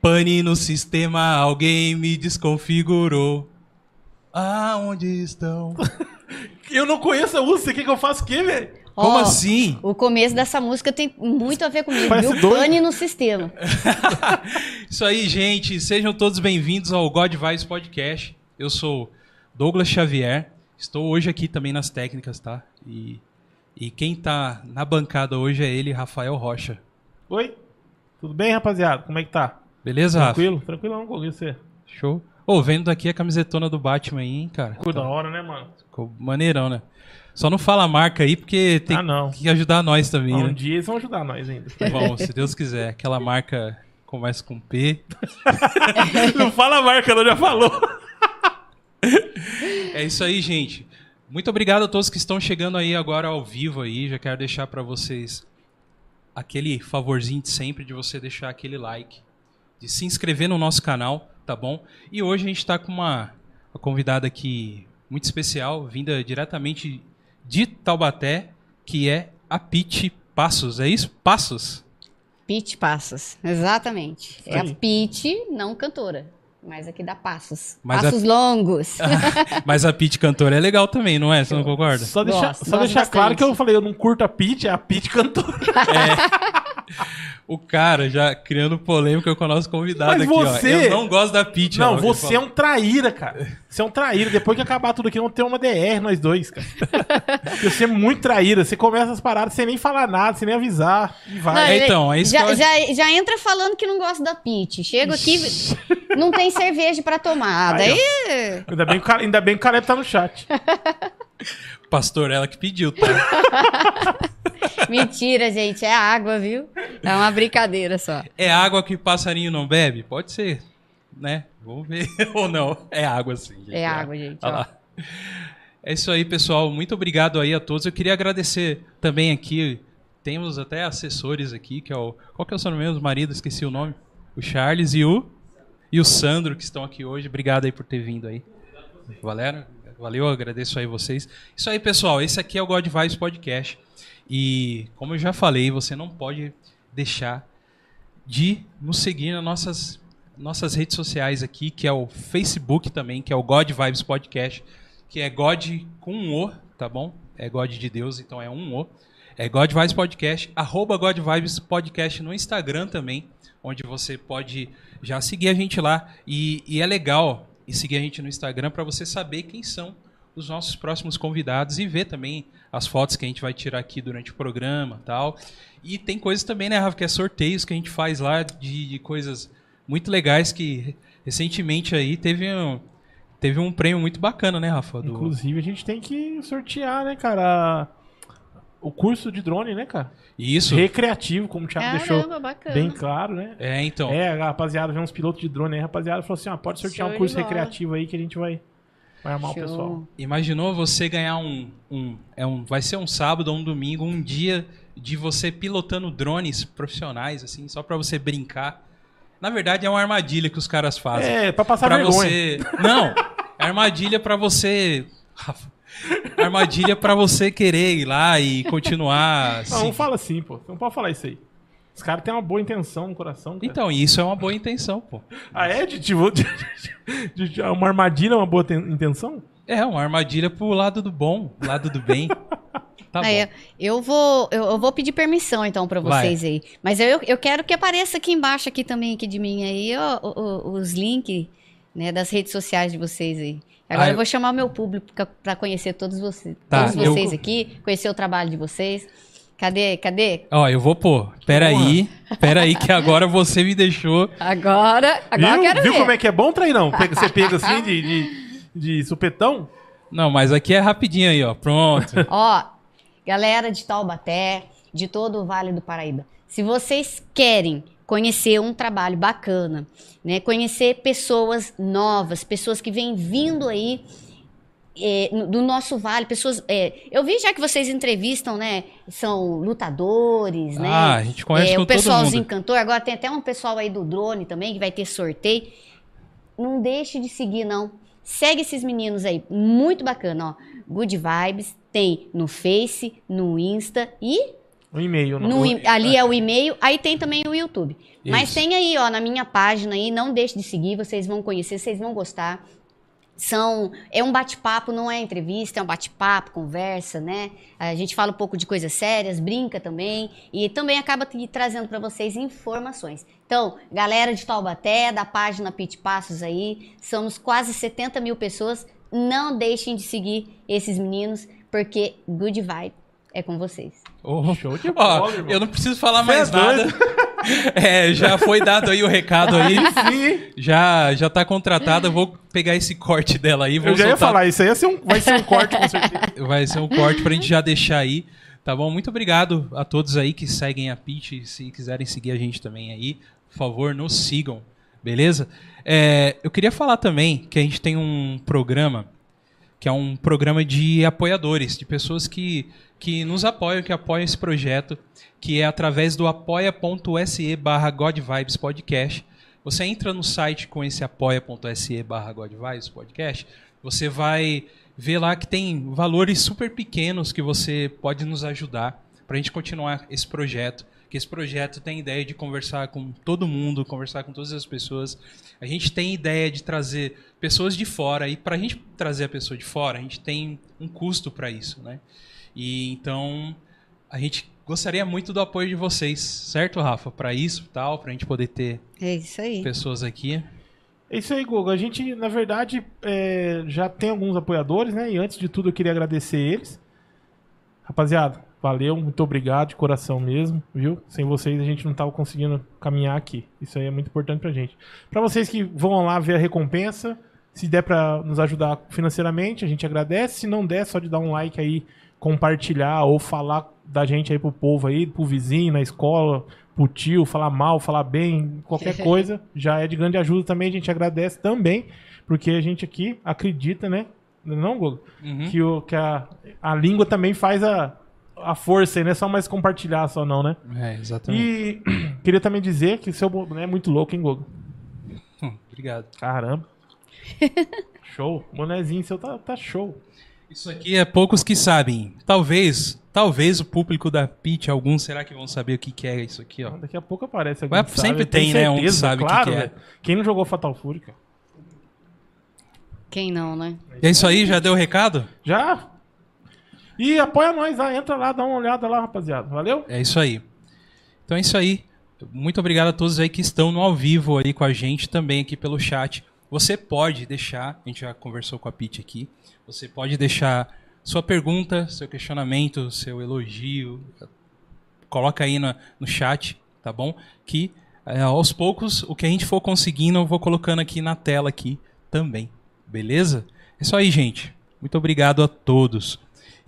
Pane no sistema, alguém me desconfigurou. Aonde estão? Eu não conheço a música, você quer que eu faça o quê, velho? Como Ó, assim? O começo dessa música tem muito a ver comigo, Parece viu? doido. Pane no sistema. Isso aí, gente. Sejam todos bem-vindos ao God Vibes Podcast. Eu sou Douglas Xavier. Estou hoje aqui também nas técnicas, tá? E, e quem tá na bancada hoje é ele, Rafael Rocha. Oi? Tudo bem, rapaziada? Como é que tá? Beleza, Rafa? Tranquilo? Tranquilão com você. Show. Ô, vendo daqui a camisetona do Batman aí, hein, cara? Ficou da hora, né, mano? Ficou maneirão, né? Só não fala a marca aí, porque tem Ah, que ajudar nós também, Um né? dia eles vão ajudar nós ainda. Bom, se Deus quiser. Aquela marca começa com P. não fala a marca, não, já falou. É isso aí, gente. Muito obrigado a todos que estão chegando aí agora ao vivo aí. Já quero deixar para vocês aquele favorzinho de sempre de você deixar aquele like, de se inscrever no nosso canal, tá bom? E hoje a gente está com uma, uma convidada aqui muito especial, vinda diretamente de Taubaté, que é a Pete Passos. É isso? Passos? Pete Passos, exatamente. É a. Pete, não cantora, mas aqui dá passos. Mas passos longos. Mas a Pete cantora é legal também, não é? Você não concorda? Só deixar, Gosto, só gosto deixar claro que eu falei, eu não curto a Pete, é a Pete cantora. O cara já criando polêmica com a nossa convidada Mas aqui, você- ó. Eu não gosto da Pete. Não, você é um traíra, cara. Você é um traíra. Depois que acabar tudo aqui, vamos ter uma DR, nós dois, cara. Você é muito traíra. Você começa as paradas sem nem falar nada, sem nem avisar. E Não, vai. É, ele- então, é isso já, que eu- já, já entra falando que não gosta da Pete. Chego aqui, não tem cerveja pra tomar. Aí. Daí, Ainda bem, que ainda bem que o Caleb tá no chat. Pastor, ela que pediu, tá? mentira, gente. É água, viu? É uma brincadeira só. É água que passarinho não bebe? Pode ser, né? Vamos ver. Ou não. É água sim, gente. É água, gente. Olha ó. lá. É isso aí, pessoal. Muito obrigado aí a todos. Eu queria agradecer também aqui. Temos até assessores aqui, que é o. Qual que é o seu nome mesmo? Marido, esqueci o nome. O Charles e o. E o Sandro, que estão aqui hoje. Obrigado aí por ter vindo aí. Valeu, valeu, eu agradeço aí vocês. Isso aí, pessoal. Esse aqui é o God Vibes Podcast. E, como eu já falei, você não pode deixar de nos seguir nas nossas, nossas redes sociais aqui, que é o Facebook também, que é o God Vibes Podcast, que é God com um O, tá bom? É God de Deus, então é um O. É God Vibes Podcast, arroba God Vibes Podcast no Instagram também, onde você pode já seguir a gente lá. E, e é legal e seguir a gente no Instagram para você saber quem são os nossos próximos convidados e ver também as fotos que a gente vai tirar aqui durante o programa tal. E tem coisas também, né, Rafa, que é sorteios que a gente faz lá de, de coisas muito legais que recentemente aí teve um, teve um prêmio muito bacana, né, Rafa? do- Inclusive, a gente tem que sortear, né, cara? O curso de drone, né, cara? Isso. Recreativo, como o Thiago deixou Caramba, bacana. bem claro, né? É, então. É, a rapaziada, vê uns pilotos de drone aí, a rapaziada falou assim, ó, pode sortear Show um curso recreativo aí que a gente vai, vai armar Show. o pessoal. Imaginou você ganhar um, um, é um. Vai ser um sábado ou um domingo, um dia de você pilotando drones profissionais, assim, só pra você brincar. Na verdade, é uma armadilha que os caras fazem. É, pra passar pra vergonha. você. Não! É armadilha pra você. Armadilha pra você querer ir lá e continuar. Não, não fala assim, pô. Você não pode falar isso aí. Os caras têm uma boa intenção no coração, cara. Então, isso é uma boa intenção, pô. Ah, é? De, de, de- de- de- uma armadilha é uma boa ten- intenção? É, uma armadilha pro lado do bom, lado do bem. Tá Aí, bom. eu vou eu, eu vou pedir permissão então pra Vai. vocês aí. Mas eu, eu quero que apareça aqui embaixo aqui também aqui de mim aí ó, o- o- os links né, das redes sociais de vocês aí. Agora Ah, eu eu- vou chamar o meu público pra- pra conhecer todos vocês, Tá, todos eu- vocês aqui, conhecer o trabalho de vocês. Cadê? Cadê? Ó, eu vou pôr. Peraí, peraí, que agora você me deixou. Agora, agora eu Viu? quero Viu ver. como é que é bom, trairão? Você pega assim de, de, de supetão? Não, mas aqui é rapidinho aí, ó. Pronto. Ó, galera de Taubaté, de todo o Vale do Paraíba, se vocês querem conhecer um trabalho bacana, né, conhecer pessoas novas, pessoas que vêm vindo aí é, do nosso vale, pessoas. é, eu vi já que vocês entrevistam, né? São lutadores, né? Ah, a gente conhece é, o pessoalzinho cantor. Agora tem até um pessoal aí do drone também que vai ter sorteio. Não deixe de seguir, não. Segue esses meninos aí, muito bacana, ó. Good Vibes tem no Face, no Insta e Um e-mail. No e- ali é o e-mail, aí tem também o YouTube. Mas Isso. tem aí, ó, na minha página aí, não deixe de seguir, vocês vão conhecer, vocês vão gostar. São, é um bate-papo, não é entrevista, é um bate-papo, conversa, né? A gente fala um pouco de coisas sérias, brinca também e também acaba trazendo para vocês informações. Então, galera de Taubaté, da página Pit Passos aí, somos quase 70 mil pessoas. Não deixem de seguir esses meninos, porque good vibe é com vocês. Oh, Show de ó, bola, irmão. eu não preciso falar Cê é mais nada. É, já foi dado aí o recado aí. Sim. Já, já tá contratada. Eu vou pegar esse corte dela aí. Vou Eu já ia soltar- falar, isso aí ia ser um, vai ser um corte com certeza. Vai ser um corte pra gente já deixar aí. Tá bom? Muito obrigado a todos aí que seguem a Pitch. Se quiserem seguir a gente também aí, por favor, nos sigam. Beleza? É, eu queria falar também que a gente tem um programa que é um programa de apoiadores, de pessoas que, que nos apoiam, que apoiam esse projeto, que é através do apoia.se barra Podcast. Você entra no site com esse apoia.se barra Podcast, você vai ver lá que tem valores super pequenos que você pode nos ajudar para a gente continuar esse projeto. Que esse projeto tem ideia de conversar com todo mundo, conversar com todas as pessoas. A gente tem ideia de trazer pessoas de fora e para a gente trazer a pessoa de fora, a gente tem um custo para isso, né? E então a gente gostaria muito do apoio de vocês, certo, Rafa? Para isso, tal, para a gente poder ter É isso aí. pessoas aqui. É isso aí, Gogo. A gente, na verdade, é, já tem alguns apoiadores, né? E antes de tudo, eu queria agradecer eles. Rapaziada, valeu, muito obrigado de coração mesmo, viu? Sem vocês a gente não tava conseguindo caminhar aqui. Isso aí é muito importante pra gente. Pra vocês que vão lá ver a recompensa, se der pra nos ajudar financeiramente, a gente agradece. Se não der, só de dar um like aí, compartilhar ou falar da gente aí pro povo aí, pro vizinho, na escola, pro tio, falar mal, falar bem, qualquer coisa, já é de grande ajuda também. A gente agradece também, porque a gente aqui acredita, né? Não, Gogo? Uhum. que, o, que a, a língua também faz a, a força, e não é só mais compartilhar só não, né? É, exatamente. E queria também dizer que o seu boné é muito louco, hein, Gogo? Hum, Obrigado. Caramba. show. Bonezinho seu tá, tá show. Isso aqui é poucos que sabem. Talvez, talvez o público da Pitch, alguns, será que vão saber o que, que é isso aqui, ó? Daqui a pouco aparece alguém Mas sempre tem, né, um que sabe o que claro, que é. Quem não jogou Fatal Fury, cara? Quem não, né? E é isso aí, já deu o recado? Já? E apoia nós lá, entra lá, dá uma olhada lá, rapaziada. Valeu? É isso aí. Então é isso aí. Muito obrigado a todos aí que estão no ao vivo aí com a gente também aqui pelo chat. Você pode deixar, a gente já conversou com a Pete aqui, você pode deixar sua pergunta, seu questionamento, seu elogio, coloca aí na- no chat, tá bom? Que é, aos poucos o que a gente for conseguindo eu vou colocando aqui na tela aqui também, beleza? É isso aí, gente. Muito obrigado a todos.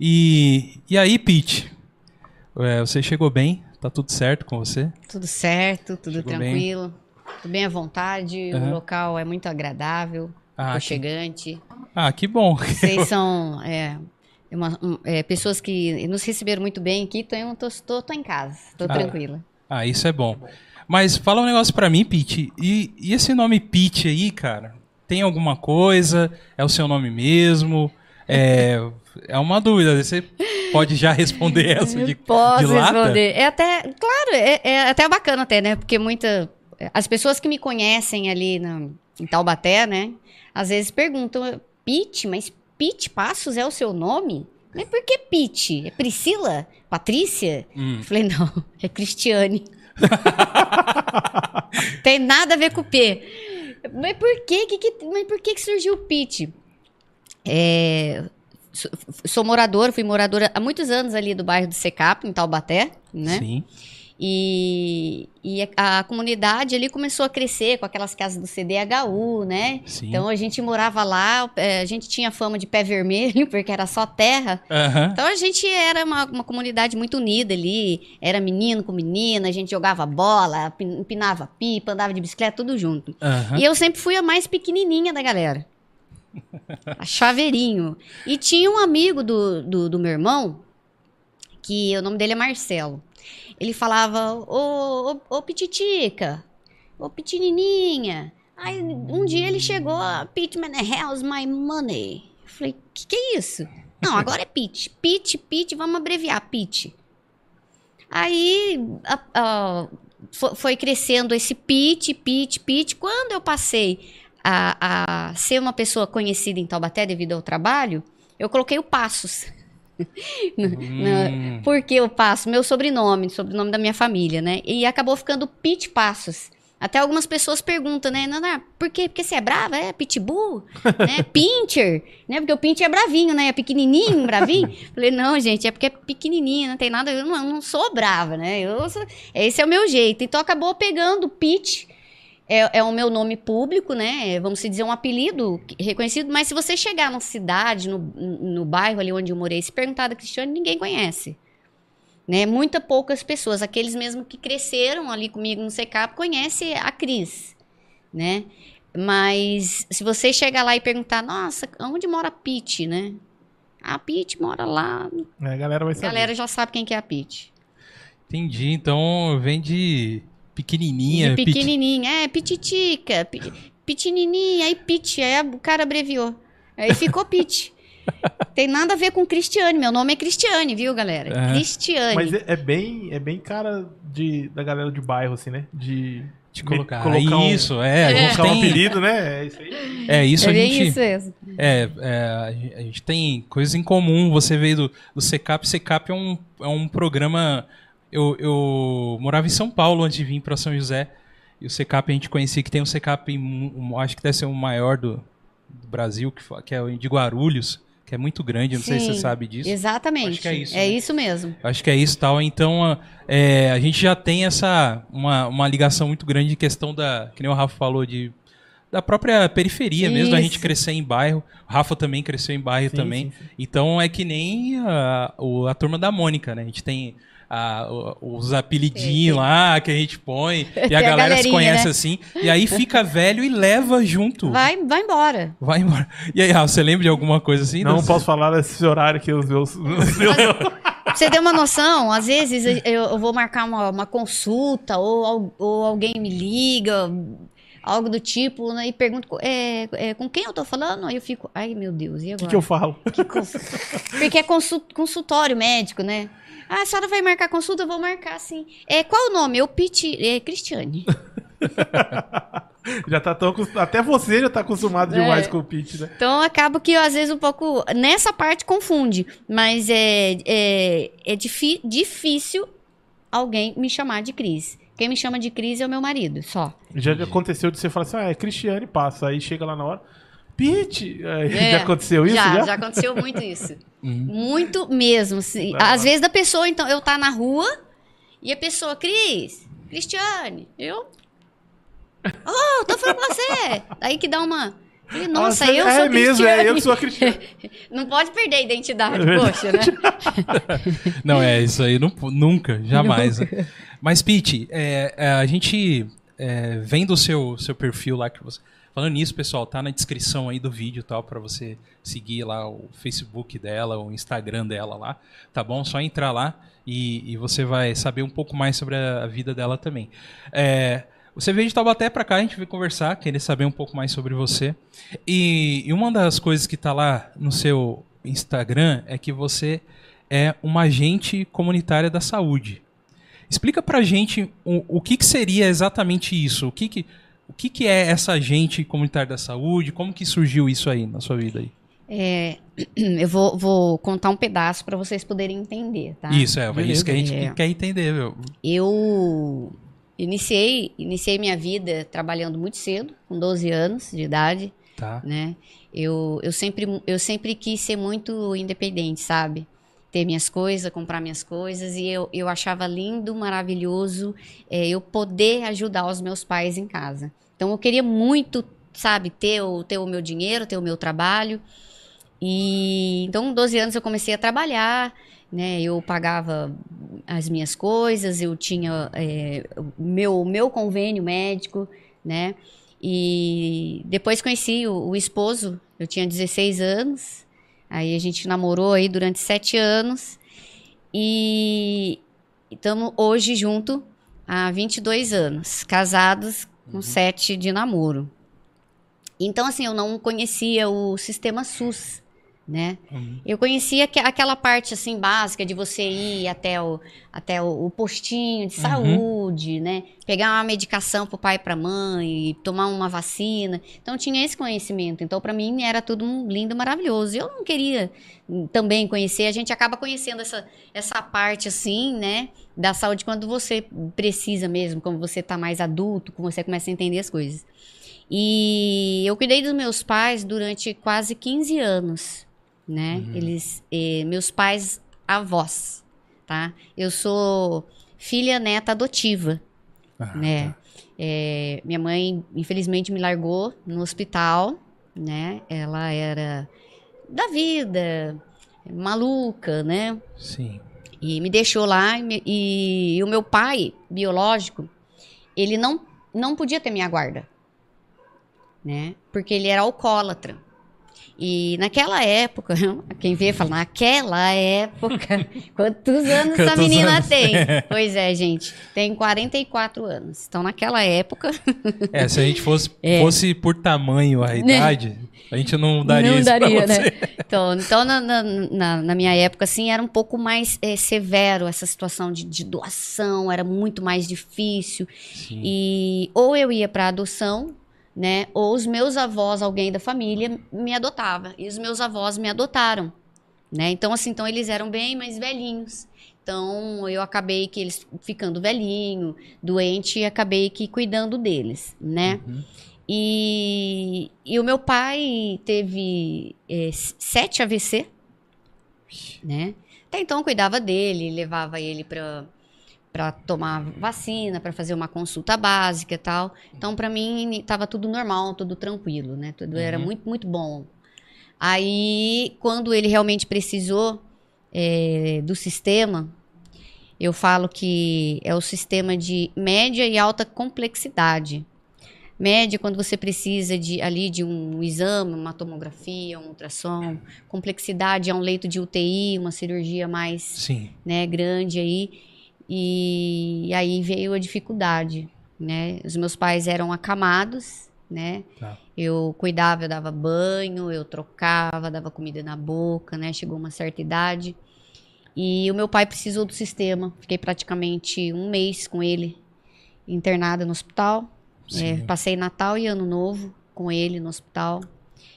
E, e aí, Pete? É, você chegou bem? Tá tudo certo com você? Tudo certo, tudo Chegou tranquilo. Tudo bem à vontade, Aham. o local é muito agradável, Ah, que, aconchegante. ah, que bom. Vocês são é, uma- um- é, pessoas que nos receberam muito bem aqui, então eu tô, tô, tô em casa, tô Ah. tranquila. Ah, isso é bom. Mas fala um negócio pra mim, Pete. E, e esse nome Pete aí, cara? Tem alguma coisa? É o seu nome mesmo? É, é uma dúvida. Você pode já responder essa de, Posso de lata? responder. É até, claro, é, é até bacana até, né? Porque muita, as pessoas que me conhecem ali na, em Taubaté, né? Às vezes perguntam, Pete, mas Pete Passos é o seu nome? Mas por que Pete? É Priscila? Patrícia? Hum. Eu falei, não, é Cristiane. Tem nada a ver com o P. Mas por que, que, que- mas por que, que surgiu o Pete? É, sou, sou moradora, fui moradora há muitos anos ali do bairro do Secap, em Taubaté, né? Sim. E, e a, a comunidade ali começou a crescer com aquelas casas do CDHU, né? Sim. Então a gente morava lá, é, a gente tinha fama de pé vermelho, porque era só terra. Aham. Então a gente era uma, uma comunidade muito unida ali. Era menino com menina, a gente jogava bola, pin- empinava pipa, andava de bicicleta, tudo junto. Aham. E eu sempre fui a mais pequenininha da galera. Chaveirinho. E tinha um amigo do, do, do meu irmão, que o nome dele é Marcelo. Ele falava, ô, ô, ô Pititica, ô Pitinininha. Aí um dia ele chegou, Pitman, how's my money? Eu falei, que que é isso? Não, agora é Pit. Pit, Pit, vamos abreviar, Pit. Aí a- a- fo- foi crescendo esse pitch, pitch, pitch. Quando eu passei a, a ser uma pessoa conhecida em Taubaté devido ao trabalho, eu coloquei o Passos. Hum. Por que o Passo? Meu sobrenome, sobrenome da minha família, né? E acabou ficando Pit Passos. Até algumas pessoas perguntam, né? Naná, por quê? Porque você é brava? É pitbull? né? Pincher? Né? Porque o Pincher é bravinho, né? É pequenininho, bravinho. Falei, não, gente, é porque é pequenininho, não tem nada... Eu não, eu não sou brava, né? Eu sou- esse é o meu jeito. Então, acabou pegando Pit... É, é o meu nome público, né? Vamos se dizer um apelido reconhecido. Mas se você chegar na cidade, no, no bairro ali onde eu morei, se perguntar da Cristiane, ninguém conhece. Né? Muita poucas pessoas, aqueles mesmo que cresceram ali comigo no Secap, conhecem a Cris, né? Mas se você chegar lá e perguntar, nossa, onde mora a Pete, né? A Pete mora lá. É, a galera vai A saber. galera já sabe quem que é a Pete. Entendi. Então vem de pequenininha. De pit- pequenininha, é, pititica, pi- pitinininha, aí Pete, aí o cara abreviou. Aí ficou Pete. Tem nada a ver com Cristiane, meu nome é Cristiane, viu, galera? É. Cristiane. Mas é, é bem, é bem cara de, da galera de bairro, assim, né? De, De me- colocar. um, isso, é. É. colocar um tem, apelido, né? É isso aí. é isso é a gente. isso mesmo. É, é, a gen- a gente tem coisas em comum. Você veio do, do Secap. Secap é um, é um programa. Eu, eu morava em São Paulo antes de vir para São José. E o Secap a gente conhecia que tem um Secap, um- acho que deve ser o maior do, do Brasil, que, que é o de Guarulhos, que é muito grande. Não sei se você Sim, sabe disso. Exatamente. Acho que é isso, né? mesmo. Acho que é isso tal. Então, a- é, a gente já tem essa uma, uma ligação muito grande de questão da, que nem o Rafa falou, de da própria periferia mesmo, da Isso. gente crescer em bairro. O Rafa também cresceu em bairro Sim, também. sim, sim. Então é que nem a, a turma da Mônica, né? A gente tem a- o- os apelidinhos lá que a gente põe e Tem a a galera se conhece né? assim. E aí fica velho e leva junto. Vai, vai embora. Vai embora. E aí, Rafa, você lembra de alguma coisa assim? Não Das- posso falar desse horário que os meus. os meus- Pra você ter uma noção, às vezes eu, eu vou marcar uma, uma consulta ou, ou alguém me liga, algo do tipo, né, e pergunta é, é, com quem eu tô falando, aí eu fico, ai meu Deus, e O que, agora? que eu falo? Que cons- Porque é consul- consultório médico, né? Ah, a senhora vai marcar consulta? Eu vou marcar, sim. É, qual o nome? Eu Piti, é Cristiane. Já tá tão Até você já tá acostumado É. demais com o pitch, né? Então acaba que às vezes um pouco. Nessa parte confunde. Mas é, é, é difícil alguém me chamar de Cris. Quem me chama de Cris é o meu marido, só. Já aconteceu de você falar assim, ah, é Cristiane, passa. Aí chega lá na hora, Aí, É, já aconteceu isso? já, Já, já aconteceu muito isso. Uhum. Muito mesmo. assim. Ah. Às vezes da pessoa, então, eu tá na rua e a pessoa, Cris, Cristiane, eu. Oh, tô falando com você. Aí que dá uma. Falei, Nossa, você- eu é sou mesmo, Cristiane. é, eu sou a Cristiane. Não pode perder a identidade, É poxa, né? Não, é isso aí, não- nunca, jamais. né? Mas, Pete, é, é, a gente é, vendo o seu, seu perfil lá que você. Falando nisso, pessoal, tá na descrição aí do vídeo tal, pra você seguir lá o Facebook dela, o Instagram dela lá, tá bom? Só entrar lá e, e você vai saber um pouco mais sobre a, vida dela também. É, você veio de Taubaté pra cá, a gente veio conversar, querer saber um pouco mais sobre você. E, e uma das coisas que tá lá no seu Instagram é que você é uma agente comunitária da saúde. Explica pra gente o, o que, que seria exatamente isso. O que, que, o que, que é essa agente comunitária da saúde? Como que surgiu isso aí na sua vida aí? É, eu vou, vou contar um pedaço para vocês poderem entender, tá? Isso, é, é isso que a gente É. quer entender, meu. Eu iniciei, iniciei minha vida trabalhando muito cedo, com 12 anos de idade, Tá. né? Eu, eu, sempre, eu sempre quis ser muito independente, sabe? Ter minhas coisas, comprar minhas coisas, e eu, eu achava lindo, maravilhoso é, eu poder ajudar os meus pais em casa. Então eu queria muito, sabe, ter o, ter o meu dinheiro, ter o meu trabalho. E então, com 12 anos eu comecei a trabalhar, né? Eu pagava as minhas coisas, eu tinha é, meu meu convênio médico, né? E depois conheci o, o esposo, eu tinha 16 anos, aí a gente namorou aí durante sete anos e estamos hoje junto há 22 anos, casados com sete de namoro. Então, assim, eu não conhecia o sistema SUS, né? Uhum. Eu conhecia que- aquela parte assim básica de você ir até o, até o, o postinho de Uhum. saúde, né? Pegar uma medicação pro pai e pra mãe, tomar uma vacina. Então tinha esse conhecimento. Então para mim era tudo um lindo, maravilhoso. Eu não queria hum, também conhecer. A gente acaba conhecendo essa, essa parte assim, né? Da saúde quando você precisa mesmo, quando você tá mais adulto, quando você começa a entender as coisas. E eu cuidei dos meus pais durante quase 15 anos, né? Eles, eh, meus pais avós, tá? Eu sou filha neta adotiva, Ah, né? tá. É, minha mãe, infelizmente, me largou no hospital, né? Ela era da vida, maluca, né? Sim. E me deixou lá e, me- e- e o meu pai biológico, ele não, não podia ter minha guarda, né? Porque ele era alcoólatra. E naquela época, quem vê fala, naquela época, quantos anos essa Quantos menina anos? tem? Pois é, gente, tem 44 anos. Então naquela época, É, se a gente fosse, É. fosse por tamanho a idade, a gente não daria não isso daria, né? Então, então na, na, na- minha época, assim, era um pouco mais eh, severo essa situação de, de doação, era muito mais difícil. Sim. E ou eu ia para adoção, né? Ou os meus avós, alguém da família, me adotava. E os meus avós me adotaram, né? Então, assim, então eles eram bem mais velhinhos. Então, eu acabei que eles ficando velhinho, doente, e acabei que cuidando deles, né? Uhum. E, e o meu pai teve s- sete AVC, né? Até então cuidava dele, levava ele para para tomar vacina, para fazer uma consulta básica e tal. Então para mim estava tudo normal, tudo tranquilo, né? Tudo era Uhum. muito muito bom. Aí quando ele realmente precisou eh, do sistema, eu falo que é o sistema de média e alta complexidade. Média quando você precisa de ali de um exame, uma tomografia, um ultrassom. Complexidade é um leito de UTI, uma cirurgia mais Sim. né, grande aí. E aí veio a dificuldade, né? Os meus pais eram acamados, né? Tá. Eu cuidava, eu dava banho, eu trocava, dava comida na boca, né? Chegou uma certa idade. E o meu pai precisou do sistema. Fiquei praticamente um mês com ele internada no hospital. É, passei Natal e Ano Novo com ele no hospital.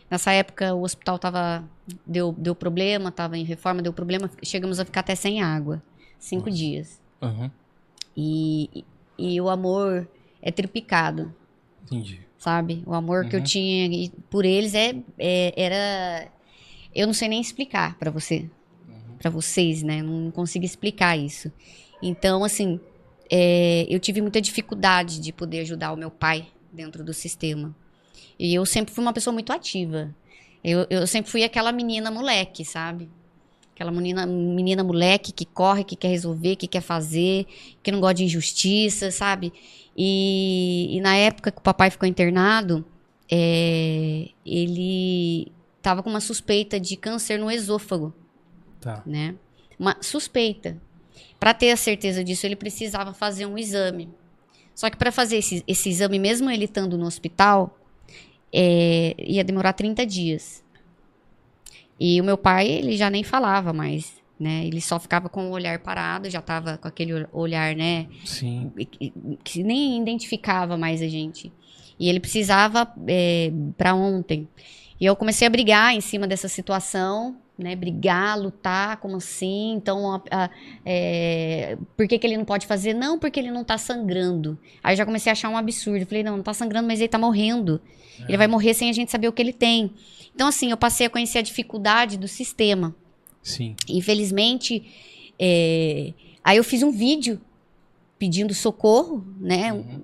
Nessa época o hospital tava deu, deu problema, tava em reforma, deu problema, chegamos a ficar até sem água, cinco Nossa. dias. Uhum. E, e o amor é triplicado, Entendi. sabe? O amor que eu Uhum. tinha por eles é, é- era eu não sei nem explicar pra você, Pra vocês, né? Não consigo explicar isso. Então, assim, é, eu tive muita dificuldade de poder ajudar o meu pai dentro do sistema. E eu sempre fui uma pessoa muito ativa. Eu, eu sempre fui aquela menina moleque, sabe? Aquela menina, menina moleque que corre, que quer resolver, que quer fazer, que não gosta de injustiça, sabe? E, e na época que o papai ficou internado, é, ele tava com uma suspeita de câncer no esôfago Tá. né? Uma suspeita. Para ter a certeza disso, ele precisava fazer um exame. Só que para fazer esse, esse exame, mesmo ele estando no hospital, é, ia demorar 30 dias. E o meu pai, ele já nem falava mais, né? Ele só ficava com o olhar parado, já tava com aquele olhar, né? Sim. que- que nem identificava mais a gente. E ele precisava é, para ontem. E eu comecei a brigar em cima dessa situação, né? Brigar, lutar, como assim? Então, a- a- é, por que, que ele não pode fazer? Não, porque ele não tá sangrando. Aí eu já comecei a achar um absurdo. Falei, não, não tá sangrando, mas ele tá morrendo. Ele vai morrer sem a gente saber o que ele tem. Então, assim, eu passei a conhecer a dificuldade do sistema. Sim. Infelizmente, é, aí eu fiz um vídeo pedindo socorro, né? Um,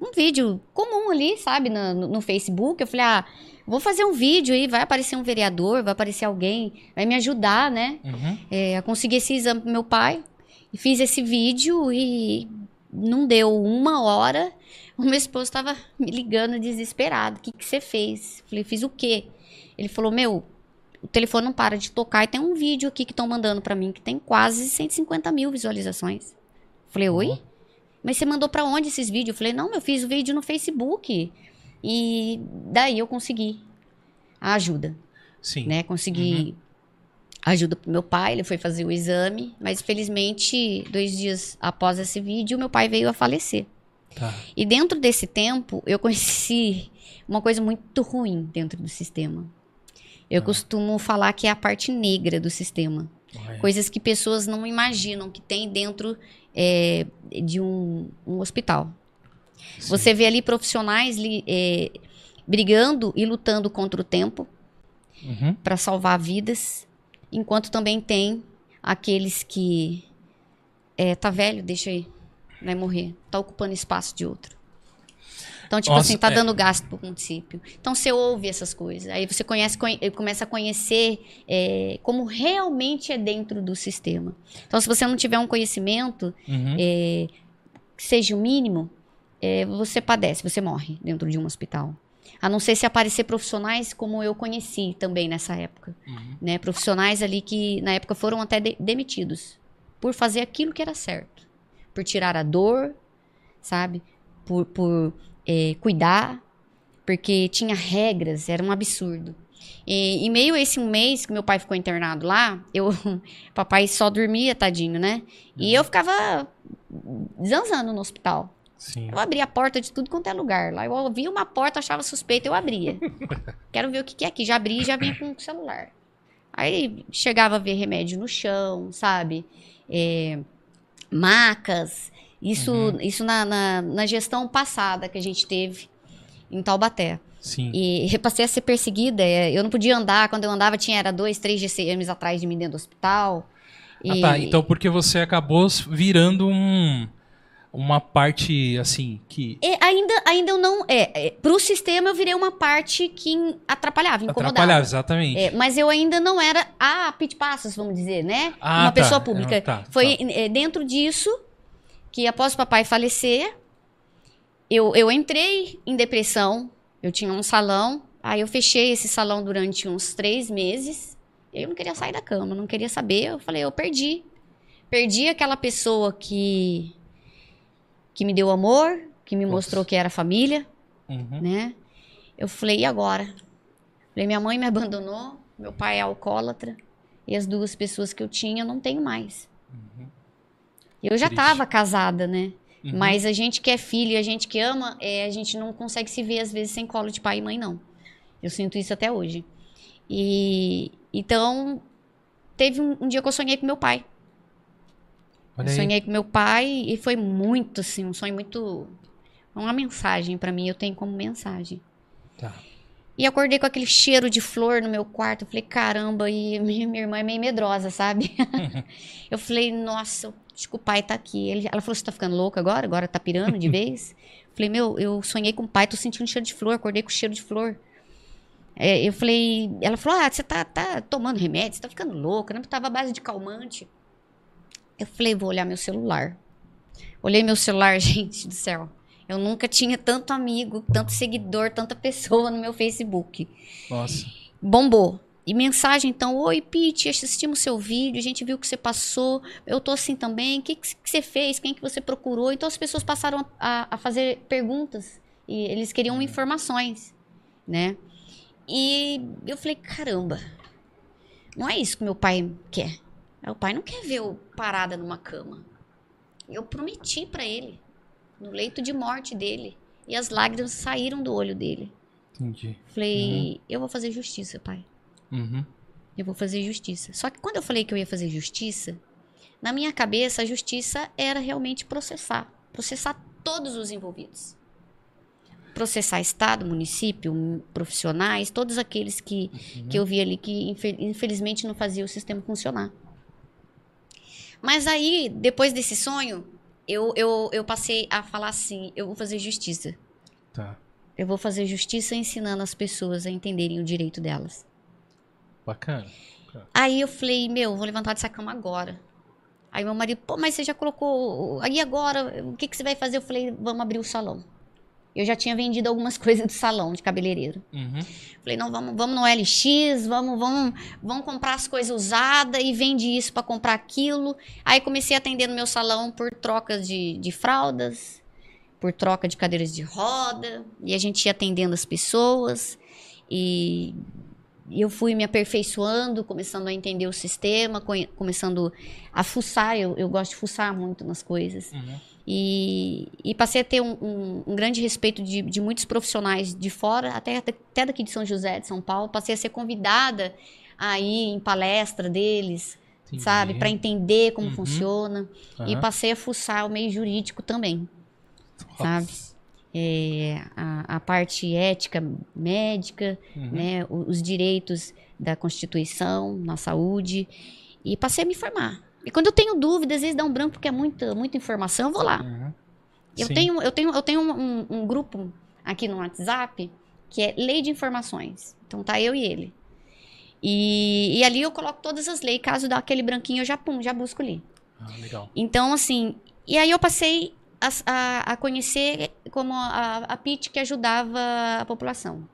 um vídeo comum ali, sabe, no, no Facebook. Eu falei, ah, vou fazer um vídeo aí, vai aparecer um vereador, vai aparecer alguém, vai me ajudar, né? Uhum. é, a conseguir esse exame pro meu pai. E fiz esse vídeo e não deu uma hora. O meu esposo estava me ligando desesperado. O que, que você fez? Falei, fiz o quê? Ele falou, meu, o telefone não para de tocar e tem um vídeo aqui que estão mandando para mim que tem quase 150 mil visualizações. Falei, oi? Mas você mandou para onde esses vídeos? Eu falei, não, eu fiz o vídeo no Facebook. E daí eu consegui a ajuda. Sim. né? Consegui ajuda pro meu pai, ele foi fazer o exame, mas felizmente, dois dias após esse vídeo, meu pai veio a falecer. Tá. E dentro desse tempo, eu conheci uma coisa muito ruim dentro do sistema. Eu costumo falar que é a parte negra do sistema. Coisas que pessoas não imaginam que tem dentro é, de um, um hospital. Sim. Você vê ali profissionais li- é, brigando e lutando contra o tempo Uhum. para salvar vidas, enquanto também tem aqueles que é, tá velho, deixa aí, vai morrer, tá ocupando espaço de outro. Então, tipo Nossa, assim, tá é. dando gasto pro município. Então, você ouve essas coisas. Aí você conhece, conhe- começa a conhecer é, como realmente é dentro do sistema. Então, se você não tiver um conhecimento, Uhum. é, que seja o mínimo, é, você padece, você morre dentro de um hospital. A não ser se aparecer profissionais como eu conheci também nessa época. Uhum. Né? Profissionais ali que na época foram até de- demitidos por fazer aquilo que era certo. Por tirar a dor, sabe? Por, por é, cuidar, porque tinha regras, era um absurdo. E, em meio a esse um mês que meu pai ficou internado lá, eu, papai só dormia, tadinho, né? E eu ficava zanzando no hospital. Sim. Eu abria a porta de tudo quanto é lugar. Lá eu ouvia uma porta, achava suspeita, eu abria. Quero ver o que, que é aqui. Já abri e já vinha com o celular. Aí chegava a ver remédio no chão, sabe? É, macas. Isso, isso na, na, na gestão passada que a gente teve em Taubaté. Sim. E eu passei a ser perseguida. é, Eu não podia andar. Quando eu andava, tinha era dois, três GCMs atrás de mim dentro do hospital. Ah, E- tá. Então, porque você acabou virando um, uma parte, assim, que E ainda, ainda eu não. É, é, pro sistema eu virei uma parte que atrapalhava, incomodava. atrapalhava, exatamente. É, mas eu ainda não era a pit passos, vamos dizer, né? Ah, uma tá. pessoa pública. Ah, tá, Foi é, dentro disso que após o papai falecer, eu, eu entrei em depressão. Eu tinha um salão, aí eu fechei esse salão durante uns três meses. Eu não queria sair da cama, não queria saber. Eu falei, eu perdi. Perdi aquela pessoa que que me deu amor, que me Nossa. mostrou que era família Uhum. né? Eu falei, e agora? Falei, minha mãe me abandonou, meu pai é alcoólatra, e as duas pessoas que eu tinha eu não tenho mais. Eu já estava casada, né? Uhum. Mas a gente que é filho e a gente que ama, é, a gente não consegue se ver às vezes sem colo de pai e mãe, não. Eu sinto isso até hoje. E então teve um, um dia que eu sonhei com meu pai. Olha Eu aí. sonhei com meu pai e foi muito assim, um sonho muito uma mensagem pra mim, eu tenho como mensagem. Tá. E acordei com aquele cheiro de flor no meu quarto. Eu falei, caramba, e minha, minha irmã é meio medrosa, sabe? eu falei, nossa, acho que o pai tá aqui. Ele- ela falou, você tá ficando louca agora? Agora tá pirando de vez? falei, meu, eu sonhei com o pai, tô sentindo cheiro de flor, acordei com cheiro de flor. É, eu falei, ela falou, ah, você tá, tá tomando remédio, você tá ficando louca, não tava à base de calmante. Eu falei, vou olhar meu celular. Olhei meu celular, gente do céu. Eu nunca tinha tanto amigo, tanto seguidor, tanta pessoa no meu Facebook. Nossa. Bombou. E mensagem, então, oi, Pete, assistimos seu vídeo, a gente viu o que você passou, eu tô assim também, o que, que você fez, quem que você procurou? Então as pessoas passaram a, a fazer perguntas e eles queriam informações, né? E eu falei, caramba, não é isso que meu pai quer. Meu pai não quer ver eu parada numa cama. Eu prometi pra ele, no leito de morte dele, e as lágrimas saíram do olho dele. Entendi. Falei, eu vou fazer justiça, pai. Uhum. Eu vou fazer justiça. Só que quando eu falei que eu ia fazer justiça, na minha cabeça a justiça era realmente processar. Processar todos os envolvidos. Processar Estado, município, profissionais, todos aqueles que, que eu vi ali que infe- infelizmente não fazia o sistema funcionar. Mas aí, depois desse sonho, eu, eu, eu passei a falar assim: eu vou fazer justiça. Tá. Eu vou fazer justiça ensinando as pessoas a entenderem o direito delas. Bacana. Aí eu falei, meu, vou levantar dessa cama agora. Aí meu marido, pô, mas você já colocou. Aí agora, o que, que você vai fazer? Eu falei, vamos abrir o salão. Eu já tinha vendido algumas coisas do salão de cabeleireiro. Uhum. Falei, não, vamos, vamos no LX, vamos, vamos, vamos comprar as coisas usadas e vende isso para comprar aquilo. Aí comecei a atender no meu salão por trocas de, de fraldas, por troca de cadeiras de roda. E a gente ia atendendo as pessoas. E eu fui me aperfeiçoando, começando a entender o sistema, começando a fuçar. Eu, eu gosto de fuçar muito nas coisas. Uhum. E, e passei a ter um, um- um grande respeito de, de muitos profissionais de fora, até, até daqui de São José, de São Paulo. Passei a ser convidada a ir em palestra deles, Entendi. sabe? Para entender como Uhum. funciona. E Aham. passei a fuçar o meio jurídico também, sabe? É, a, a parte ética médica, Uhum. né? o- Os direitos da Constituição na saúde. E passei a me formar. E quando eu tenho dúvidas, às vezes dá um branco porque é muita, muita informação, eu vou lá. Uhum. Eu tenho, eu tenho, eu tenho um, um- um grupo aqui no WhatsApp que é Lei de Informações. Então tá eu e ele. E, e ali eu coloco todas as leis. Caso dá aquele branquinho, eu já pum, já busco ali. Ah, legal. Então, assim, e aí eu passei a, a- a conhecer como a, a PIT que ajudava a população.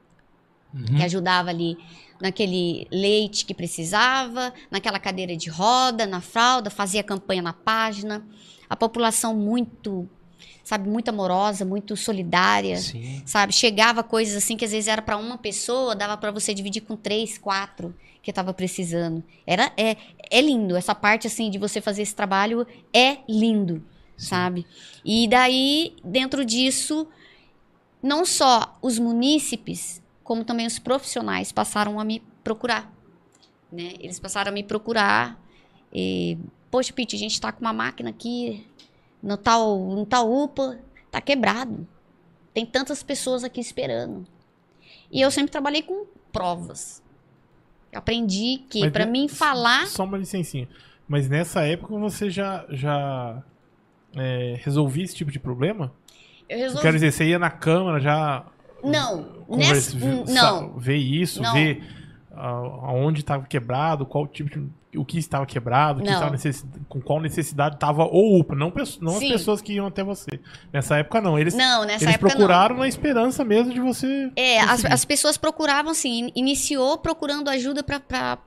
Uhum. Que ajudava ali naquele leite que precisava, naquela cadeira de roda, na fralda, fazia campanha na página. A população muito, sabe, muito amorosa, muito solidária. Sim. Sabe, chegava coisas assim que às vezes era para uma pessoa, dava para você dividir com três, quatro que estava precisando. Era é, é lindo essa parte assim de você fazer esse trabalho é lindo. Sabe? E daí dentro disso não só os munícipes, como também os profissionais passaram a me procurar, né? Eles passaram a me procurar e, poxa, Pete, a gente tá com uma máquina aqui no tal, no tal UPA, tá quebrado. Tem tantas pessoas aqui esperando. E eu sempre trabalhei com provas. Eu aprendi que para mim falar, Só uma licencinha. Mas nessa época você já, já é, resolvia esse tipo de problema? eu resolvi. quero dizer, você ia na câmara já Não, nessa, não. ver isso, Não. ver aonde estava quebrado, qual tipo de, o que estava quebrado, que Não. estava com qual necessidade estava o UPA, não, não as pessoas que iam até você. Nessa época não, eles, Não, nessa eles época não. procuraram na esperança mesmo de você. É, as, as pessoas procuravam assim, in- iniciou procurando ajuda para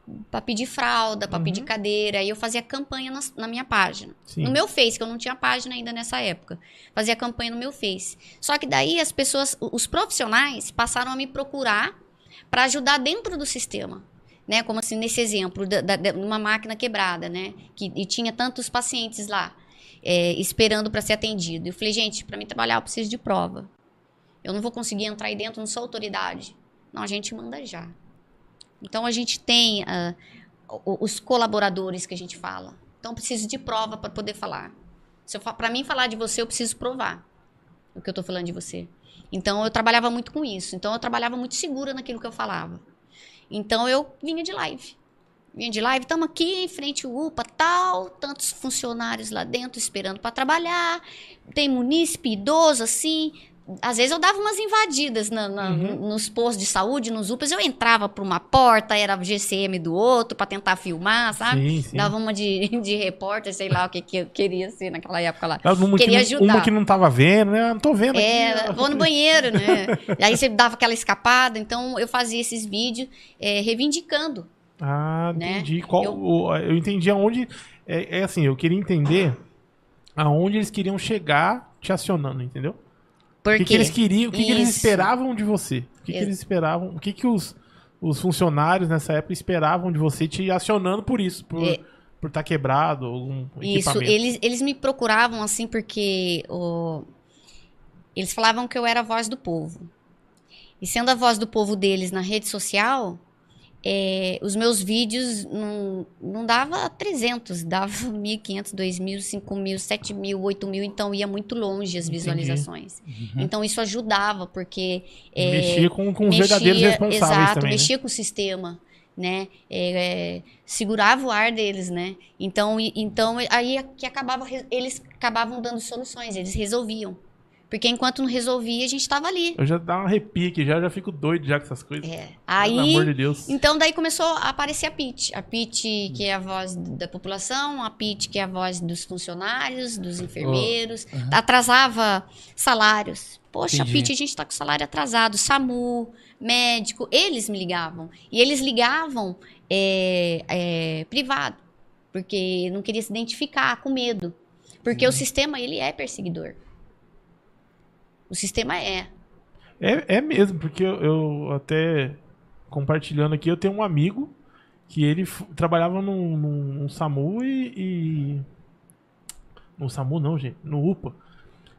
pedir fralda, para Uhum. pedir cadeira, e eu fazia campanha nas- na, minha página. Sim. No meu Face, que eu não tinha página ainda nessa época. Fazia campanha no meu Face. Só que daí as pessoas, os profissionais passaram a me procurar para ajudar dentro do sistema. Né? Como assim, nesse exemplo, de uma máquina quebrada, né? Que, e tinha tantos pacientes lá, é, esperando para ser atendido. Eu falei, gente, para mim trabalhar eu preciso de prova. Eu não vou conseguir entrar aí dentro, não sou autoridade. Não, a gente manda já. Então a gente tem o- os colaboradores que a gente fala. Então preciso de prova para poder falar. Para mim falar de você, eu preciso provar o que eu tô falando de você. Então eu trabalhava muito com isso. Então eu trabalhava muito segura naquilo que eu falava. Então eu vinha de live. Vinha de live, estamos aqui em frente ao UPA, tal, tantos funcionários lá dentro esperando para trabalhar. Tem munícipe idoso assim. Às vezes eu dava umas invadidas na- na- Uhum. nos postos de saúde, nos UPAs, eu entrava por uma porta, era GCM do outro para tentar filmar, sabe? Sim, sim. Dava uma de, de repórter, sei lá o que, que eu queria ser naquela época lá. Uma, queria que, não- ajudar. uma que não tava vendo, né? Não tô vendo É, aqui. vou no banheiro, né? E aí você dava aquela escapada, então eu fazia esses vídeos é, reivindicando. Ah, né? entendi. Qual, Eu- eu entendi aonde. É, é assim, eu queria entender aonde eles queriam chegar te acionando, entendeu? O Porque que, que eles queriam, o que, que eles esperavam de você? O que, que eles esperavam? O que, que os, os funcionários nessa época esperavam de você te acionando por isso? Por É. por estar quebrado, algum Isso, eles, eles me procuravam assim porque o- eles falavam que eu era a voz do povo. E sendo a voz do povo deles na rede social, é, os meus vídeos não, não dava 300, dava 1.500, 2.000, 5.000, 7.000, 8.000, então ia muito longe as visualizações. Uhum. Então isso ajudava, porque é, Mexia com, com os verdadeiros responsáveis exato, também. né? mexia com o sistema, né? É, é, segurava o ar deles, né? Então, e- então aí é que acabava, eles acabavam dando soluções, eles resolviam. Porque enquanto não resolvia, a gente estava ali. Eu já dá um arrepio aqui, já, já fico doido já com essas coisas. É. Pelo Aí, amor de Deus. então daí começou a aparecer a PIT. A PIT, que é a voz da população, a PIT, que é a voz dos funcionários, dos enfermeiros. aham. Atrasava salários. Poxa, Entendi. a PIT, a gente tá com salário atrasado. SAMU, médico, eles me ligavam. E eles ligavam é, é, privado, porque não queria se identificar, com medo. Porque o sistema, ele é perseguidor. O sistema é. É, é mesmo, porque eu, eu até compartilhando aqui, eu tenho um amigo que ele trabalhava num, num, num SAMU e, e- No SAMU não, gente, no UPA.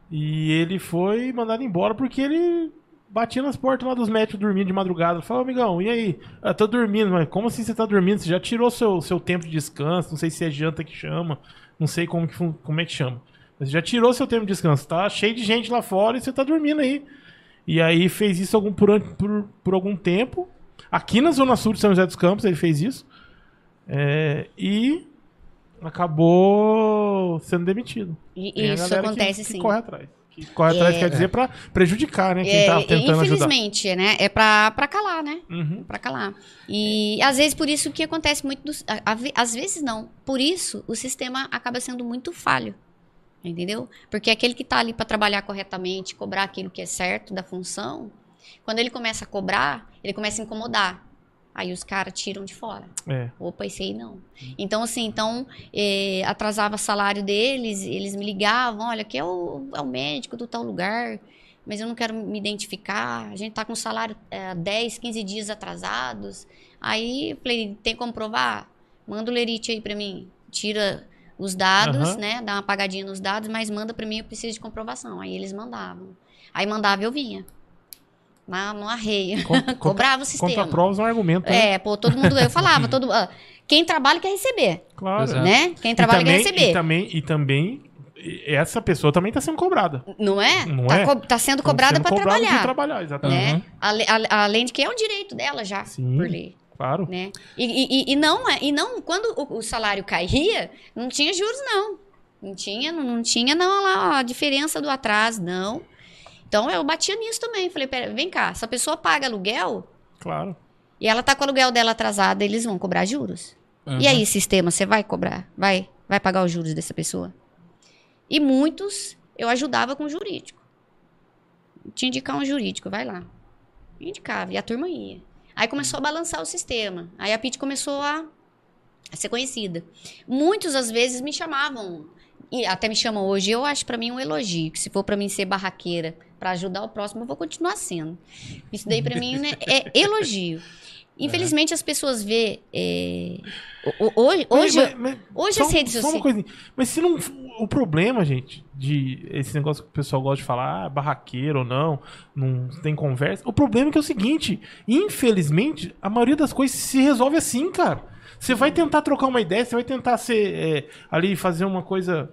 E ele foi mandado embora porque ele batia nas portas lá dos médicos dormindo de madrugada. Falou, amigão, e aí? Eu tô dormindo, mas como assim você tá dormindo? Você já tirou seu, seu tempo de descanso? Não sei se é janta que chama, não sei como, que, como é que chama. Mas já tirou seu tempo de descanso, tá cheio de gente lá fora e você tá dormindo aí. E aí fez isso algum, por, por, por algum tempo. Aqui na Zona Sul de São José dos Campos ele fez isso. É, e acabou sendo demitido. E isso que- acontece que sim. corre atrás. Que corre atrás É. quer dizer pra prejudicar, né? Quem É, tá tentando ajudar. infelizmente, né? É pra, pra calar, né? Uhum. Pra calar. E às vezes por isso que acontece muito. dos- às vezes não. Por isso o sistema acaba sendo muito falho. Entendeu? Porque aquele que tá ali pra trabalhar corretamente, cobrar aquilo que é certo da função, quando ele começa a cobrar, ele começa a incomodar. Aí os caras tiram de fora. É. Opa, esse aí não. Então, assim, então, eh, atrasava salário deles, eles me ligavam, olha, aqui é o, é o médico do tal lugar, mas eu não quero me identificar, a gente tá com salário eh, 10, 15 dias atrasados. Aí, eu falei, tem como provar? Manda o lerite aí pra mim, tira os dados, Aham. né, dá uma apagadinha nos dados, mas manda pra mim, eu preciso de comprovação. Aí eles mandavam. Aí mandava, eu vinha. Na, no arreio. Contra, Cobrava o sistema. Contra provas é um argumento. né? É, pô, todo mundo. Eu falava, todo, ah, quem trabalha quer receber, Claro. Né? Quem E trabalha também, quer receber. E também, e também, essa pessoa também tá sendo cobrada. Não é? Não tá, é? co- tá sendo Tão cobrada para trabalhar. trabalhar, exatamente. Né? Uhum. Ale- ale- além de que é um direito dela já, Sim. por lei. Claro. Né? E, e- e- não, é- e não, quando o, o salário caía, não tinha juros, não. Não tinha, não, não tinha não, lá, a diferença do atraso, não. Então eu batia nisso também. Falei, pera, vem cá, se a pessoa paga aluguel Claro. e ela tá com o aluguel dela atrasado, eles vão cobrar juros. Uhum. E aí, sistema, você vai cobrar? Vai? Vai pagar os juros dessa pessoa? E muitos eu ajudava com jurídico. Te indicar um jurídico, vai lá. Indicava, e a turma ia. Aí começou a balançar o sistema. Aí a PIT começou a, a ser conhecida. Muitos, às vezes, me chamavam, e até me chamam hoje, eu acho pra mim um elogio, que se for pra mim ser barraqueira pra ajudar o próximo, eu vou continuar sendo. Isso daí pra mim né, é elogio. Infelizmente as pessoas vê é, hoje, hoje, Mas- mas- hoje só, as redes só uma sociais. coisinha. Mas se não. O problema, gente, de esse negócio que o pessoal gosta de falar, ah, barraqueiro ou não, não tem conversa. O problema é que é o seguinte: infelizmente, a maioria das coisas se resolve assim, cara. Você vai tentar trocar uma ideia, você vai tentar ser é, ali fazer uma coisa.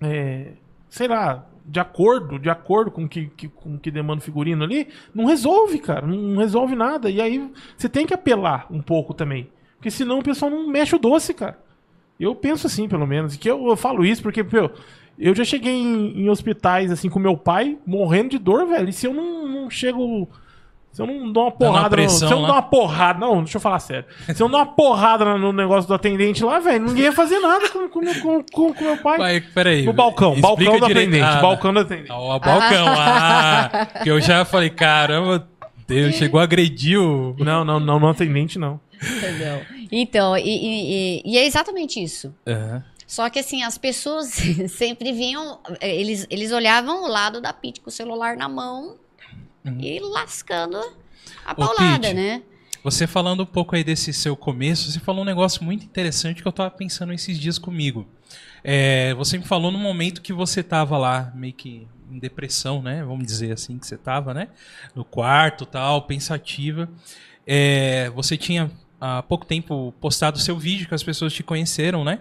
é, sei lá, de acordo, de acordo com que, que, com que demanda o figurino ali, não resolve, cara. Não resolve nada. E aí você tem que apelar um pouco também. Porque senão o pessoal não mexe o doce, cara. Eu penso assim, pelo menos. E que eu, eu falo isso porque, pô, eu já cheguei em, em hospitais, assim, com meu pai, morrendo de dor, velho. E se eu não, não chego. Se eu não dou uma Dando uma porrada. no- pressão se eu não dou uma porrada. Não, deixa eu falar sério. Se eu não dou uma porrada no- negócio do atendente lá, velho, ninguém ia fazer nada com, com, com, com, com meu pai. Vai, peraí. No balcão, balcão do direito. atendente. Ah, balcão do atendente. Ah, o balcão, ah, que eu já falei, caramba, Deus, chegou a agredir o... Não, não, não, no atendente não. Entendeu? Então, e, e- e- e é exatamente isso. Aham. Só que assim, as pessoas sempre vinham, eh, eles, eles olhavam o lado da Pete com o celular na mão Uhum. e lascando a paulada, né? Você falando um pouco aí desse seu começo, você falou um negócio muito interessante que eu tava pensando esses dias comigo. É, você me falou no momento que você tava lá, meio que em depressão, né? Vamos dizer assim que você tava, né? No quarto, tal, pensativa. É, você tinha há pouco tempo postado seu vídeo que as pessoas te conheceram, né?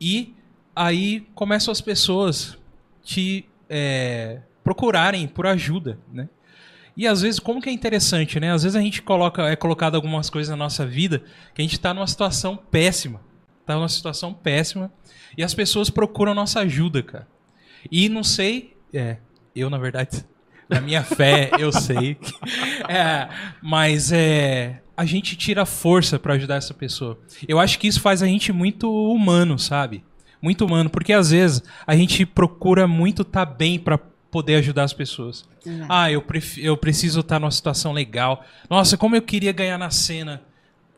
E aí começam as pessoas te é, procurarem por ajuda, né? E às vezes, como que é interessante, né? Às vezes a gente coloca, é colocado algumas coisas na nossa vida que a gente tá numa situação péssima. Tá numa situação péssima. E as pessoas procuram nossa ajuda, cara. E não sei. É, eu, na verdade, na minha fé, eu sei. É, mas é. A gente tira força pra ajudar essa pessoa. Eu acho que isso faz a gente muito humano, sabe? Muito humano. Porque às vezes a gente procura muito estar bem pra poder ajudar as pessoas. Exato. Ah, eu, eu preciso estar numa situação legal. Nossa, como eu queria ganhar na cena,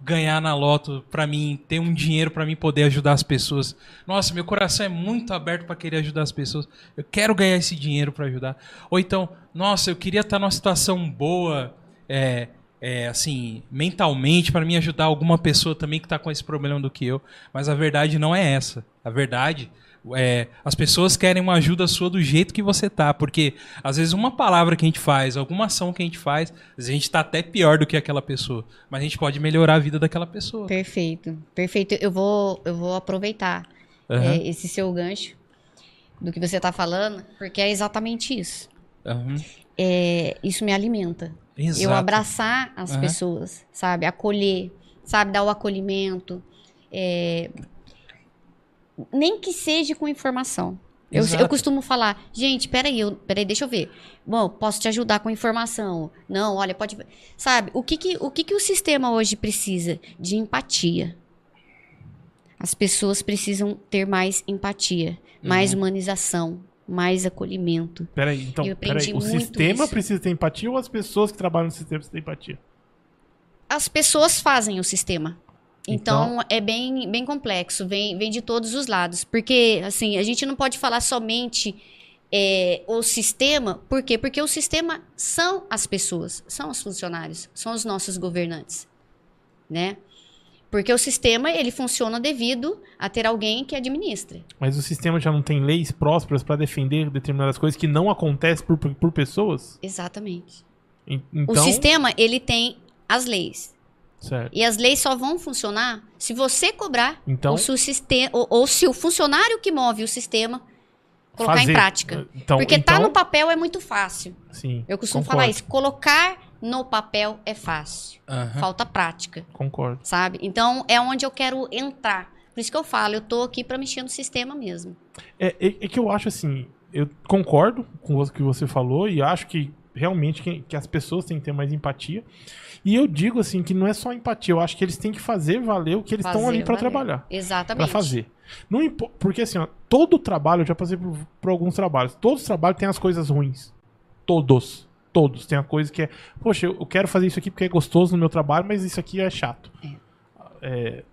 ganhar na loto pra mim, ter um dinheiro pra mim poder ajudar as pessoas. Nossa, meu coração é muito aberto pra querer ajudar as pessoas. Eu quero ganhar esse dinheiro pra ajudar. Ou então, nossa, eu queria estar numa situação boa, é, é, assim, mentalmente para me ajudar alguma pessoa também que está com esse problema do que eu. Mas a verdade não é essa. A verdade é, as pessoas querem uma ajuda sua do jeito que você tá, porque às vezes uma palavra que a gente faz, alguma ação que a gente faz, a gente tá até pior do que aquela pessoa, mas a gente pode melhorar a vida daquela pessoa. Perfeito, perfeito. Eu vou, eu vou aproveitar uhum. é, esse seu gancho do que você tá falando, porque é exatamente isso. Uhum. É, isso me alimenta. Exato. Eu abraçar as uhum. pessoas, sabe? Acolher, sabe? Dar o acolhimento. É, nem que seja com informação. Eu, eu, costumo falar, gente, peraí, eu, peraí, deixa eu ver. Bom, posso te ajudar com informação. Não, olha, pode. Sabe, o que, que, o, que, que o sistema hoje precisa? De empatia. As pessoas precisam ter mais empatia, uhum. mais humanização, mais acolhimento. Peraí, então, peraí, o sistema isso. precisa ter empatia ou as pessoas que trabalham no sistema precisam ter empatia? As pessoas fazem o sistema. Então, então, é bem, bem complexo, vem, vem de todos os lados. Porque, assim, a gente não pode falar somente é, o sistema, por quê? Porque o sistema são as pessoas, são os funcionários, são os nossos governantes, né? Porque o sistema, ele funciona devido a ter alguém que administra. Mas o sistema já não tem leis prósperas para defender determinadas coisas que não acontecem por, por pessoas? Exatamente. Então... O sistema, ele tem as leis. Certo. E as leis só vão funcionar se você cobrar então, ou, se o sistema, ou, ou se o funcionário que move o sistema colocar fazer. em prática. Então, Porque então... tá no papel é muito fácil. Sim. Eu costumo concordo. falar isso. Colocar no papel é fácil. Uhum. Falta prática. Concordo. Sabe? Então é onde eu quero entrar. Por isso que eu falo, eu tô aqui para mexer no sistema mesmo. É, é, é, que eu acho assim, eu concordo com o que você falou e acho que realmente que, que as pessoas têm que ter mais empatia. E eu digo assim que não é só empatia, eu acho que eles têm que fazer valer o que eles estão ali para trabalhar. Exatamente. Para fazer. Não porque assim, ó, todo trabalho, eu já passei por, por alguns trabalhos, todos os trabalhos têm as coisas ruins. Todos. Todos. Tem a coisa que é, poxa, eu quero fazer isso aqui porque é gostoso no meu trabalho, mas isso aqui é chato. É. É,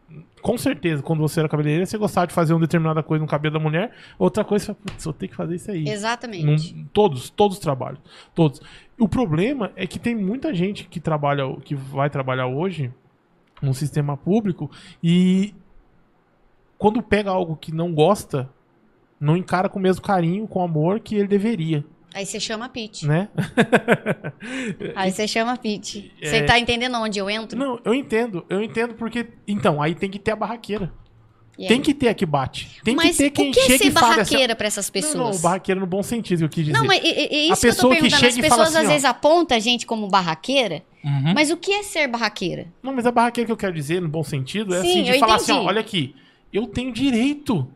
com certeza, quando você era cabeleireira, você gostava de fazer uma determinada coisa no cabelo da mulher, outra coisa, você eu tenho que fazer isso aí. Exatamente. Num, todos, todos os trabalhos. Todos. O problema é que tem muita gente que trabalha, que vai trabalhar hoje no sistema público e quando pega algo que não gosta, não encara com o mesmo carinho, com amor que ele deveria. Aí você chama a Pete. Né? aí você chama a Pete. Você é... tá entendendo onde eu entro? Não, eu entendo. Eu entendo porque. Então, aí tem que ter a barraqueira. Tem que ter a que bate. Tem mas que ter quem o que chega é ser e fala barraqueira assim, pra essas pessoas? Não, não, barraqueira no bom sentido que eu quis dizer. Não, mas é, isso a pessoa que, eu tô perguntando. Que As pessoas assim, às ó, vezes apontam a gente como barraqueira, uhum. mas o que é ser barraqueira? Não, mas a barraqueira que eu quero dizer, no bom sentido, é Sim, assim, de falar entendi. assim, ó, olha aqui, eu tenho direito.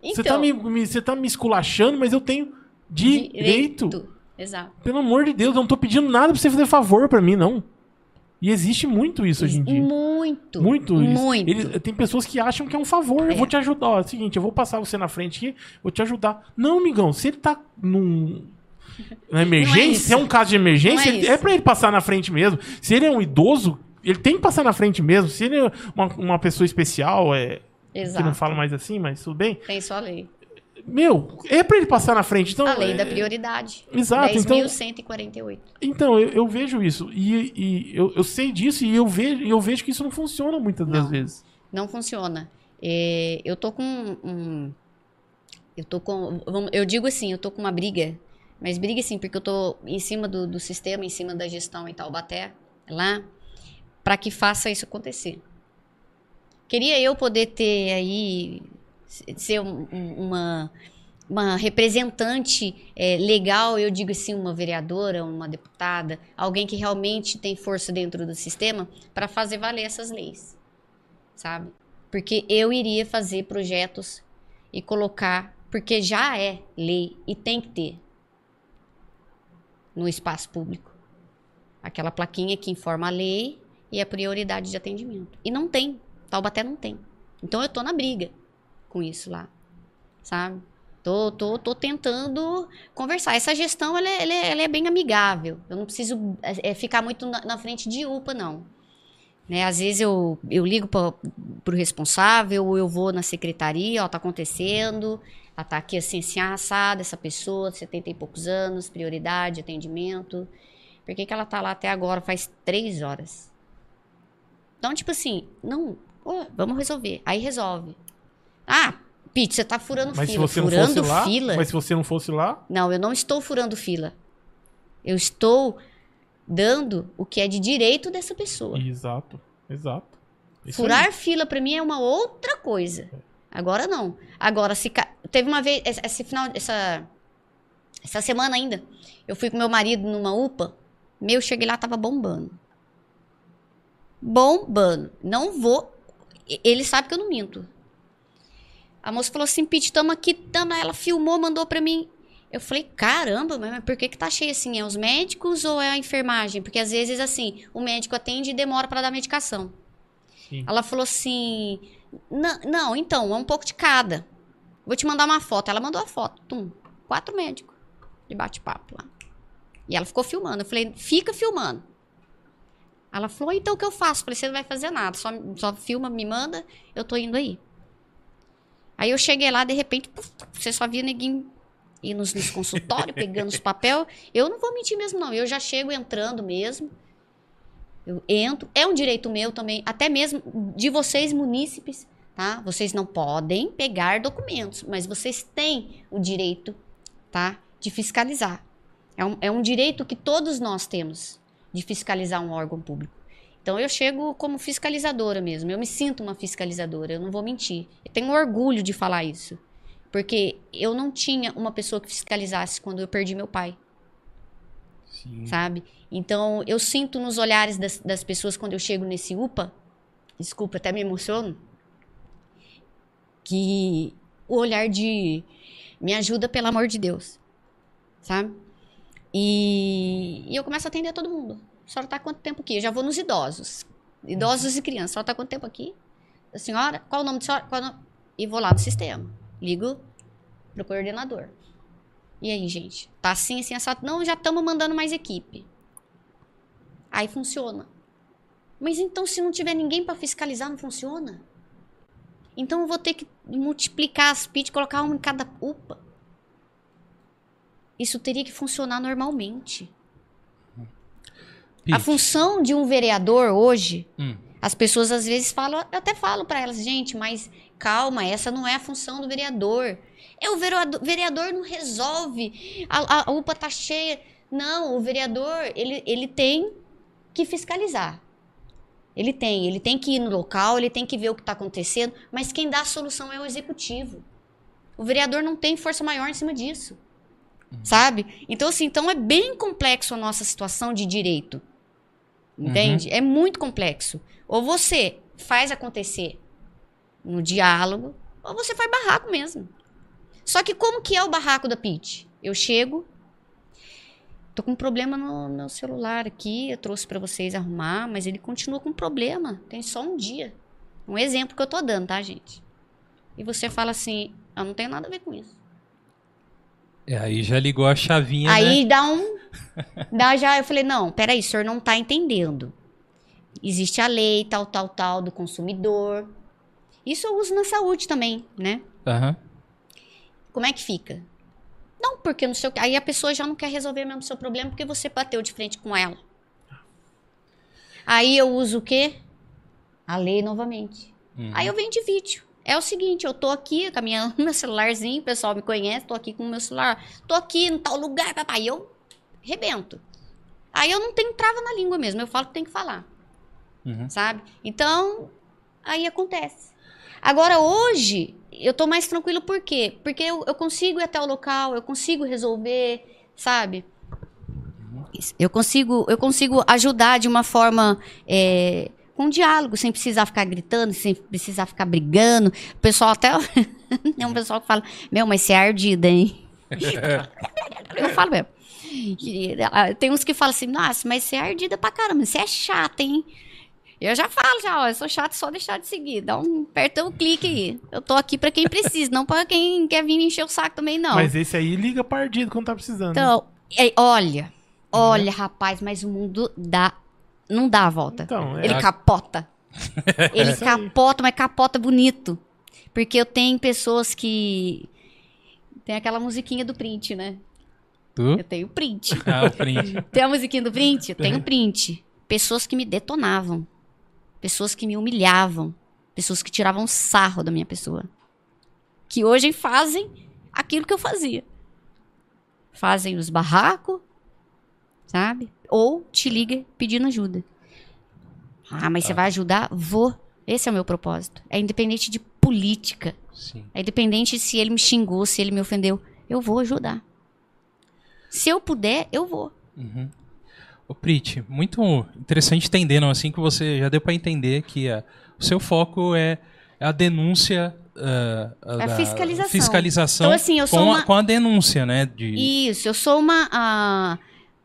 Então, você, tá me, me, você tá me esculachando, mas eu tenho direito. direito. Exato. Pelo amor de Deus, eu não tô pedindo nada pra você fazer favor pra mim, não. E existe muito isso hoje em dia. Muito. Muito isso. Muito. Ele, tem pessoas que acham que é um favor. É. Eu vou te ajudar. Ó, é o seguinte, eu vou passar você na frente aqui, vou te ajudar. Não, amigão, se ele tá num. Na emergência, é se é um caso de emergência, é, é pra ele passar na frente mesmo. Se ele é um idoso, ele tem que passar na frente mesmo. Se ele é uma, uma pessoa especial, é. Exato. Que não fala mais assim, mas tudo bem. Tem só lei. Meu, é para ele passar na frente. Então, a lei é... da prioridade. Exato. 10.148. Então, eu, eu, vejo isso. E, e eu, eu, sei disso e eu vejo, eu vejo que isso não funciona muitas não, das vezes. Não funciona. É, eu tô com um. Eu tô com. Eu digo assim, eu tô com uma briga. Mas briga assim, porque eu tô em cima do, do sistema, em cima da gestão em Taubaté, lá, para que faça isso acontecer. Queria eu poder ter aí ser um, uma, uma representante é, legal, eu digo assim, uma vereadora, uma deputada, alguém que realmente tem força dentro do sistema para fazer valer essas leis, sabe? Porque eu iria fazer projetos e colocar, porque já é lei e tem que ter no espaço público. Aquela plaquinha que informa a lei e a prioridade de atendimento. E não tem. Taubaté não tem. Então eu tô na briga com isso lá, sabe? Tô, tô, tô tentando conversar. Essa gestão, ela é, ela é, ela é bem amigável. Eu não preciso é, é ficar muito na, na, frente de UPA, não. Né? Às vezes eu, eu ligo para o responsável, ou eu vou na secretaria, ó, tá acontecendo, ela tá aqui assim, assim, assada, essa pessoa, 70 e poucos anos, prioridade, atendimento. Por que, que ela tá lá até agora? Faz três horas. Então, tipo assim, não, vamos resolver. Aí resolve. Ah, Pete, você tá furando Mas se fila. você não furando fosse lá, fila? mas se você não fosse lá, Não, eu não estou furando fila. Eu estou dando o que é de direito dessa pessoa. exato, exato. Isso Furar aí. fila pra mim é uma outra coisa. Agora não. Agora se ca- teve uma vez esse, final essa essa semana ainda, eu fui com meu marido numa UPA, meu cheguei lá tava bombando. Bombando. Não vou ele sabe que eu não minto. A moça falou assim, Pete, tamo aqui, tamo. Ela filmou, mandou pra mim. Eu falei, caramba, mas por que que tá cheio assim? É os médicos ou é a enfermagem? Porque às vezes, assim, o médico atende e demora pra dar medicação. Sim. Ela falou assim: "Não, não, então, é um pouco de cada. Vou te mandar uma foto. Ela mandou a foto. Tum, quatro médicos de bate-papo lá. E ela ficou filmando. Eu falei: fica filmando. Ela falou: então o que eu faço? Eu falei: você não vai fazer nada. Só, só filma, me manda. Eu tô indo aí. Aí eu cheguei lá, de repente, puf, você só via neguinho ir nos, nos consultórios, pegando os papel. Eu não vou mentir mesmo, não. Eu já chego entrando mesmo. Eu entro, é um direito meu também, até mesmo de vocês munícipes, tá? Vocês não podem pegar documentos, mas vocês têm o direito, tá? De fiscalizar. É um, é um direito que todos nós temos de fiscalizar um órgão público. Então eu chego como fiscalizadora mesmo, eu me sinto uma fiscalizadora, eu não vou mentir. Eu tenho orgulho de falar isso, porque eu não tinha uma pessoa que fiscalizasse quando eu perdi meu pai Sim. sabe? Então, eu sinto nos olhares das, das pessoas quando eu chego nesse UPA, desculpa, até me emociono, que o olhar de me ajuda, pelo amor de Deus, sabe? E, e eu começo a atender todo mundo. A senhora tá quanto tempo aqui? Eu já vou nos idosos. Idosos e crianças. A senhora tá quanto tempo aqui? A senhora? Qual o nome da senhora? O? E vou lá no sistema. Ligo pro coordenador. E aí, gente? Tá assim, assim, assado? Não, já estamos mandando mais equipe. Aí funciona. Mas então, se não tiver ninguém para fiscalizar, não funciona? Então eu vou ter que multiplicar as PIT, colocar uma em cada UPA. Isso teria que funcionar normalmente. A Pete, função de um vereador hoje, Hum. as pessoas às vezes falam, eu até falo para elas, gente, mas calma, essa não é a função do vereador. É o vereador, vereador não resolve, a, a UPA tá cheia. Não, o vereador, ele, ele tem que fiscalizar. Ele tem, ele tem que ir no local, ele tem que ver o que está acontecendo, mas quem dá a solução é o executivo. O vereador não tem força maior em cima disso. Sabe? Então, assim, então é bem complexo a nossa situação de direito. Entende? É muito complexo. Ou você faz acontecer no diálogo, ou você faz barraco mesmo. Só que como que é o barraco da Pete? Eu chego, tô com um problema no meu celular aqui, eu trouxe pra vocês arrumar, mas ele continua com problema. Tem só um dia. Um exemplo que eu tô dando, tá, gente? E você fala assim, eu não tenho nada a ver com isso. É, aí já ligou a chavinha, Aí né? dá um. Dá já. Eu falei, não, peraí, o senhor não tá entendendo. Existe a lei, tal, tal, tal, do consumidor. Isso eu uso na saúde também, né? Aham. Como é que fica? Não, porque não sei o que. Aí a pessoa já não quer resolver mesmo o seu problema porque você bateu de frente com ela. Aí eu uso o quê? A lei novamente. Uhum. Aí eu venho de vídeo. É o seguinte, eu tô aqui com a minha, meu celularzinho, o pessoal me conhece, tô aqui com o meu celular. Tô aqui em tal lugar, papai. Eu rebento. Aí eu não tenho trava na língua mesmo, eu falo que tem que falar. Uhum. Sabe? Então, aí acontece. Agora, hoje, eu tô mais tranquilo por quê? Porque eu, eu consigo ir até o local, eu consigo resolver, sabe? Isso. Eu consigo, eu consigo ajudar de uma forma é, com diálogo, sem precisar ficar gritando, sem precisar ficar brigando. O pessoal até. Tem um pessoal que fala, meu, mas você é ardida, hein? eu falo mesmo. Tem uns que falam assim, nossa, mas você é ardida pra caramba, você é chata, hein? Eu já falo, já, ó, eu sou chata, só deixar de seguir. Dá um, aperta o clique aí. Eu tô aqui pra quem precisa, não pra quem quer vir me encher o saco também, não. Mas esse aí liga partido quando tá precisando. né? Então, é, olha, olha, rapaz, mas o mundo dá, não dá a volta. Então, é. Ele capota. Ele aí. capota, mas capota bonito. Porque eu tenho pessoas que. Tem aquela musiquinha do print, né? Tu? Eu tenho print. Ah, o print. Tem a musiquinha do print? Eu tenho print. Pessoas que me detonavam. Pessoas que me humilhavam. Pessoas que tiravam sarro da minha pessoa. Que hoje fazem aquilo que eu fazia. Fazem os barracos, sabe? Ou te liga pedindo ajuda. Ah, mas você vai ajudar? Vou. Esse é o meu propósito. É independente de política. Sim. É independente se ele me xingou, se ele me ofendeu. Eu vou ajudar. Se eu puder, eu vou. Uhum. Ô, Prit, muito interessante entendendo, assim, que você já deu para entender que ah, o seu foco é a denúncia. ah, ah, É a da fiscalização. fiscalização Então, assim, eu sou com, a, uma- com a denúncia, né? De... Isso, eu sou uma ah,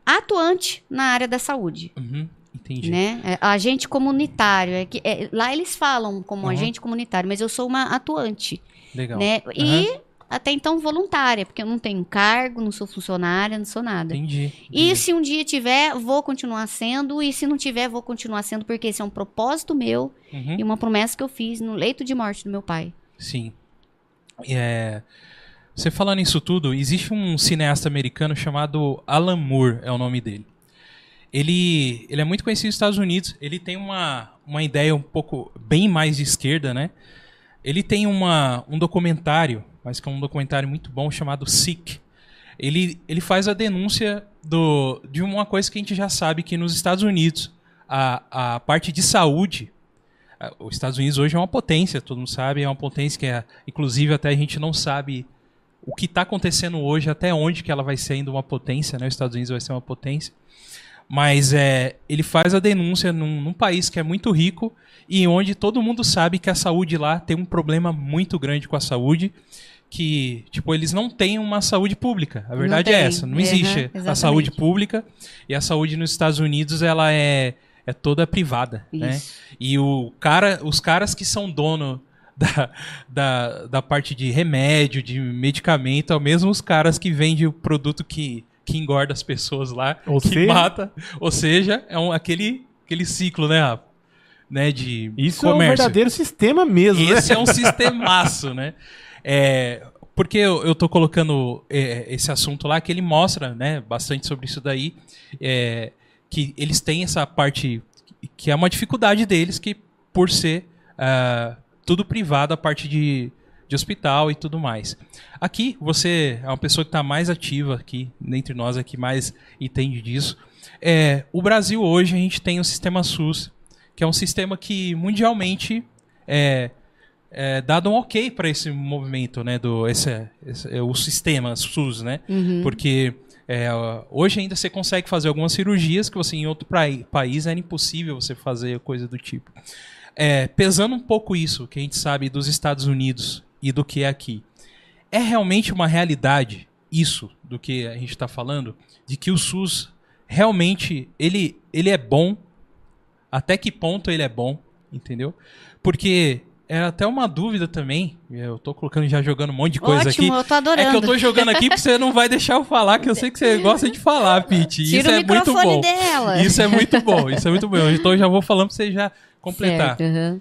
atuante na área da saúde. Uhum, entendi. Né? É, agente comunitário. É que, é, lá eles falam como Uhum. agente comunitário, mas eu sou uma atuante. Legal. Né? E até então voluntária, porque eu não tenho cargo, não sou funcionária, não sou nada. Entendi. E entendi. se um dia tiver, vou continuar sendo. E se não tiver, vou continuar sendo, porque esse é um propósito meu Uhum, e uma promessa que eu fiz no leito de morte do meu pai. Sim. É, Você falando isso tudo, existe um cineasta americano chamado Alan Moore, é o nome dele. Ele, ele é muito conhecido nos Estados Unidos. Ele tem uma, uma ideia um pouco bem mais de esquerda, né? Ele tem uma, um documentário, mas que é um documentário muito bom chamado Sick. Ele, ele faz a denúncia do, de uma coisa que a gente já sabe que nos Estados Unidos a, a parte de saúde os Estados Unidos hoje é uma potência, todo mundo sabe, é uma potência que é, inclusive até a gente não sabe o que está acontecendo hoje, até onde que ela vai sendo uma potência, né? Os Estados Unidos vai ser uma potência. Mas é, ele faz a denúncia num, num país que é muito rico e onde todo mundo sabe que a saúde lá tem um problema muito grande com a saúde, que tipo eles não têm uma saúde pública. A verdade é essa, não Uhum, existe a saúde pública e a saúde nos Estados Unidos ela é é toda privada, né? Isso. E o cara, os caras que são dono da, da, da parte de remédio, de medicamento, é o mesmo os caras que vendem o produto que, que engorda as pessoas lá, Ou que seja- mata. Ou seja, é um, aquele, aquele ciclo, né, Rafa? Né, de Isso é um comércio. verdadeiro sistema mesmo, né? Esse é um sistemaço, né? É, porque eu, eu tô colocando é, esse assunto lá, que ele mostra né, bastante sobre isso daí, é, que eles têm essa parte que é uma dificuldade deles, que por ser ah, tudo privado, a parte de, de hospital e tudo mais. Aqui, você é uma pessoa que está mais ativa aqui, dentre nós aqui, mais entende disso. É, o Brasil hoje, a gente tem o sistema SUS, que é um sistema que mundialmente é, é dado um ok para esse movimento, né, do esse, esse- é, o sistema SUS, né? Porque é, hoje ainda você consegue fazer algumas cirurgias que você em outro país era impossível você fazer coisa do tipo. É, pesando um pouco isso que a gente sabe dos Estados Unidos e do que é aqui, é realmente uma realidade isso do que a gente está falando, de que o SUS realmente ele, ele é bom, até que ponto ele é bom, entendeu? Porque é até uma dúvida também, eu tô colocando já jogando um monte de coisa Ótimo, aqui. eu tô adorando. É que eu tô jogando aqui porque você não vai deixar eu falar, que eu sei que você gosta de falar, Pete. Isso Tira o é muito bom. dela. Isso é muito bom, isso é muito bom. Então eu já vou falando pra você já completar. Certo, aham.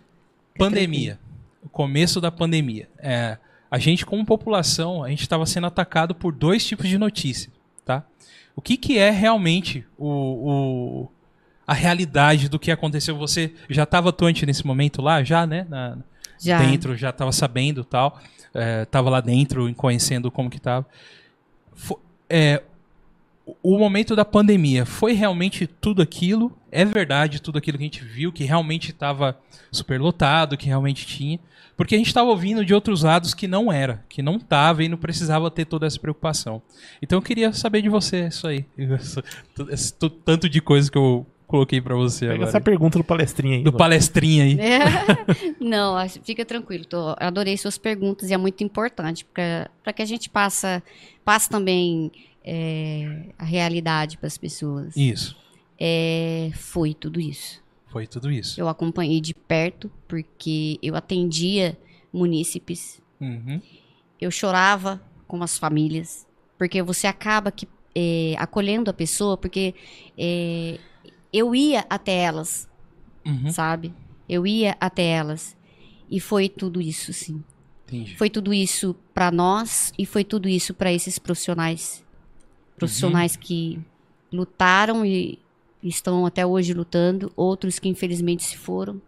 Pandemia. O começo da pandemia. É, a gente, como população, a gente estava sendo atacado por dois tipos de notícia, tá? O que, que é realmente o, o- a realidade do que aconteceu? Você já estava atuante nesse momento lá, já, né? Na- Já. dentro, já estava sabendo tal, estava lá dentro, conhecendo como que estava. o momento da pandemia foi realmente tudo aquilo? É verdade tudo aquilo que a gente viu, que realmente estava superlotado, que realmente tinha? Porque a gente estava ouvindo de outros lados que não era, que não estava e não precisava ter toda essa preocupação. Então eu queria saber de você isso aí. Esse tanto de coisa que eu coloquei para você Pega agora. essa pergunta do palestrinha aí. Do Lu. palestrinha aí. É. Não, fica tranquilo. Tô, adorei suas perguntas e é muito importante para que a gente passa, passe também é, a realidade para as pessoas. Isso. É, foi tudo isso. Foi tudo isso. Eu acompanhei de perto porque eu atendia munícipes, Uhum. eu chorava com as famílias, porque você acaba que, é, acolhendo a pessoa, porque é, eu ia até elas, Uhum. sabe? Eu ia até elas. E foi tudo isso, sim. Entendi. Foi tudo isso para nós e foi tudo isso para esses profissionais Profissionais que lutaram e estão até hoje lutando, outros que infelizmente se foram,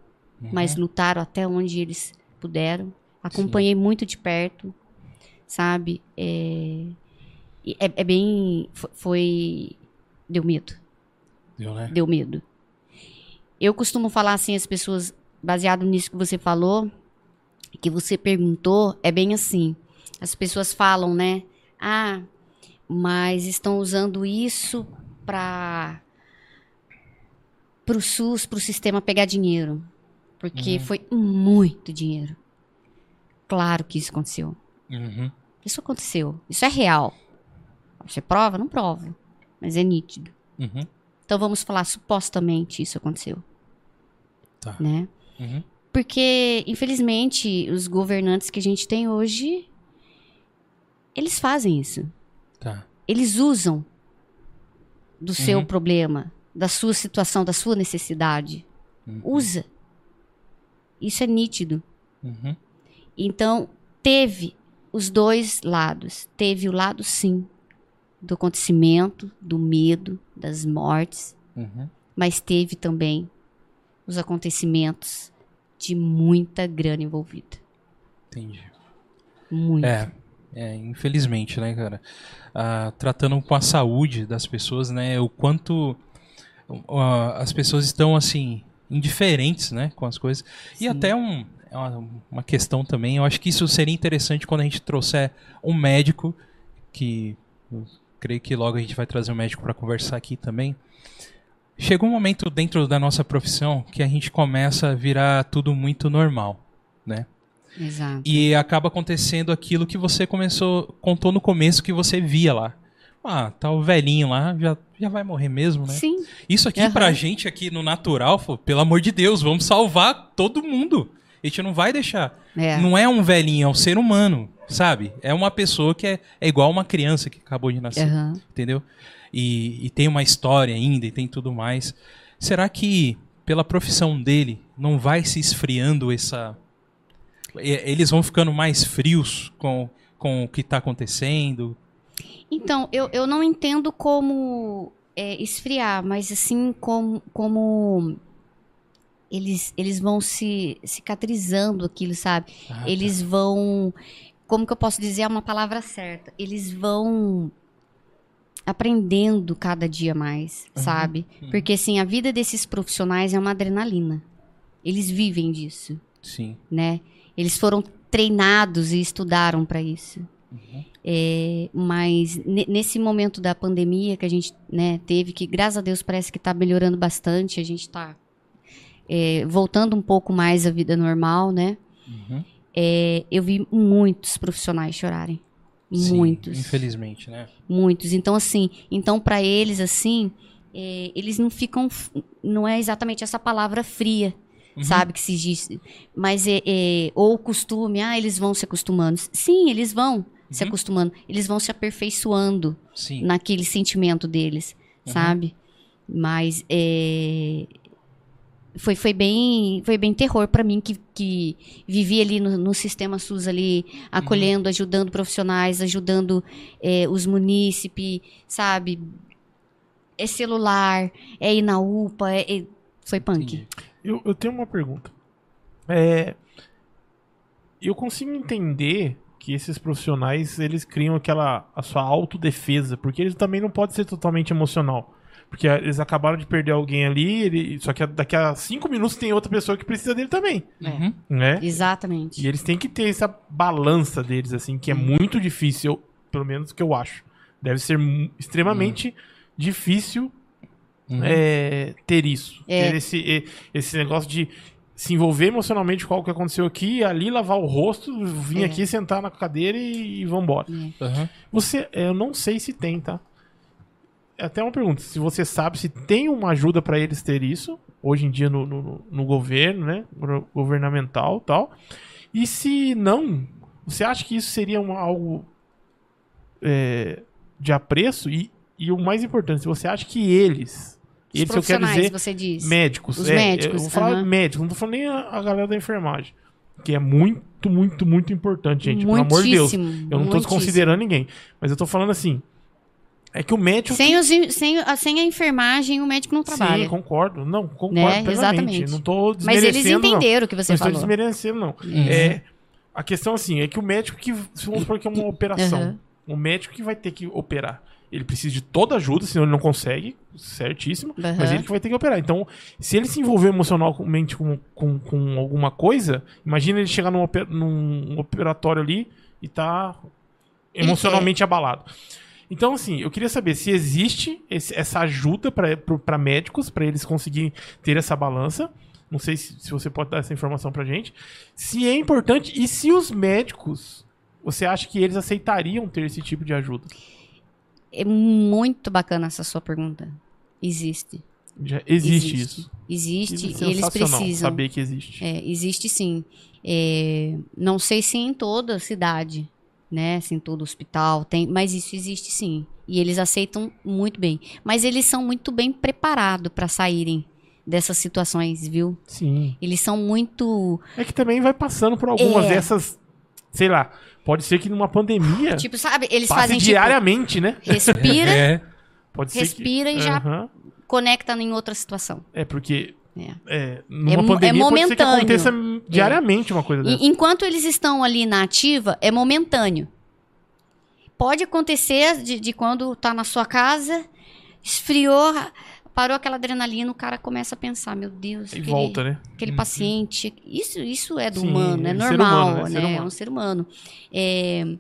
mas lutaram até onde eles puderam. Acompanhei muito de perto, sabe? É, é, é bem. fo- Foi. Deu medo. Deu, né? Deu medo. Eu costumo falar assim, as pessoas, baseado nisso que você falou, que você perguntou, é bem assim. As pessoas falam, né? Ah, mas estão usando isso para o SUS, para o sistema pegar dinheiro. Porque foi muito dinheiro. Claro que isso aconteceu. Uhum. Isso aconteceu. Isso é real. Você prova? Não prova. Mas é nítido. Uhum. Então vamos falar supostamente isso aconteceu, Tá. né? Uhum. Porque infelizmente os governantes que a gente tem hoje eles fazem isso. Tá. Eles usam do seu Uhum. problema, da sua situação, da sua necessidade. Uhum. Usa. Isso é nítido. Uhum. Então, teve os dois lados. Teve o lado, sim, do acontecimento, do medo, das mortes, Uhum. mas teve também os acontecimentos de muita grana envolvida. Entendi. Muito. É, é, infelizmente, né, cara? Ah, tratando com a saúde das pessoas, né? O quanto ah, as pessoas estão, assim, indiferentes, né, com as coisas. E Sim. até um, é uma, uma questão também, eu acho que isso seria interessante quando a gente trouxer um médico, que creio que logo a gente vai trazer um médico para conversar aqui também. Chega um momento dentro da nossa profissão que a gente começa a virar tudo muito normal, né? Exato. E acaba acontecendo aquilo que você começou, contou no começo que você via lá. Ah, tá o velhinho lá, já, já vai morrer mesmo, né? Sim, Isso aqui Aham. pra gente aqui no natural, pô, pelo amor de Deus, vamos salvar todo mundo. A gente não vai deixar. é. Não é um velhinho, é um ser humano, sabe? É uma pessoa que é, é igual uma criança que acabou de nascer Aham. entendeu? E, e tem uma história ainda e tem tudo mais. Será que pela profissão dele não vai se esfriando essa. Eles vão ficando mais frios com, com o que está acontecendo? Então, eu, eu não entendo como é, esfriar, mas assim como, como eles, eles vão se cicatrizando aquilo, sabe? Ah, tá. Eles vão. Como que eu posso dizer uma palavra certa? Eles vão aprendendo cada dia mais, sabe? uhum. Porque assim, a vida desses profissionais é uma adrenalina. Eles vivem disso, Sim. né? Eles foram treinados e estudaram para isso. É, mas ne- nesse momento da pandemia que a gente né, teve, que graças a Deus parece que está melhorando bastante, a gente está voltando um pouco mais à vida normal, né? Uhum. É, eu vi muitos profissionais chorarem. Sim, muitos. Infelizmente, né? Muitos. Então, assim, então para eles, assim, é, eles não ficam. Não é exatamente essa palavra fria, Uhum. sabe, que se diz. Mas é, é, ou o costume, ah, eles vão se acostumando. Sim, eles vão se Uhum. acostumando. Eles vão se aperfeiçoando Sim. naquele sentimento deles, Uhum. sabe? Mas é, foi, foi bem foi bem terror pra mim que, que vivi ali no, no sistema SUS ali acolhendo, ajudando profissionais, ajudando é, os munícipes, sabe? É celular, é ir na UPA, é- é- foi punk. Eu, eu tenho uma pergunta. É, eu consigo entender que esses profissionais eles criam aquela a sua autodefesa, porque eles também não podem ser totalmente emocional. Porque eles acabaram de perder alguém ali, ele- só que daqui a cinco minutos tem outra pessoa que precisa dele também, Uhum. né? Exatamente. E eles têm que ter essa balança deles, assim, que é muito difícil, eu- pelo menos que eu acho. Deve ser extremamente difícil Uhum. é, ter isso. É. Ter esse, esse negócio de se envolver emocionalmente com algo que aconteceu aqui, ali lavar o rosto, vir É. aqui, sentar na cadeira e, e vambora. Uhum. Você, eu não sei se tem, tá? É até uma pergunta. Se você sabe se tem uma ajuda pra eles ter isso, hoje em dia no, no, no governo, né? Go- Governamental e tal. E se não, você acha que isso seria uma- algo é, de apreço? E, e o mais importante, se você acha que eles, Os eles eu quero dizer, você diz. médicos, Os é, médicos, eu vou falar aham. médicos, não tô falando nem a, a galera da enfermagem, que é muito, muito, muito importante, gente, pelo amor de Deus. Muitíssimo, Eu não tô muitíssimo. desconsiderando ninguém. Mas eu tô falando assim. É que o médico. Sem, os, sem, a, sem a enfermagem, o médico não trabalha. Sim, concordo. Não, concordo Né? plenamente. Exatamente. Não tô Mas desmerecendo, eles entenderam o que não. você Não estou falou. desmerecendo, não. É, a questão, assim, é que o médico que... Vamos supor que é uma operação. Uhum. O médico que vai ter que operar. Ele precisa de toda ajuda, senão ele não consegue. Certíssimo. Uhum. Mas ele que vai ter que operar. Então, se ele se envolver emocionalmente com, com, com alguma coisa, imagina ele chegar num, num operatório ali e tá emocionalmente abalado. Então, assim, eu queria saber se existe esse- essa ajuda para médicos, para eles conseguirem ter essa balança. Não sei se, se você pode dar essa informação pra gente. Se é importante e se os médicos, você acha que eles aceitariam ter esse tipo de ajuda? É muito bacana essa sua pergunta. Existe. Já existe, Existe. isso. Existe Que e eles precisam. saber que existe. É, existe sim. É, não sei se em toda cidade, né? Se em todo hospital tem, mas isso existe sim. E eles aceitam muito bem. Mas eles são muito bem preparados para saírem dessas situações, viu? Sim. Eles são muito. É que também vai passando por algumas É. dessas, sei lá, pode ser que numa pandemia Tipo, sabe? Eles passe fazem tipo, diariamente, né? respira, É. Pode ser respira que... e já conecta em outra situação. É porque É. é, numa É é pandemia pode ser que momentâneo. aconteça diariamente uma coisa dessa. Enquanto eles estão ali na ativa, é momentâneo. Pode acontecer de, de quando tá na sua casa, esfriou, parou aquela adrenalina, o cara começa a pensar, meu Deus, E aquele, volta, né? aquele paciente. Isso, isso é do Sim, humano, é é normal, humano, né? Né? É um ser humano. É,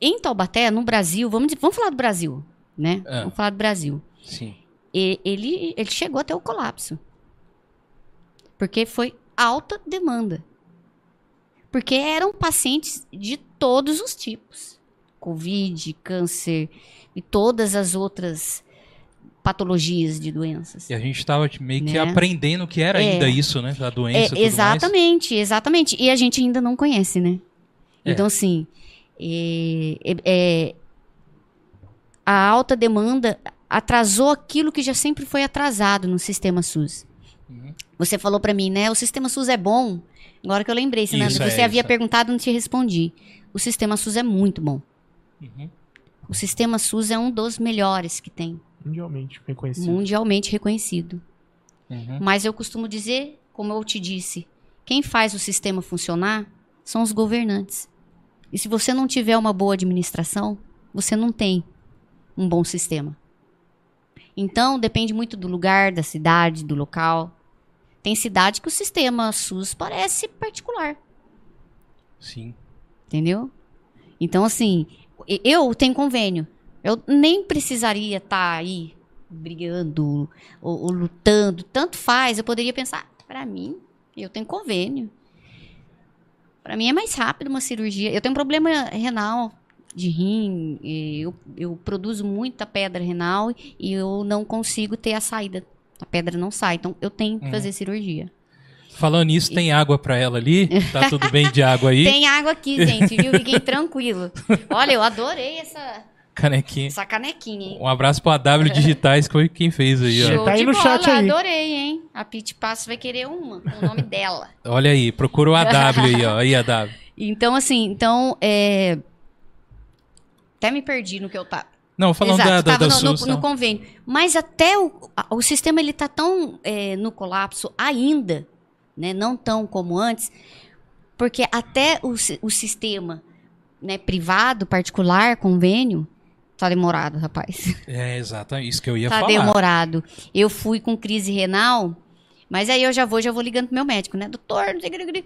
Em Taubaté, no Brasil, vamos, vamos falar do Brasil, né? É. Vamos falar do Brasil. Sim. E- ele, ele chegou até o colapso. Porque foi alta demanda. Porque eram pacientes de todos os tipos: Covid, câncer e todas as outras patologias de doenças. E a gente tava meio que Né? aprendendo o que era É. ainda isso, né? A doença É, e tudo mais. exatamente, exatamente. E a gente ainda não conhece, né? É. Então, assim, é- é- é- a alta demanda atrasou aquilo que já sempre foi atrasado no sistema SUS. Uhum. Você falou pra mim, né? O sistema SUS é bom. Agora que eu lembrei, Sinandro, Isso, é, você havia isso. perguntado e não te respondi. O sistema SUS é muito bom. Uhum. O sistema SUS é um dos melhores que tem, Mundialmente reconhecido. mundialmente reconhecido. Uhum. Mas eu costumo dizer, como eu te disse, quem faz o sistema funcionar são os governantes. E se você não tiver uma boa administração, você não tem um bom sistema. Então, depende muito do lugar, da cidade, do local. Tem cidade que o sistema SUS parece particular, Sim. entendeu? Então, assim, eu tenho convênio. Eu nem precisaria estar aí brigando ou, ou lutando. Tanto faz. Eu poderia pensar, pra mim, eu tenho convênio. Pra mim é mais rápido uma cirurgia. Eu tenho um problema renal de rim. e Eu, eu produzo muita pedra renal e eu não consigo ter a saída. A pedra não sai. Então eu tenho que Uhum. fazer cirurgia. Falando nisso, tem água pra ela ali? Tá tudo bem de água aí? Tem água aqui, gente, viu? Fiquem tranquilo. Olha, eu adorei essa, Canequinha. essa canequinha, hein? Um abraço pro AW Digitais, que foi quem fez aí, ó. Show. Tá aí de no bola, chat aí. adorei, hein? A Pit Passo vai querer uma, com o nome dela. Olha aí, procura o AW aí, ó. Aí, AW. Então, assim, então, é... Até me perdi no que eu tava. Não, falando Exato, da, da, da no, no- SUS, no não. convênio. Mas até o, o sistema, ele tá tão é, no colapso ainda, né? Não tão como antes, porque até o, o sistema né, privado, particular, convênio, tá demorado, rapaz. É, exato, é isso que eu ia tá falar. demorado. Eu fui com crise renal, mas aí eu já vou, já vou ligando pro meu médico, né? Doutor, não sei o que,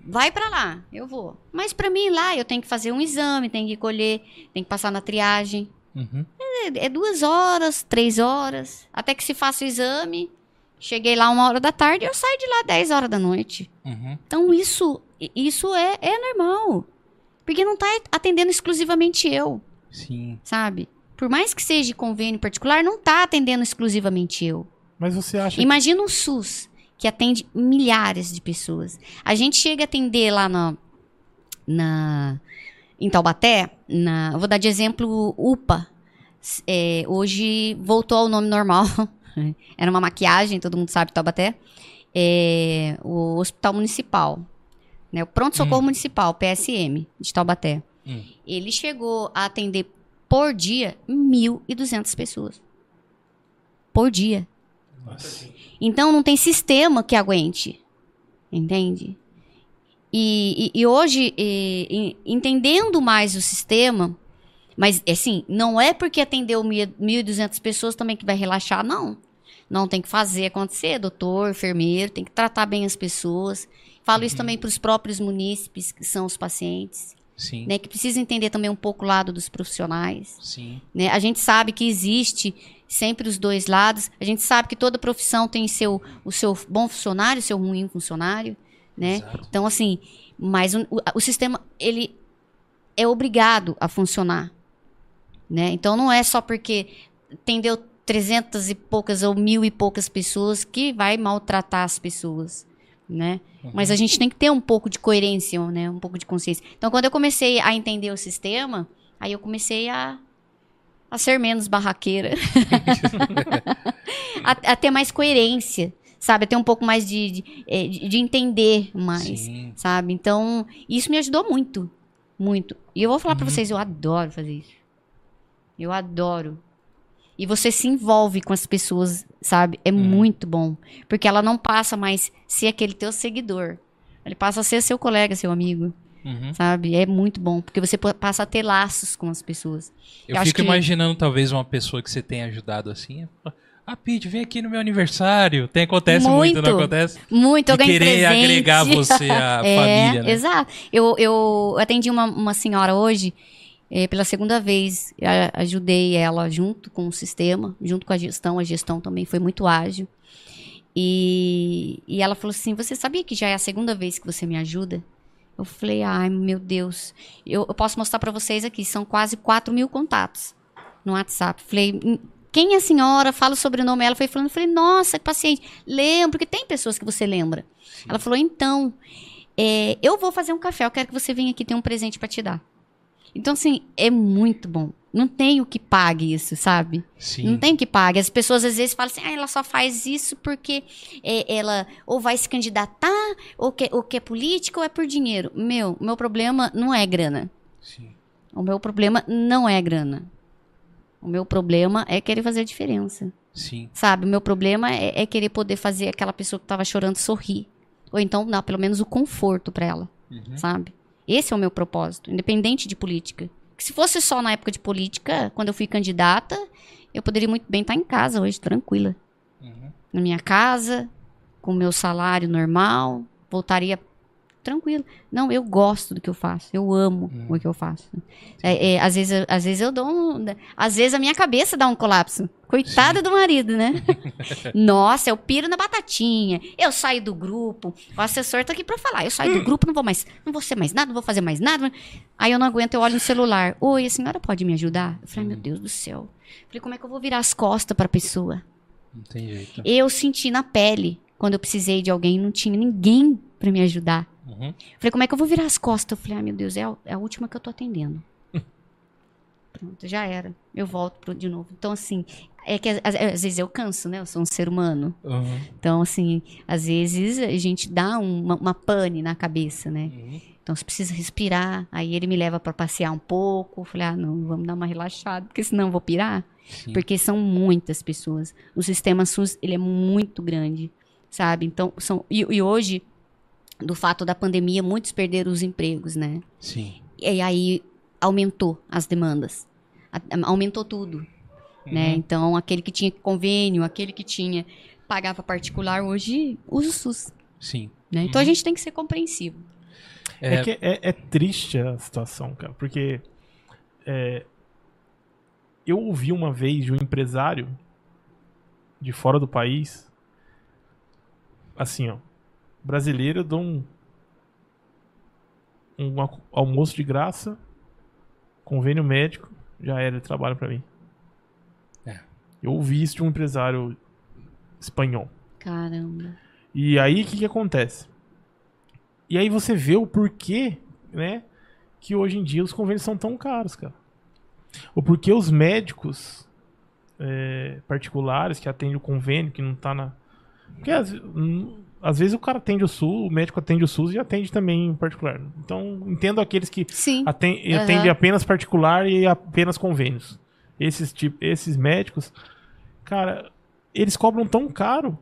que. vai pra lá, eu vou. Mas pra mim lá, eu tenho que fazer um exame, tenho que colher, tenho que passar na triagem. Uhum. É, é duas horas, três horas, até que se faça o exame. Cheguei lá uma hora da tarde, eu saio de lá dez horas da noite. Uhum. Então isso, isso é, é normal. Porque não tá atendendo exclusivamente eu Sim. sabe? Por mais que seja de convênio particular, não está atendendo exclusivamente eu. Mas você acha Imagina um SUS que atende milhares de pessoas. A gente chega a atender lá na, na em Taubaté, na, vou dar de exemplo UPA. É, hoje voltou ao nome normal. Era uma maquiagem, todo mundo sabe Taubaté. É, o Hospital Municipal, né? O Pronto Socorro Municipal, PSM, de Taubaté. Hum. Ele chegou a atender por dia 1.200 pessoas. Por dia. Então não tem sistema que aguente. Entende? E, e, e hoje, e, entendendo mais o sistema, mas assim, não é porque atendeu 1.200 pessoas também que vai relaxar, não. Não tem que fazer acontecer, doutor, enfermeiro, tem que tratar bem as pessoas. Falo uhum. isso também para os próprios munícipes, que são os pacientes. Sim. Né, que precisa entender também um pouco o lado dos profissionais. Sim. Né? A gente sabe que existe sempre os dois lados. A gente sabe que toda profissão tem seu, o seu bom funcionário, o seu ruim funcionário, né? Exato. Então, assim, mas o, o, sistema, ele é obrigado a funcionar, né? Então, não é só porque atendeu trezentas e poucas ou mil e poucas pessoas que vai maltratar as pessoas, né? Uhum. Mas a gente tem que ter um pouco de coerência, né? Um pouco de consciência. Então, quando eu comecei a entender o sistema, aí eu comecei a a ser menos barraqueira. a, a, ter mais coerência, sabe? A ter um pouco mais de, de, é, de entender mais, Sim. sabe? Então, isso me ajudou muito. Muito. E eu vou falar uhum. pra vocês, eu adoro fazer isso. Eu adoro. E você se envolve com as pessoas, sabe? É uhum. muito bom. Porque ela não passa mais ser aquele teu seguidor. Ele passa a ser seu colega, seu amigo. Uhum. Sabe? É muito bom, porque você passa a ter laços com as pessoas. Eu, Eu fico que... imaginando, talvez, uma pessoa que você tenha ajudado assim. Ah, Pete, vem aqui no meu aniversário. Tem, acontece muito, muito não acontece? Muito, eu ganhei querer presente. agregar você à é, família, né? Exato. Eu, eu atendi uma, uma senhora hoje, é, pela segunda vez, ajudei ela junto com o sistema, junto com a gestão. A gestão também foi muito ágil. E, e ela falou assim: Você sabia que já é a segunda vez que você me ajuda? Eu falei, ai meu Deus. Eu, eu posso mostrar para vocês aqui, são quase 4 mil contatos no WhatsApp. Falei, hum, quem é a senhora? Fala o sobrenome. Ela foi falando, eu falei, nossa, que paciente. Lembro, porque tem pessoas que você lembra. Sim. Ela falou, então, é, eu vou fazer um café, eu quero que você venha aqui, tem um presente para te dar. Então, assim, é muito bom. Não tem o que pague isso, sabe? Sim. Não tem o que pague. As pessoas às vezes falam assim, ah, ela só faz isso porque é, ela ou vai se candidatar, ou que, ou que é política, ou é por dinheiro. Meu, meu problema não é grana. Sim. O meu problema não é grana. O meu problema é querer fazer a diferença. Sim. Sabe? O meu problema é, é querer poder fazer aquela pessoa que estava chorando sorrir. Ou então, não, pelo menos o conforto para ela. Uhum. Sabe? Esse é o meu propósito, independente de política. Se fosse só na época de política, quando eu fui candidata, eu poderia muito bem estar em casa hoje, tranquila. Uhum. Na minha casa, com o meu salário normal, voltaria tranquilo. Não, eu gosto do que eu faço. Eu amo hum. o que eu faço. É, é, às, vezes, às vezes eu dou um, Às vezes a minha cabeça dá um colapso. Coitada Sim. do marido, né? Nossa, eu piro na batatinha. Eu saio do grupo. O assessor tá aqui pra falar. Eu saio do grupo, não vou mais. Não vou ser mais nada, não vou fazer mais nada. Aí eu não aguento, eu olho no celular. Oi, a senhora pode me ajudar? Eu falei, meu hum. Deus do céu. Eu falei, como é que eu vou virar as costas pra pessoa? Não tem jeito. Eu senti na pele quando eu precisei de alguém, não tinha ninguém para me ajudar. Uhum. Falei, como é que eu vou virar as costas? Eu falei, ah, meu Deus, é a, é a última que eu tô atendendo. Pronto, já era. Eu volto pro, de novo. Então, assim, é que às, às, vezes eu canso, né? Eu sou um ser humano. Uhum. Então, assim, às vezes a gente dá uma, uma pane na cabeça, né? Uhum. Então, você precisa respirar. Aí ele me leva para passear um pouco. Eu falei, ah, não, vamos dar uma relaxada, porque senão eu vou pirar. Sim. Porque são muitas pessoas. O sistema SUS, ele é muito grande, sabe? Então, são... e, e hoje do fato da pandemia, muitos perderam os empregos, né? Sim. E aí aumentou as demandas. aumentou tudo, uhum. né? Então, aquele que tinha convênio, aquele que tinha pagava particular, hoje usa o SUS. Sim. Né? Então, uhum. a gente tem que ser compreensivo. É, é que é, é, triste a situação, cara, porque é, eu ouvi uma vez de um empresário de fora do país, assim, ó, brasileiro, eu dou um, um almoço de graça, convênio médico, já era de trabalho para mim. É. Eu ouvi isso de um empresário espanhol. Caramba. E aí, o que, que acontece? E aí você vê o porquê, né? Que hoje em dia os convênios são tão caros, cara. O porquê os médicos é, particulares que atendem o convênio, que não tá na. Porque às vezes o cara atende o SUS, o médico atende o SUS e atende também em particular. Então, entendo aqueles que Sim. aten- Aham. atende apenas particular e apenas convênios. Esses, tipo, esses médicos, cara, eles cobram tão caro,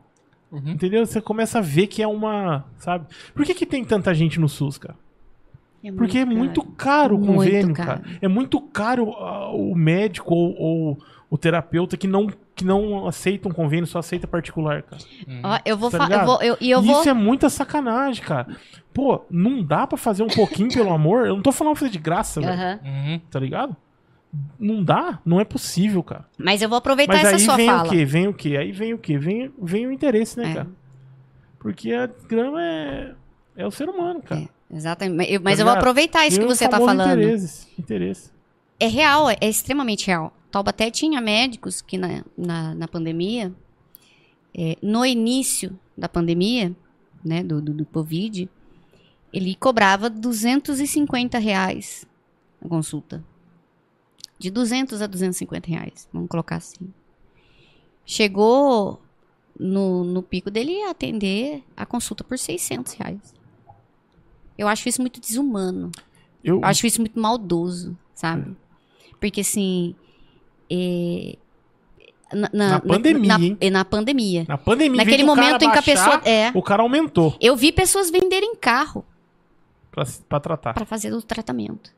Uhum. entendeu? Você começa a ver que é uma, sabe? Por que, que tem tanta gente no SUS, cara? Porque é muito caro o Muito convênio, caro. cara. É muito caro ah, o médico ou, ou o terapeuta que não, que não aceita um convênio, só aceita particular, cara. Ó, eu vou Tá fa- eu eu, e eu E vou Isso é muita sacanagem, cara. Pô, não dá pra fazer um pouquinho pelo amor? Eu não tô falando pra fazer de graça, velho. Uhum. Tá ligado? Não dá, não é possível, cara. Mas eu vou aproveitar Mas essa aí sua vem fala. o quê? Vem o quê? Aí vem o quê? Vem, vem o interesse, né, É. cara? Porque a grama é, é o ser humano, cara. É, exatamente. Mas eu Tá vou aproveitar isso que você tá falando. Interesse, interesse. É real, é extremamente real. Taubaté tinha médicos que na, na, na pandemia, é, no início da pandemia, né, do, do, do Covid, ele cobrava 250 reais a consulta. De 200 a 250 reais, vamos colocar assim. Chegou no, no pico dele a atender a consulta por 600 reais. Eu acho isso muito desumano. Eu, Eu acho isso muito maldoso, sabe? Porque assim. É, Na, Na pandemia, na, hein? é, na pandemia. na pandemia, Naquele momento em que a pessoa. É. O cara aumentou Eu vi pessoas venderem carro pra, pra tratar. pra fazer o tratamento.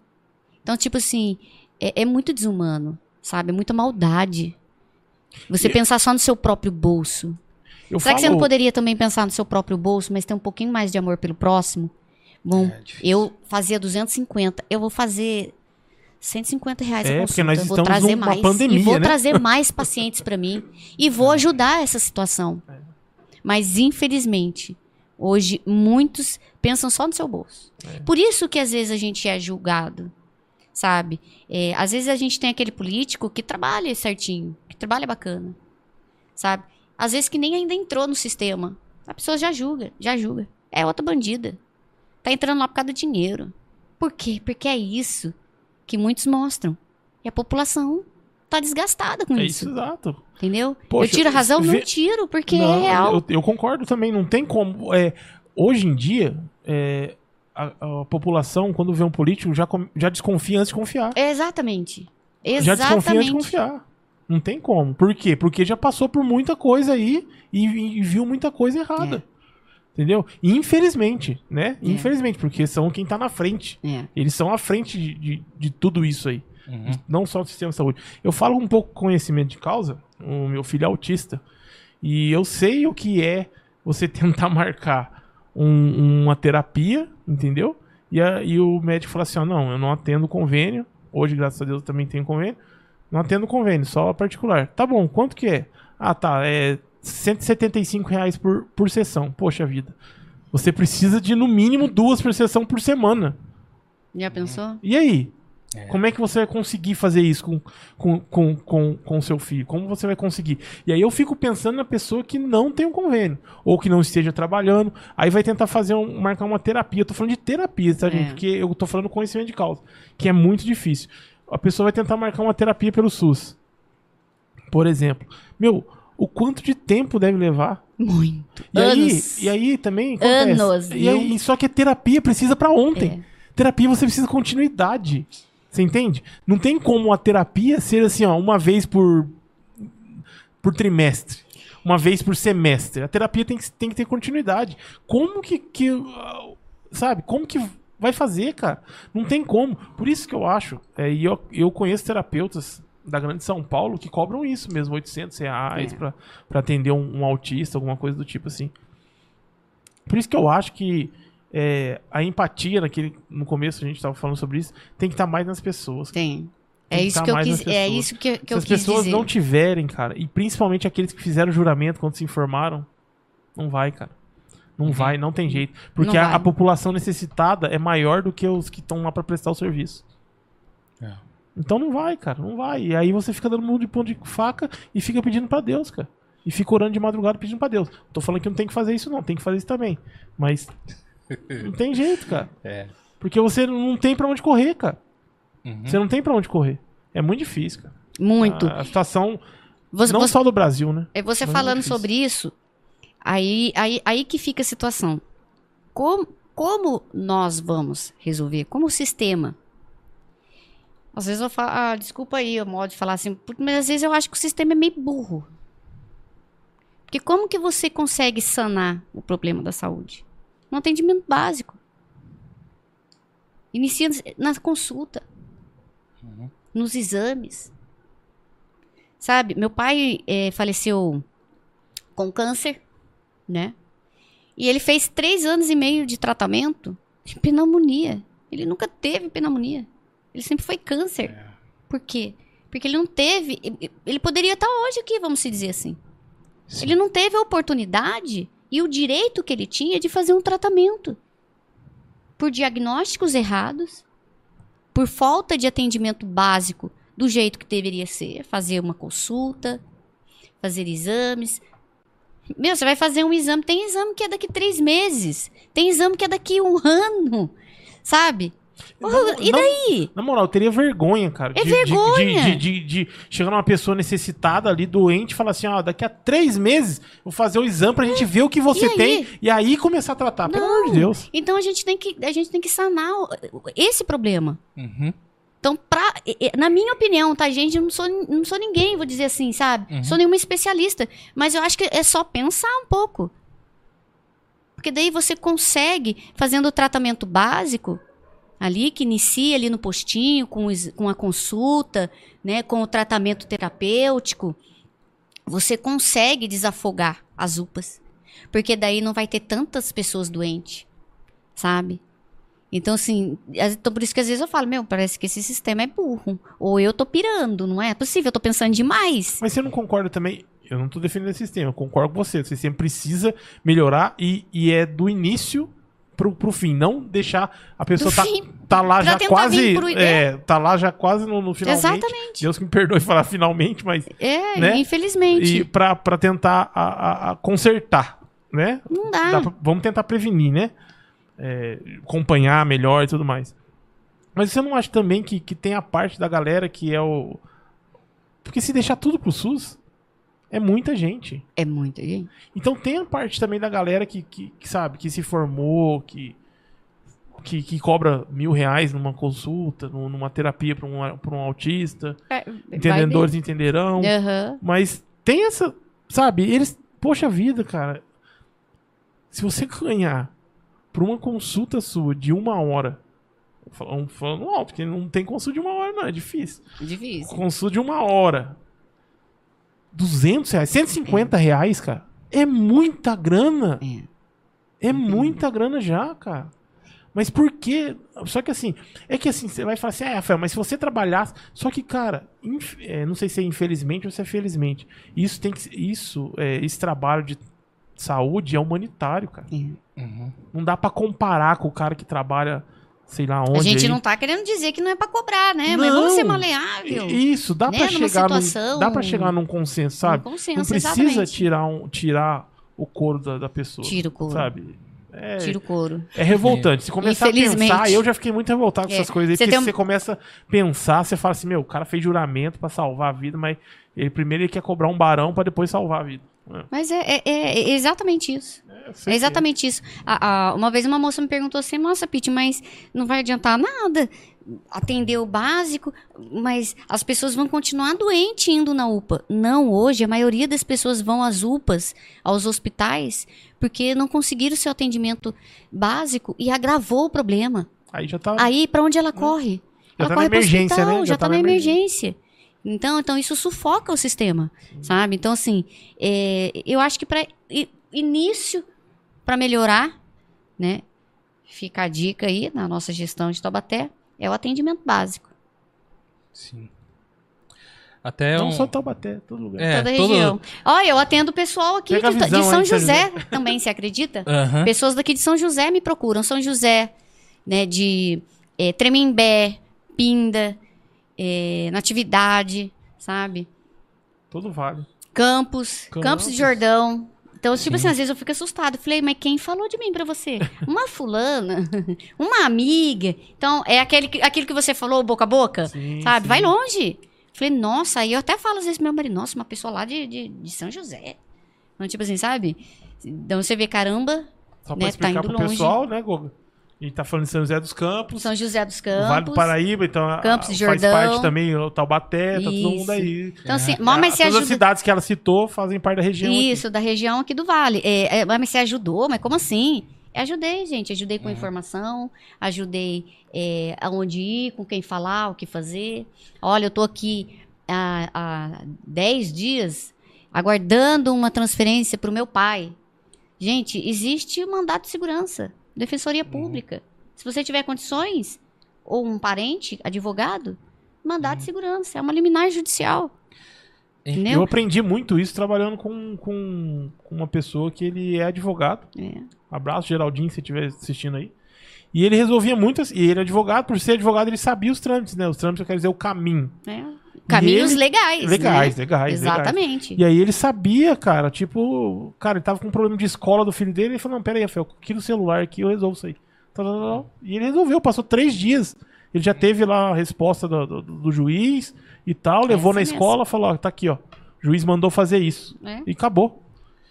Então, tipo assim, é, é muito desumano, sabe? É muita maldade. Você pensar só no seu próprio bolso. Será que você falo- não poderia também pensar no seu próprio bolso, mas ter um pouquinho mais de amor pelo próximo? Bom, É difícil. eu fazia 250, eu vou fazer 150 reais a É, consulta. porque nós eu vou estamos trazer numa mais pandemia, e vou né? trazer mais pacientes pra mim e vou ajudar essa situação. É. Mas infelizmente, hoje muitos pensam só no seu bolso. É. Por isso que às vezes a gente é julgado, sabe? É, às vezes a gente tem aquele político que trabalha certinho, que trabalha bacana, sabe? Às vezes que nem ainda entrou no sistema. A pessoa já julga, já julga. É outra bandida. Tá entrando lá por causa do dinheiro. Por quê? Porque é isso que muitos mostram. E a população tá desgastada com É isso. isso, exato. Entendeu? Poxa, eu tiro a razão? Não tiro, porque Não, é real. Eu, eu concordo também, não tem como. É, hoje em dia, é, a, a população, quando vê um político, já, já desconfia antes de confiar. É exatamente. Já desconfia antes de Exatamente. confiar. Não tem como. Por quê? Porque já passou por muita coisa aí e, e viu muita coisa errada. Entendeu? E Infelizmente, né? É. Infelizmente, porque são quem tá na frente. É. Eles são à frente de, de, de tudo isso aí. Uhum. Não só do sistema de saúde. Eu falo um pouco com conhecimento de causa. O meu filho é autista. E eu sei o que é você tentar marcar um- uma terapia, entendeu? E, a- e o médico fala assim: ó, não, eu não atendo convênio. Hoje, graças a Deus, eu também tenho convênio. Não atendo convênio, só particular. Tá bom, quanto que é? Ah, tá, é 175 reais por, por sessão. Poxa vida. Você precisa de no mínimo duas por sessão por semana. Já pensou? E aí? É. Como é que você vai conseguir fazer isso com com, com, com, com seu filho? Como você vai conseguir? E aí eu fico pensando na pessoa que não tem um convênio, ou que não esteja trabalhando, aí vai tentar fazer um, marcar uma terapia. Eu tô falando de terapia, tá, gente? É. Porque eu tô falando conhecimento de causa, que é muito difícil. A pessoa vai tentar marcar uma terapia pelo SUS. Por exemplo. Meu, o quanto de tempo deve levar? Muito. E aí, Anos. e aí também acontece. Anos, E aí, só que a terapia precisa pra ontem. É. Terapia você precisa de continuidade. Você entende? Não tem como a terapia ser assim, ó, uma vez por por trimestre, uma vez por semestre. A terapia tem que, tem que ter continuidade. Como que, que ah, sabe? Como que vai fazer, cara? Não tem como. Por isso que eu acho, é, e eu, eu conheço terapeutas da Grande São Paulo que cobram isso mesmo, 800 reais É. pra, pra atender um, um autista, alguma coisa do tipo assim. Por isso que eu acho que é, a empatia, naquele, no começo a gente estava falando sobre isso, tem que estar mais nas pessoas. Tem. Tem É que isso tá que eu mais quis, é pessoas. isso que, que Se eu as quis pessoas dizer. não tiverem, cara, e principalmente aqueles que fizeram juramento quando se informaram, não vai, cara. Não vai, não tem jeito. Porque a, a população necessitada é maior do que os que estão lá para prestar o serviço. É. Então não vai, cara, não vai. E aí você fica dando mundo de ponto de faca e fica pedindo pra Deus, cara. E fica orando de madrugada pedindo pra Deus. Tô falando que não tem que fazer isso, não. Tem que fazer isso também. Mas não tem jeito, cara. É. Porque você não tem pra onde correr, cara. Uhum. Você não tem pra onde correr. É muito difícil, cara. Muito. A, a situação, você, não você- só do Brasil, né? é você muito falando difícil. sobre isso, Aí, aí, aí que fica a situação. Como, como nós vamos resolver? Como o sistema? Às vezes eu falo, ah, desculpa aí o modo de falar assim, porque- mas às vezes eu acho que o sistema é meio burro. Porque como que você consegue sanar o problema da saúde? No atendimento básico. Inicia na consulta. Nos exames. Sabe, meu pai eh, faleceu com câncer, né? E ele fez três anos e meio de tratamento de pneumonia. Ele nunca teve pneumonia. Ele sempre foi câncer. Por quê? Porque ele não teve. Ele poderia estar hoje aqui, vamos se dizer assim. Sim. Ele não teve a oportunidade e o direito que ele tinha de fazer um tratamento. Por diagnósticos errados, por falta de atendimento básico do jeito que deveria ser, fazer uma consulta, fazer exames. Meu, você vai fazer um exame, tem exame que é daqui três meses, tem exame que é daqui um ano, sabe? Não- e não- daí? Na moral, eu teria vergonha, cara. É de, vergonha. De, de, de, de chegar numa pessoa necessitada ali, doente, e falar assim: ó, daqui a três meses eu vou fazer o exame pra gente ver o que você E tem e aí começar a tratar. Pelo amor de Deus. Então a gente tem que, a gente tem que sanar esse problema. Uhum. Então, pra, na minha opinião, tá, gente? Eu não sou, não sou ninguém, vou dizer assim, sabe? Uhum. Sou nenhuma especialista. Mas eu acho que é só pensar um pouco. Porque daí você consegue, fazendo o tratamento básico, ali, que inicia ali no postinho, com, o ex- com a consulta, né? Com o tratamento terapêutico, você consegue desafogar as UPAs. Porque daí não vai ter tantas pessoas doentes, sabe? Então, assim, as- então por isso que às vezes eu falo, meu, parece que esse sistema é burro. Ou eu tô pirando, não é? É possível, eu tô pensando demais. Mas você não concorda também? Eu não tô defendendo esse sistema, eu concordo com você. O sistema precisa melhorar e, e é do início pro, pro fim. Não deixar a pessoa tá, fim, tá lá já quase. pro- é, tá lá já quase no, no finalmente. Exatamente. Deus que me perdoe falar finalmente, mas. É, né? infelizmente. E pra, pra tentar a, a- a consertar, né? Não dá. Dá pra- vamos tentar prevenir, né? É, acompanhar melhor e tudo mais. Mas você não acha também que, que tem a parte da galera que é o. Porque se deixar tudo pro SUS, é muita gente. É muita gente. Então tem a parte também da galera que, que, que sabe, que se formou, que, que, que cobra mil reais numa consulta, num- numa terapia pra um, pra um autista. É, Entendedores entenderão. Aham. Mas tem essa. Sabe, eles. Poxa vida, cara. Se você ganhar por uma consulta sua de uma hora. Falando, falando alto, porque não tem consulta de uma hora, não, é difícil. Difícil. Consulta de uma hora. 200 reais, 150 reais, cara. É muita grana. É. É muita grana já, cara. Mas por quê? Só que assim, é que assim, você vai falar assim, ah, Rafael, mas se você trabalhasse. Só que, cara, inf- é, não sei se é infelizmente ou se é felizmente. Isso tem que ser- Isso, é, esse trabalho de saúde é humanitário, cara. É. Uhum. Não dá pra comparar com o cara que trabalha, sei lá onde. A gente aí. não tá querendo dizer que não é pra cobrar, né? Mas Não. vamos ser maleável. Isso, dá né? pra Numa chegar num, dá para chegar num consenso, sabe? Um consenso, não precisa exatamente. tirar um tirar o couro da, da pessoa. Tira o couro. Sabe? É, Tira o couro. é revoltante. Se começar a pensar, eu já fiquei muito revoltado com É. essas coisas aí, Você porque um- você começa a pensar, você fala assim, meu, o cara fez juramento pra salvar a vida, mas ele primeiro ele quer cobrar um barão pra depois salvar a vida. É, Mas é, é- é exatamente isso. É exatamente isso. A- a- uma vez uma moça me perguntou assim: Nossa, Pete, mas não vai adiantar nada atender o básico, mas as pessoas vão continuar doentes indo na UPA. Não, hoje a maioria das pessoas vão às UPAs, aos hospitais, porque não conseguiram seu atendimento básico e agravou o problema. Aí já tá. Aí, pra onde ela corre? Já ela tá corre na emergência, hospital, né? já, tá, na emergência. Então, então isso sufoca o sistema, sabe? Então, assim, é, eu acho que para início, para melhorar, né? Fica a dica aí na nossa gestão de Taubaté, é o atendimento básico. Sim. Até não um... só Taubaté, todo lugar. É, toda a todo- região. Olha, eu atendo o pessoal aqui de, de visão São aí, São José também, você acredita? Aham. Pessoas daqui de São José me procuram. São José, né, de eh, Tremembé, Pinda, eh, Natividade, sabe? Todo vale. Campos, Campos. Campos de Jordão. Então, tipo Sim. assim, às vezes eu fico assustada. Falei, mas quem falou de mim pra você? Uma fulana, uma amiga. Então, é aquele, que- aquilo que você falou, boca a boca, Sim, sabe? sim. Vai longe. Falei, nossa, aí eu até falo às vezes pro meu marido, nossa, uma pessoa lá de, de, de São José. Então, tipo assim, sabe? Então você vê, caramba, Só pra Né, tá explicar indo pro longe. pessoal, né, Goga? A gente tá falando de São José dos Campos, São José dos o Vale do Campos. Paraíba, então a- Campos de faz Jordão. parte também o Taubaté, tá todo mundo aí. Então, assim, É, mas você todas as ajuda. cidades que ela citou fazem parte da região. aqui. Isso, da região aqui do Vale. É, é, mas você ajudou? Mas como assim? Ajudei, gente. Ajudei com informação, ajudei é, aonde ir, com quem falar, o que fazer. Olha, eu tô aqui há, há 10 dias aguardando uma transferência para o meu pai. Gente, existe o mandato de segurança, defensoria pública. Se você tiver condições, ou um parente, advogado, mandato de segurança. É uma liminar judicial. Eu Eu Entendeu? aprendi muito isso trabalhando com, com, com uma pessoa que ele é advogado. É. Abraço, Geraldinho, se estiver assistindo aí. E ele resolvia muitas. E ele é advogado, por ser advogado, ele sabia os trâmites, né? Os trâmites, eu quero dizer, o caminho. É. Caminhos ele- legais. Legais, né? legais, legais. Exatamente. E aí ele sabia, cara, tipo, cara, ele tava com um problema de escola do filho dele, ele falou, não, pera aí, Rafael, aqui no celular aqui eu resolvo isso aí. E ele resolveu, passou três dias. Ele já teve lá a resposta do, do- do juiz e tal, levou Essa na mesmo. escola, falou, ó, tá aqui, ó. O juiz mandou fazer isso. É. E acabou.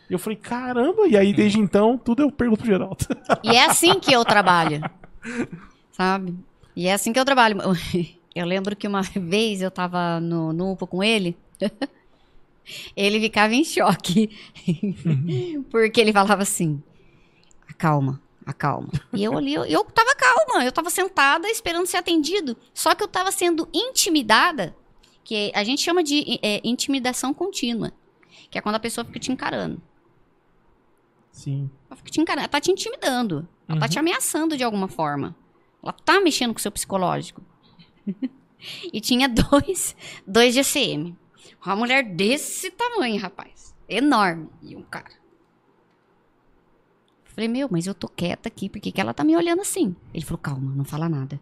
E eu falei, caramba, e aí desde então, tudo eu pergunto pro Geraldo. E é assim que eu trabalho. Sabe? E é assim que eu trabalho. Eu lembro que uma vez eu tava no, no UPA com ele. Ele ficava em choque. Porque ele falava assim: acalma, acalma. E eu ali, eu, eu tava calma, eu tava sentada esperando ser atendido. Só que eu tava sendo intimidada, que a gente chama de é, intimidação contínua. Que é quando a pessoa fica te encarando. Sim. Ela fica te encarando, ela tá te intimidando. Ela tá Uhum. te ameaçando de alguma forma. Ela tá mexendo com o seu psicológico. e tinha dois, dois GCM. Uma mulher desse tamanho, rapaz. Enorme. E um cara. Falei, meu, mas eu tô quieta aqui, por que ela tá me olhando assim? Ele falou, calma, não fala nada.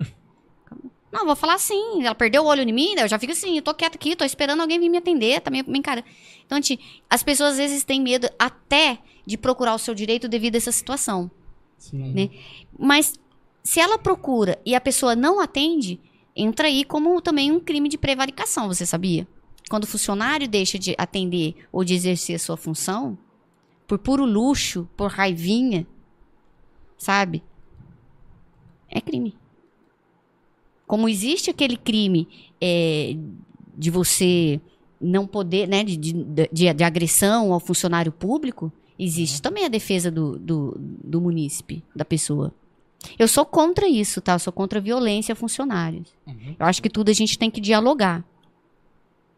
Calma. Não, vou falar assim. Ela perdeu o olho em mim, daí eu já fico assim, eu tô quieta aqui, tô esperando alguém vir me atender, tá me, me encarando. Então, as pessoas às vezes têm medo até de procurar o seu direito devido a essa situação. Sim. Né? Mas se ela procura e a pessoa não atende, entra aí como também um crime de prevaricação, você sabia? Quando o funcionário deixa de atender ou de exercer a sua função, por puro luxo, por raivinha, sabe? É crime. Como existe aquele crime é, de você não poder, né, de, de, de, agressão ao funcionário público, existe também a defesa do, do, do munícipe, da pessoa. Eu sou contra isso, tá? Eu sou contra a violência a funcionários. Uhum. Eu acho que tudo a gente tem que dialogar.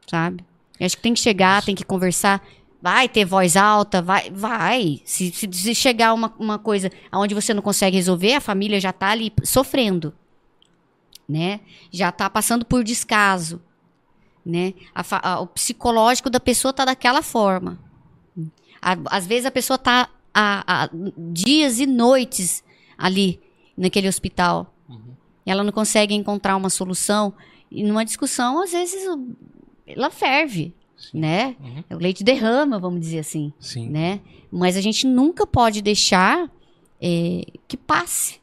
Sabe? Eu acho que tem que chegar, tem que conversar. Vai ter voz alta, vai. vai. Se, se, se chegar uma, uma coisa onde você não consegue resolver, a família já tá ali sofrendo. Né? Já tá passando por descaso. Né? A a- o psicológico da pessoa tá daquela forma. A- às vezes a pessoa tá há dias e noites ali naquele hospital. Uhum. Ela não consegue encontrar uma solução. E numa discussão, às vezes, ela ferve, Sim. né? Uhum. O leite derrama, vamos dizer assim, Sim. né? Mas a gente nunca pode deixar é, que passe,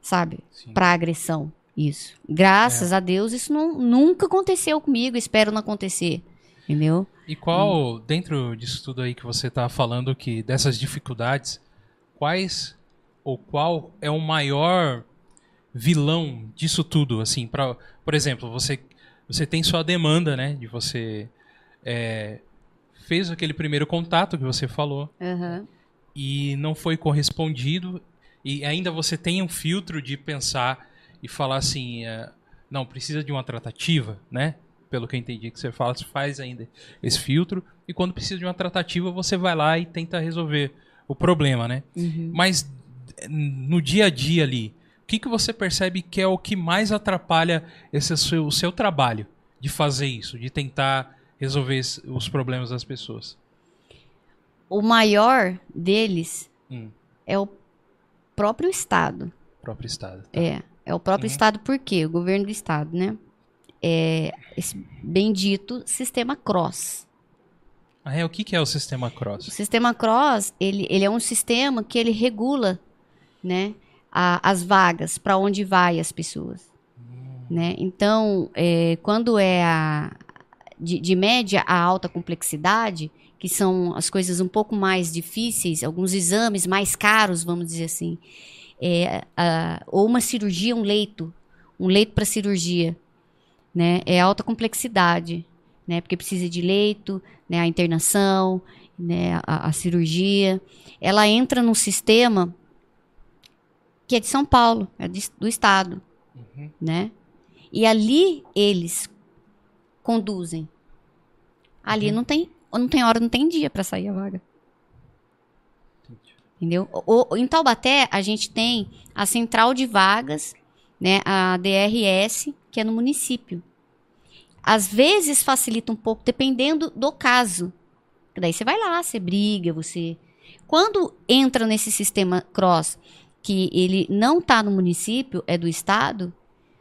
sabe? Para agressão, isso. Graças a Deus, isso não, nunca aconteceu comigo. Espero não acontecer, entendeu? E qual, Hum. dentro disso tudo aí que você tá falando, que dessas dificuldades, quais ou qual é o maior vilão disso tudo, assim, para, por exemplo, você você tem sua demanda, né, de você é, fez aquele primeiro contato que você falou Aham. e não foi correspondido e ainda você tem um filtro de pensar e falar assim, é, não precisa de uma tratativa, né? Pelo que eu entendi que você fala, você faz ainda esse filtro e quando precisa de uma tratativa você vai lá e tenta resolver o problema, né? Uhum. Mas no dia a dia ali, o que, que você percebe que é o que mais atrapalha esse seu, o seu trabalho de fazer isso, de tentar resolver os problemas das pessoas? O maior deles Hum. é o próprio Estado. Próprio estado. É, é o próprio Uhum. Estado, por quê? O governo do Estado, né? É esse bendito sistema cross. Ah, é, o que, que é o sistema O cross? sistema cross, ele, ele é um sistema que ele regula, né, a- as vagas, para onde vai as pessoas, né? Então, é, quando é a, de, de média a alta complexidade, que são as coisas um pouco mais difíceis, alguns exames mais caros, vamos dizer assim, é, a, ou uma cirurgia, um leito, um leito para cirurgia, né? É alta complexidade, né? Porque precisa de leito, né? A internação, né? A, a cirurgia, ela entra num sistema que é de São Paulo, é de, do estado, Uhum. né? E ali eles conduzem. Ali Uhum. não tem, não tem hora, não tem dia para sair a vaga. Entendeu? O, em Taubaté, a gente tem a central de vagas, né, a DRS, que é no município. Às vezes facilita um pouco, dependendo do caso. Daí você vai lá, você briga, você. Quando entra nesse sistema cross, que ele não está no município, é do estado,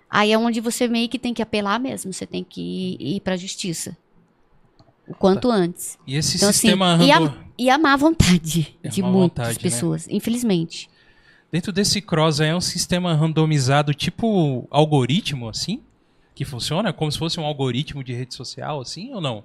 aí é onde você meio que tem que apelar mesmo. Você tem que ir, ir para a justiça. O quanto antes. E esse Então, assim, sistema e, rando- a, e a má vontade É de muitas vontade, né? pessoas, infelizmente. Dentro desse cross é um sistema randomizado, tipo algoritmo, assim? Que funciona? Como se fosse um algoritmo de rede social, assim, ou não?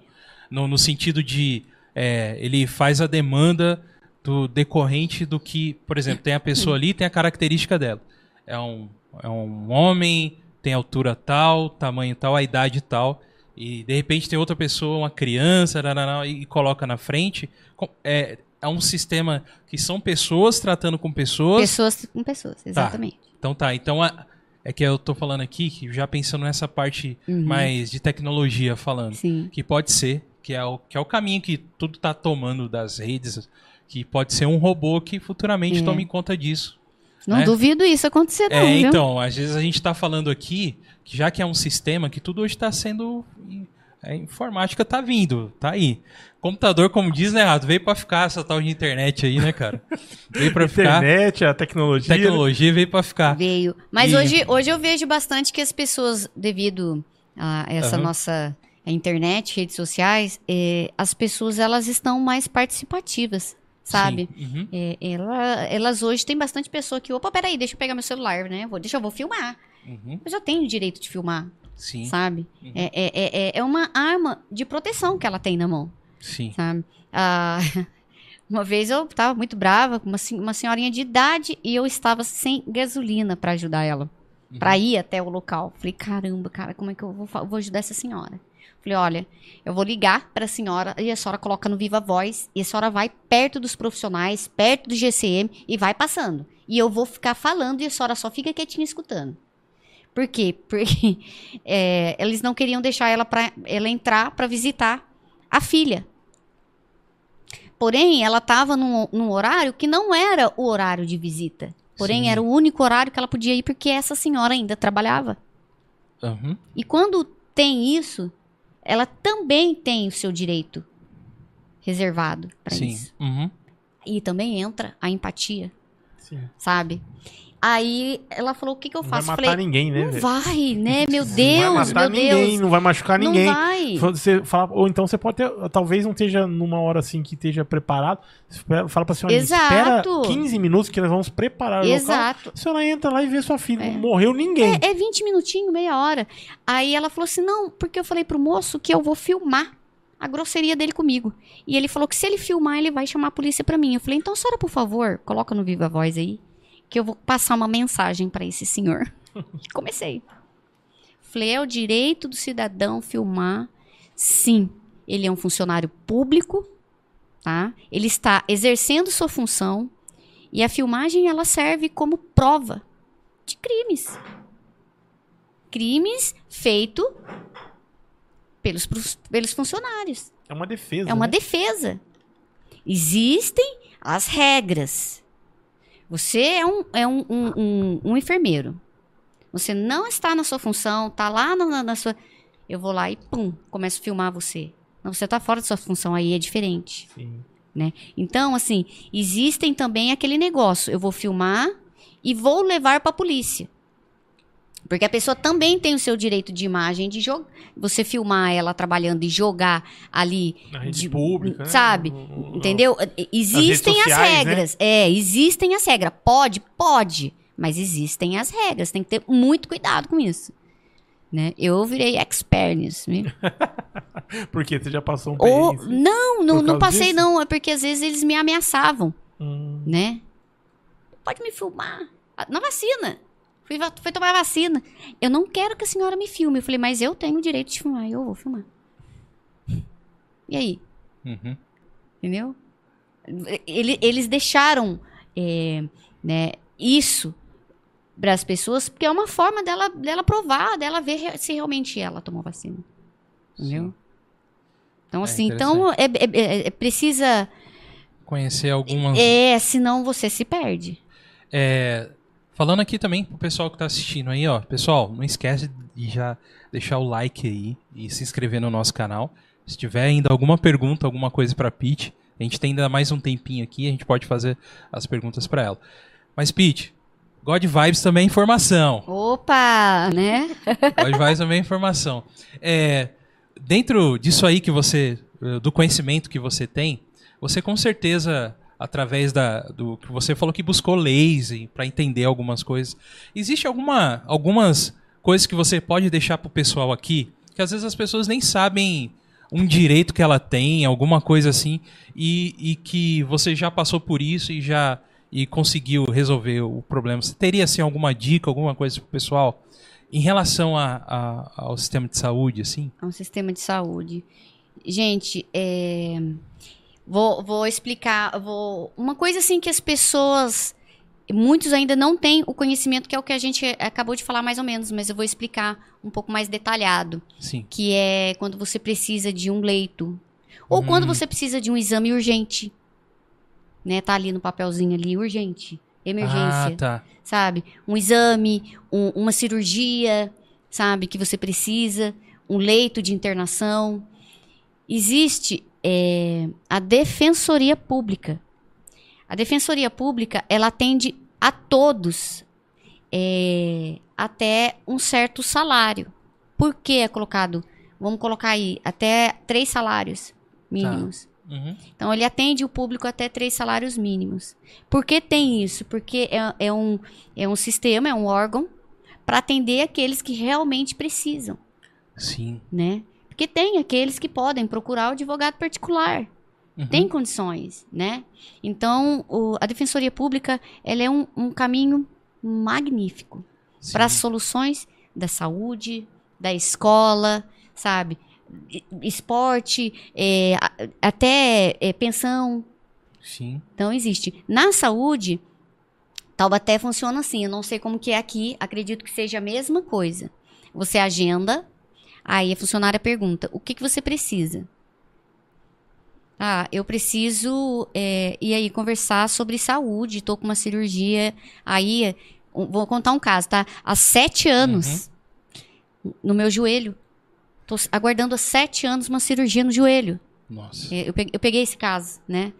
No, no sentido de é, ele faz a demanda do decorrente do que, por exemplo, tem a pessoa ali, tem a característica dela. É um, é um homem, tem altura tal, tamanho tal, a idade tal. E de repente tem outra pessoa, uma criança, e, coloca na frente. É, é um sistema que são pessoas tratando com pessoas. Pessoas com pessoas, exatamente. Então tá, então a- é que eu tô falando aqui, que já pensando nessa parte Uhum. mais de tecnologia falando, Sim. que pode ser, que é, o, que é o caminho que tudo tá tomando das redes, que pode ser um robô que futuramente É. tome conta disso. Não né? duvido isso acontecer, não, é, viu? então, às vezes a gente tá falando aqui, que já que é um sistema, que tudo hoje está sendo. A informática tá vindo, tá aí. Computador, como diz, né, Rato? Veio pra ficar essa tal de internet aí, né, cara? Veio pra ficar. Internet, a tecnologia. Tecnologia veio pra ficar. Veio. Mas E- hoje, hoje eu vejo bastante que as pessoas, devido a essa Aham. nossa internet, redes sociais, eh, as pessoas elas estão mais participativas, sabe? Uhum. É, ela- elas hoje tem bastante pessoa que, opa, peraí, deixa eu pegar meu celular, né? Vou, deixa eu vou filmar. Uhum. Eu já tenho o direito de filmar, Sim, sabe? Uhum. É, é, é, é uma arma de proteção que ela tem na mão. sim. sabe? Ah, uma vez eu tava muito brava com uma, uma senhorinha de idade e eu estava sem gasolina para ajudar ela, Uhum. Pra ir até o local. Falei, caramba, cara, como é que eu vou, vou ajudar essa senhora? Falei, olha, eu vou ligar para a senhora e a senhora coloca no Viva Voz e a senhora vai perto dos profissionais, perto do GCM e vai passando. E eu vou ficar falando e a senhora só fica quietinha escutando. Por quê? Porque é, eles não queriam deixar ela, pra, ela entrar para visitar a filha. Porém, ela estava num, num horário que não era o horário de visita. Porém, Sim. era o único horário que ela podia ir porque essa senhora ainda trabalhava. Uhum. E quando tem isso, ela também tem o seu direito reservado para isso. Uhum. E também entra a empatia, Sim. sabe? Aí ela falou: o que, que eu Não vai faço? matar Falei: ninguém, né? não velho? vai, né? Meu Não Deus, vai matar meu ninguém, Deus. não vai machucar Não ninguém. vai. Você fala, ou então você pode ter, talvez não esteja numa hora assim que esteja preparado. Espera- Fala pra senhora, espera Exato. 15 minutos que nós vamos preparar o local. Exato. A senhora entra lá e vê sua filha. É. Não morreu ninguém. É, é 20 minutinhos, meia hora. Aí ela falou assim: não, porque eu falei pro moço que eu vou filmar a grosseria dele comigo. E ele falou que se ele filmar, ele vai chamar a polícia pra mim. Eu falei: então, senhora, por favor, coloca no Viva Voz aí, que eu vou passar uma mensagem pra esse senhor. Comecei. Falei: é o direito do cidadão filmar. Sim, ele é um funcionário público, tá? Ele está exercendo sua função. E a filmagem ela serve como prova de crimes crimes feitos pelos, pelos funcionários. É uma defesa. É uma né? defesa. Existem as regras. Você é um, é um, um, um- um enfermeiro. Você não está na sua função, tá lá na, na- sua. Eu vou lá e pum, começo a filmar você. Não, você tá fora da sua função, aí é diferente. Sim. Então, assim, existem também aquele negócio. Eu vou filmar e vou levar para a polícia. Porque a pessoa também tem o seu direito de imagem de jogar. Você filmar ela trabalhando e jogar ali. Na rede de- pública. né? Sabe? No- Entendeu? Existem as sociais, né? regras. É, existem as regras. Pode? Pode. Mas existem as regras. Tem que ter muito cuidado com isso. Né? Eu virei expert nisso. Porque você já passou um Ou, assim? não, não, não passei disso? não. É porque às vezes eles me ameaçavam, Hum, né? Pode me filmar. Ah, Na vacina. Fui, fui tomar a vacina. Eu não quero que a senhora me filme. Eu falei, mas eu tenho o direito de filmar. Eu vou filmar. E aí? Uhum. Entendeu? Ele- eles deixaram é, né, isso para as pessoas, porque é uma forma dela, dela provar, dela ver se realmente ela tomou vacina. Entendeu? Sim. Então, É assim, então é, é- é- é- precisa. Conhecer algumas. É, senão você se perde. É, falando aqui também pro pessoal que tá assistindo aí, ó. Pessoal, não esquece de já deixar o like aí e se inscrever no nosso canal. Se tiver ainda alguma pergunta, alguma coisa pra Pete, a gente tem ainda mais um tempinho aqui, a gente pode fazer as perguntas pra ela. Mas Pete, God Vibes também é informação. Opa, né? God Vibes também é informação. É, dentro disso aí que você, eh, do conhecimento que você tem, você com certeza, através da, do que você falou que buscou leis para entender algumas coisas, existe alguma, algumas coisas que você pode deixar pro pessoal aqui, que às vezes as pessoas nem sabem um direito que ela tem, alguma coisa assim, e, e que você já passou por isso e já e conseguiu resolver o problema. Você teria assim alguma dica, alguma coisa pro pessoal em relação a- a- ao sistema de saúde, assim? Um sistema de saúde. Gente, é, vou, vou explicar. Vou, uma coisa assim que as pessoas. Muitos ainda não têm o conhecimento, que é o que a gente acabou de falar mais ou menos, mas eu vou explicar um pouco mais detalhado. Sim. Que é quando você precisa de um leito. Ou Hum. quando você precisa de um exame urgente. Né? Tá ali no papelzinho ali, urgente. Emergência Ah, tá. sabe? Um exame, um- uma cirurgia, sabe? Que você precisa, um leito de internação. Existe é, a Defensoria Pública. A Defensoria Pública, ela atende a todos é, até um certo salário. Por que é colocado? Vamos colocar aí, até três salários mínimos. Uhum. Então, ele atende o público até três salários mínimos. Por que tem isso? Porque é, é um, é um sistema, é um órgão para atender aqueles que realmente precisam, Sim. né? Porque tem aqueles que podem procurar o advogado particular, Uhum. tem condições, né? Então, o- a Defensoria Pública, ela é um, um caminho magnífico para as soluções da saúde, da escola, sabe? Esporte, é, até é, pensão. Sim. Então, existe. Na saúde, Taubaté funciona assim. Eu não sei como que é aqui. Acredito que seja a mesma coisa. Você agenda, aí a funcionária pergunta, o que, que você precisa? Ah, eu preciso é, ir aí conversar sobre saúde, tô com uma cirurgia. Aí, vou contar um caso, tá? Há sete anos, no meu joelho. Tô aguardando há sete anos uma cirurgia no joelho. Nossa. Eu peguei, eu peguei esse caso, né?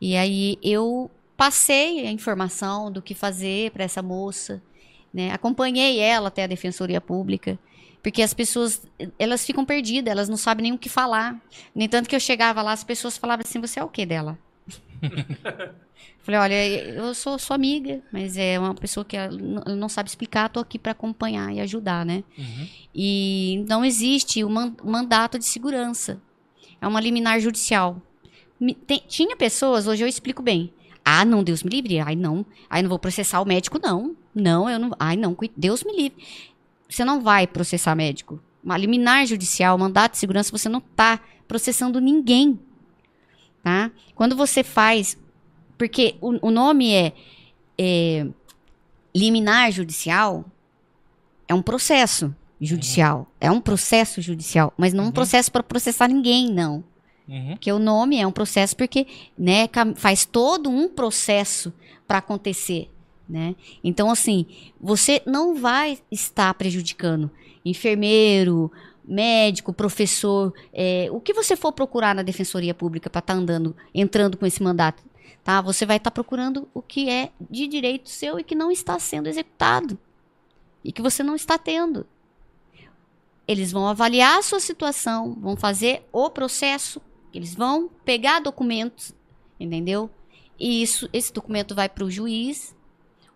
E aí eu passei a informação do que fazer para essa moça, né? Acompanhei ela até a Defensoria Pública, porque as pessoas, elas ficam perdidas, elas não sabem nem o que falar. Nem tanto que eu chegava lá, as pessoas falavam assim, você é o que dela? Falei, olha, eu sou sua amiga, mas é uma pessoa que não sabe explicar, tô aqui para acompanhar e ajudar, né? Uhum. E não existe o man- mandato de segurança. É uma liminar judicial. Tem- tinha pessoas, hoje eu explico bem. Ah, não, Deus me livre. Ai, não. Ai, não vou processar o médico, não. Não, eu não. Ai, não, Deus me livre. Você não vai processar médico. Uma liminar judicial, mandato de segurança, você não tá processando ninguém. Tá? Quando você faz. Porque o, o nome é, é liminar judicial, é um processo judicial. É um processo judicial, mas não um Uhum. processo para processar ninguém, não. Uhum. Porque o nome é um processo porque, né, faz todo um processo para acontecer, né? Então, assim, você não vai estar prejudicando enfermeiro, médico, professor, é, o que você for procurar na defensoria pública para estar andando, entrando com esse mandato, tá? Você vai estar procurando o que é de direito seu e que não está sendo executado e que você não está tendo. Eles vão avaliar a sua situação, vão fazer o processo, eles vão pegar documentos, entendeu? E isso, esse documento vai para o juiz,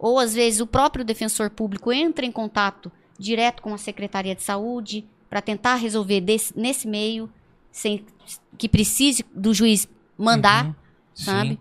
ou às vezes o próprio defensor público entra em contato direto com a Secretaria de Saúde para tentar resolver desse- nesse meio, sem que precise do juiz mandar, Uhum. sabe?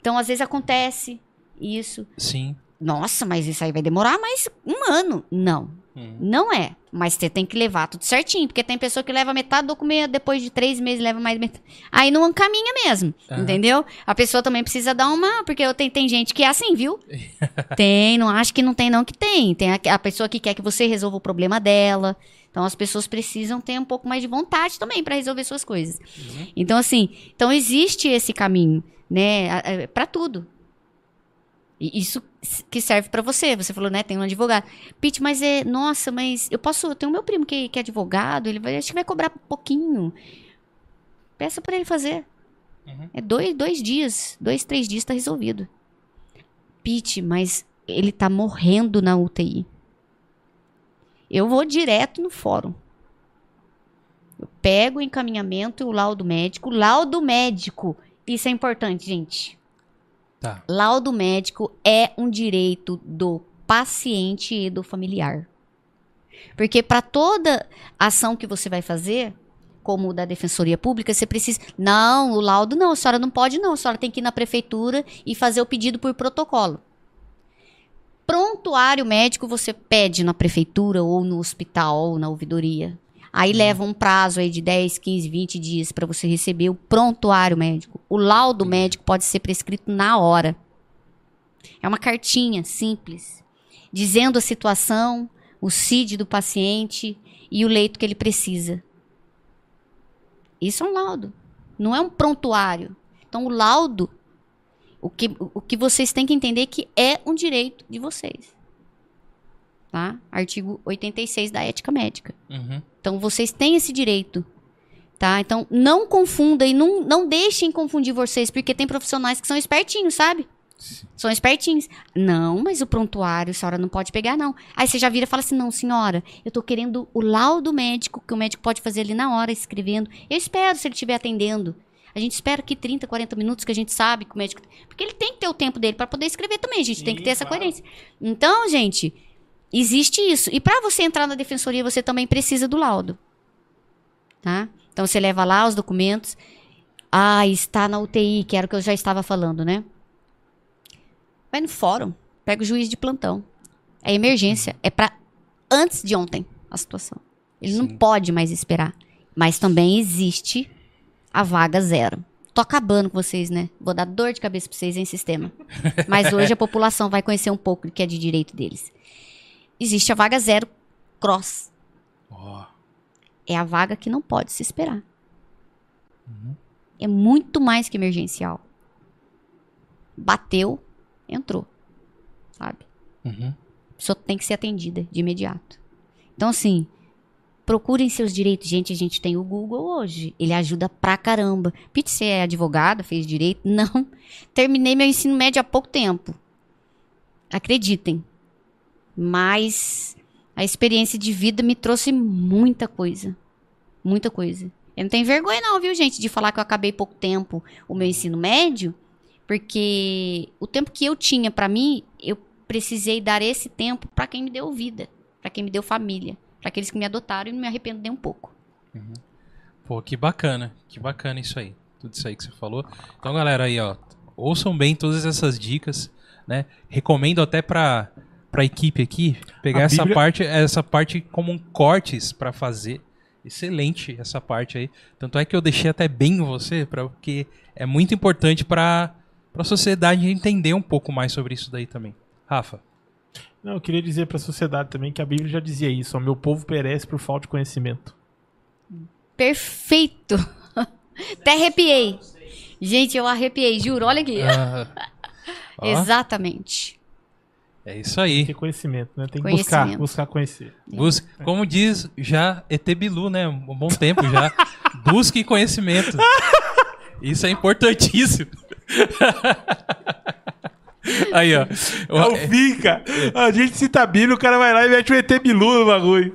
Então, às vezes acontece isso. Sim. Nossa, mas isso aí vai demorar mais um ano. Não, Hum. não é. Mas você tem que levar tudo certinho, porque tem pessoa que leva metade do documento, depois de três meses leva mais metade. Aí não caminha mesmo, Aham. entendeu? A pessoa também precisa dar uma. Porque eu tenho, tem gente que é assim, viu? tem, não acho que não tem, não, que tem. Tem a, a pessoa que quer que você resolva o problema dela. Então as pessoas precisam ter um pouco mais de vontade também para resolver suas coisas. Então, assim, então existe esse caminho, né? para tudo. E isso que serve pra você. Você falou, né? Tem um advogado. Pete, mas é. Nossa, mas eu posso. Eu tenho o meu primo que, que é advogado, ele vai, acho que vai cobrar pouquinho. Peça pra ele fazer. Uhum. É dois, dois dias, dois, três dias tá resolvido. Pete, mas ele tá morrendo na UTI. Eu vou direto no fórum. Eu pego o encaminhamento e o laudo médico. Laudo médico. Isso é importante, gente. Tá. Laudo médico é um direito do paciente e do familiar. Porque para toda ação que você vai fazer, como da Defensoria Pública, você precisa. Não, o laudo não, a senhora não pode, não. A senhora tem que ir na prefeitura e fazer o pedido por protocolo. Prontuário médico você pede na prefeitura ou no hospital ou na ouvidoria. Aí leva um prazo aí de 10, 15, 20 dias para você receber o prontuário médico. O laudo médico pode ser prescrito na hora. É uma cartinha simples, dizendo a situação, o CID do paciente e o leito que ele precisa. Isso é um laudo, não é um prontuário. Então, o laudo, o que, o que vocês têm que entender é que é um direito de vocês. Tá? Artigo 86 da ética médica. Uhum. Então vocês têm esse direito. Tá? Então não confunda e não, não deixem confundir vocês, porque tem profissionais que são espertinhos, sabe? São espertinhos. Não, mas o prontuário a senhora não pode pegar, não. Aí você já vira e fala assim: não, senhora, eu tô querendo o laudo médico, que o médico pode fazer ali na hora, escrevendo. Eu espero se ele estiver atendendo. A gente espera que 30, 40 minutos que a gente sabe que o médico. Porque ele tem que ter o tempo dele para poder escrever também. A gente tem que Sim, ter essa claro. coerência. Então, gente, existe isso. E para você entrar na defensoria, você também precisa do laudo. Tá? Então você leva lá os documentos. Ah, está na UTI, que era o que eu já estava falando, né? Vai no fórum, pega o juiz de plantão. É emergência, é para antes de ontem a situação. Ele não Sim. pode mais esperar. Mas também existe a vaga zero. Tô acabando com vocês, né? Vou dar dor de cabeça pra vocês em sistema. Mas hoje a população vai conhecer um pouco do que é de direito deles. Existe a vaga zero cross. Ó. É a vaga que não pode se esperar. É muito mais que emergencial. Bateu, entrou. Sabe? Uhum. A pessoa tem que ser atendida de imediato. Então, assim, procurem seus direitos. Gente, a gente tem o Google hoje. Ele ajuda pra caramba. Pete, você é advogada, fez direito? Não. Terminei meu ensino médio há pouco tempo. Acreditem. Mas a experiência de vida me trouxe muita coisa. Muita coisa. Eu não tenho vergonha, não, viu, gente, de falar que eu acabei pouco tempo o meu ensino médio, porque o tempo que eu tinha pra mim, eu precisei dar esse tempo pra quem me deu vida, pra quem me deu família, pra aqueles que me adotaram e não me arrependo nem um pouco. Pô, que bacana. Que bacana isso aí. Tudo isso aí que você falou. Então, galera, aí, ó. Ouçam bem todas essas dicas, né? Recomendo até pra, pra equipe aqui pegar A essa Bíblia- parte, essa parte como um cortes pra fazer. Excelente essa parte aí. Tanto é que eu deixei até bem você, pra, porque é muito importante pra, pra sociedade entender um pouco mais sobre isso daí também. Rafa. Não, eu queria dizer para a sociedade também que a Bíblia já dizia isso: ó, meu povo perece por falta de conhecimento. Perfeito! Até arrepiei. Gente, eu arrepiei, juro. Olha aqui. Ah, Exatamente. É isso aí. Ter conhecimento, né? Tem que buscar, buscar conhecer. Busque, como diz já ET Bilu, né? Um bom tempo já. Busque conhecimento. Isso é importantíssimo. Aí, ó. É o fim, cara. A gente cita a Bíblia, o cara vai lá e mete o ET Bilu no bagulho.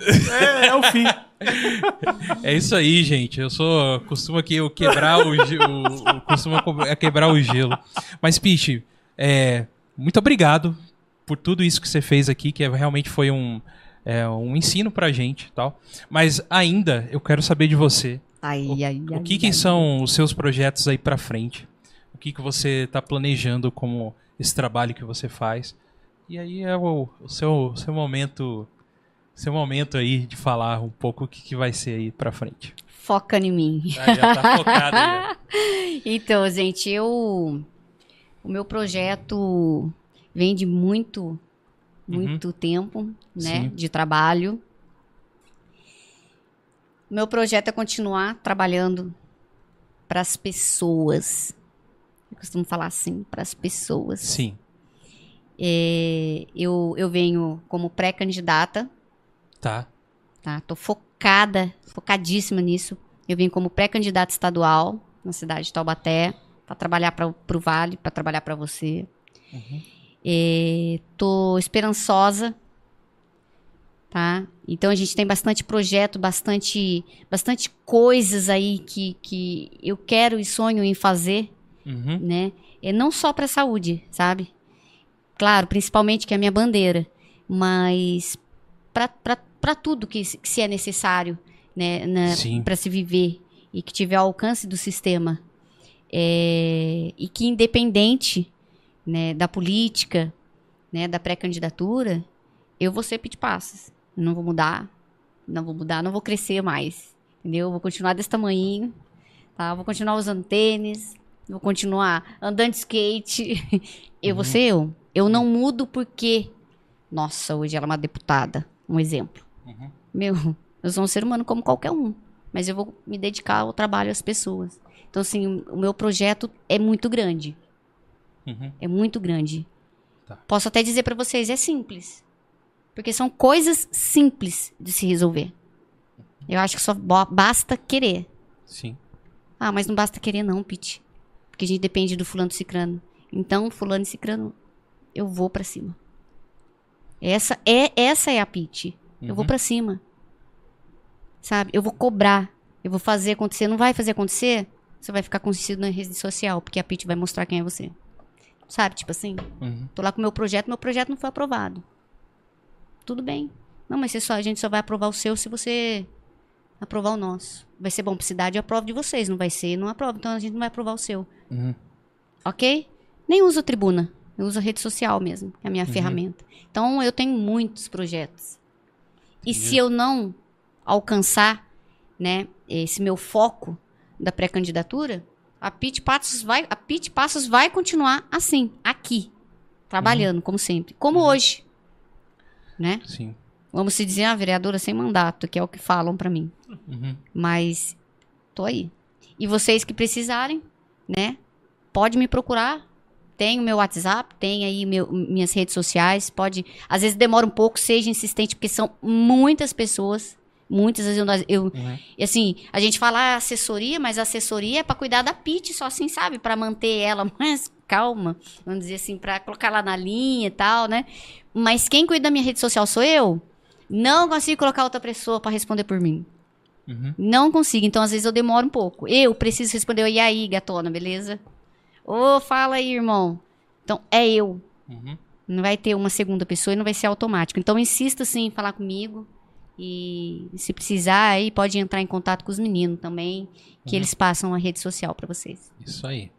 É, é o fim. É isso aí, gente. Eu sou. Costumo aqui eu quebrar o, o, o costumo co- é quebrar o gelo. Mas, Piche, é, muito obrigado por tudo isso que você fez aqui, que é- realmente foi um. é um ensino pra gente, tal. Mas ainda eu quero saber de você. Ai, O, ai, o ai, que, que são os seus projetos aí pra frente? O que, que você está planejando como esse trabalho que você faz? E aí é o, o seu, seu momento seu momento aí de falar um pouco o que, que vai ser aí pra frente. Foca em mim. Ah, já tá focado aí. ó. Então, gente, eu. O meu projeto vem de muito, muito tempo, né? Sim. De trabalho. Meu projeto é continuar trabalhando para as pessoas. Eu costumo falar assim, para as pessoas. Sim. É, eu, eu venho como pré-candidata, Tá. tá? Tô focada, focadíssima nisso. Eu vim como pré-candidata estadual na cidade de Taubaté para trabalhar para o Vale, para trabalhar para você. Uhum. Tô esperançosa, tá? Então a gente tem bastante projeto, bastante, bastante coisas aí que, que eu quero e sonho em fazer, Uhum. né? É não só para saúde, sabe? Claro, principalmente que é a minha bandeira, mas para tudo que, se- que se é necessário, né, para se viver e que tiver ao alcance do sistema É, e que independente né, da política, né, da pré-candidatura, eu vou ser pit passes. Não vou mudar, não vou mudar, não vou crescer mais, entendeu? Vou continuar desse tamanhinho, tá? Vou continuar usando tênis, vou continuar andando de skate. eu vou ser eu. Eu não mudo porque, nossa, hoje ela é uma deputada, um exemplo. Uhum. Meu, eu sou um ser humano como qualquer um, mas eu vou me dedicar ao trabalho às pessoas. Então, assim, o meu projeto é muito grande. Uhum. É muito grande. Tá. Posso até dizer pra vocês, é simples. Porque são coisas simples de se resolver. Eu acho que só basta querer. Sim. Ah, mas não basta querer não, Pete. Porque a gente depende do fulano cicrano. Então, fulano e cicrano, eu vou pra cima. Essa é essa é a Pete. Eu vou Uhum. pra cima. Sabe? Eu vou cobrar. Eu vou fazer acontecer. Não vai fazer acontecer? Você vai ficar conhecido na rede social, porque a Pete vai mostrar quem é você. Sabe? Tipo assim. Uhum. Tô lá com o meu projeto, meu projeto não foi aprovado. Tudo bem. Não, mas só, a gente só vai aprovar o seu se você aprovar o nosso. Vai ser bom pra cidade, eu aprovo de vocês. Não vai ser, não aprovo. Então a gente não vai aprovar o seu. Uhum. Ok? Nem uso a tribuna. Eu uso a rede social mesmo, que é a minha ferramenta. Então eu tenho muitos projetos. E Entendi. se eu não alcançar, né, esse meu foco da pré-candidatura, a Pete Passos vai, a Pete Passos vai continuar assim, aqui, trabalhando como sempre, como hoje, né? Sim. Vamos se dizer a vereadora sem mandato, que é o que falam pra mim. Uhum. Mas tô aí. E vocês que precisarem, né? Pode me procurar. Tem o meu WhatsApp, tem aí meu- minhas redes sociais. Pode. Às vezes demora um pouco, seja insistente, porque são muitas pessoas. Muitas vezes eu. eu Uhum. e assim, a gente fala ah, assessoria, mas assessoria é pra cuidar da Pit, só assim, sabe? Pra manter ela mais calma, vamos dizer assim, pra colocar lá na linha e tal, né? Mas quem cuida da minha rede social sou eu. Não consigo colocar outra pessoa pra responder por mim. Uhum. Não consigo, então às vezes eu demoro um pouco. Eu preciso responder, e aí, gatona, beleza? Ô, fala aí, irmão. Então, é eu. Uhum. Não vai ter uma segunda pessoa e não vai ser automático. Então, insista sim em falar comigo. E se precisar, aí pode entrar em contato com os meninos também, que Uhum. eles passam a rede social pra vocês. Isso aí.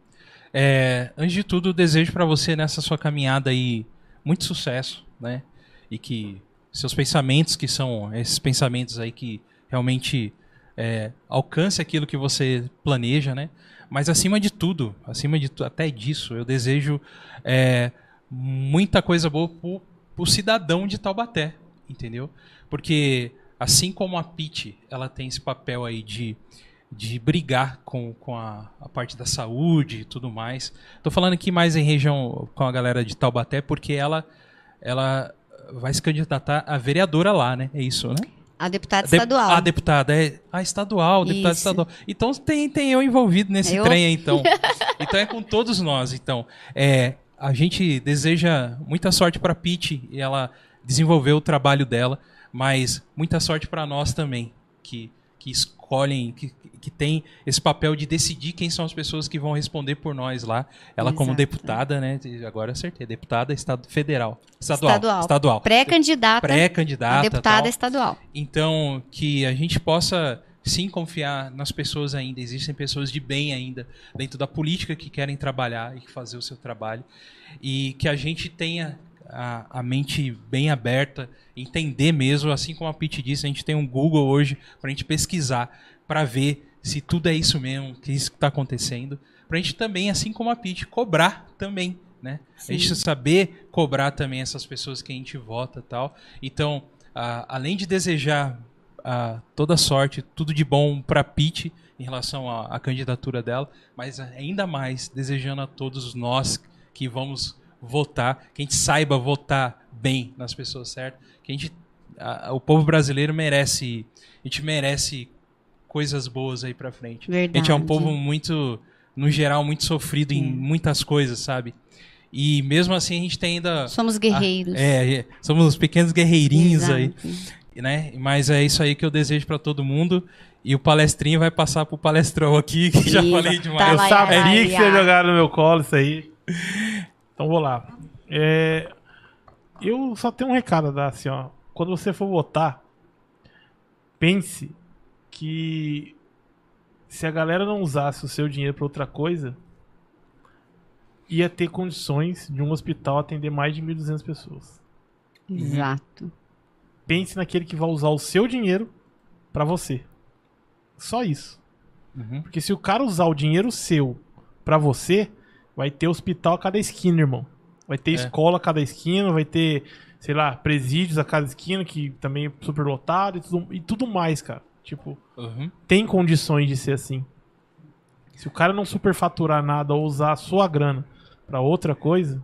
É, antes de tudo, desejo pra você nessa sua caminhada aí muito sucesso, né? E que seus pensamentos, que são esses pensamentos aí que realmente é, alcance aquilo que você planeja, né? Mas acima de tudo, acima de até disso, eu desejo é, muita coisa boa pro, pro cidadão de Taubaté, entendeu? Porque assim como a Pete, ela tem esse papel aí de de brigar com, com a, a parte da saúde e tudo mais. Tô falando aqui mais em região com a galera de Taubaté, porque ela, ela vai se candidatar a vereadora lá, né? É isso, né? A deputada Dep- estadual. A deputada, é. A estadual, deputada Isso. estadual. Então tem, tem eu envolvido nesse Eu? trem aí, então. então é com todos nós, então. É, a gente deseja muita sorte para Pete e ela desenvolver o trabalho dela, mas muita sorte para nós também, que, que esco- escolhem, que, que tem esse papel de decidir quem são as pessoas que vão responder por nós lá. Ela como Exato. deputada, né? Agora acertei, deputada estado federal. Estadual. Estadual. Estadual. Pré-candidata Pré-candidata. deputada tal. estadual. Então, que a gente possa sim confiar nas pessoas ainda. Existem pessoas de bem ainda dentro da política que querem trabalhar e fazer o seu trabalho. E que a gente tenha a, a mente bem aberta, entender mesmo, assim como a Pete disse, a gente tem um Google hoje para a gente pesquisar, para ver se tudo é isso mesmo, que isso está acontecendo. Para a gente também, assim como a Pete, cobrar também. Né? A gente saber cobrar também essas pessoas que a gente vota tal. Então, além de desejar toda sorte, tudo de bom para Pete em relação à, à candidatura dela, mas ainda mais desejando a todos nós que vamos votar, que a gente saiba votar bem nas pessoas certas, que a gente, a- o povo brasileiro merece, a gente merece coisas boas aí para frente. A gente é um Verdade. povo muito, no geral, muito sofrido em muitas coisas, sabe? E mesmo assim a gente tem ainda Somos guerreiros. é, é, somos os pequenos guerreirinhos Exato. aí, né? Mas é isso aí que eu desejo pra todo mundo. E o palestrinho vai passar pro palestrão aqui, que já Isso. falei Tá demais. Eu lá, sabia que vocês jogaram no meu colo isso aí. Então vou lá. É, eu só tenho um recado a dar assim, ó. Quando você for votar, pense que se a galera não usasse o seu dinheiro pra outra coisa, ia ter condições de um hospital atender mais de 1.200 pessoas. Exato. Pense naquele que vai usar o seu dinheiro pra você. Só isso. Uhum. Porque se o cara usar o dinheiro seu pra você, vai ter hospital a cada esquina, irmão. Vai ter É. escola a cada esquina, vai ter, sei lá, presídios a cada esquina, que também é super lotado e tudo, e tudo mais, cara. Tipo, Uhum. tem condições de ser assim. Se o cara não superfaturar nada ou usar a sua grana pra outra coisa,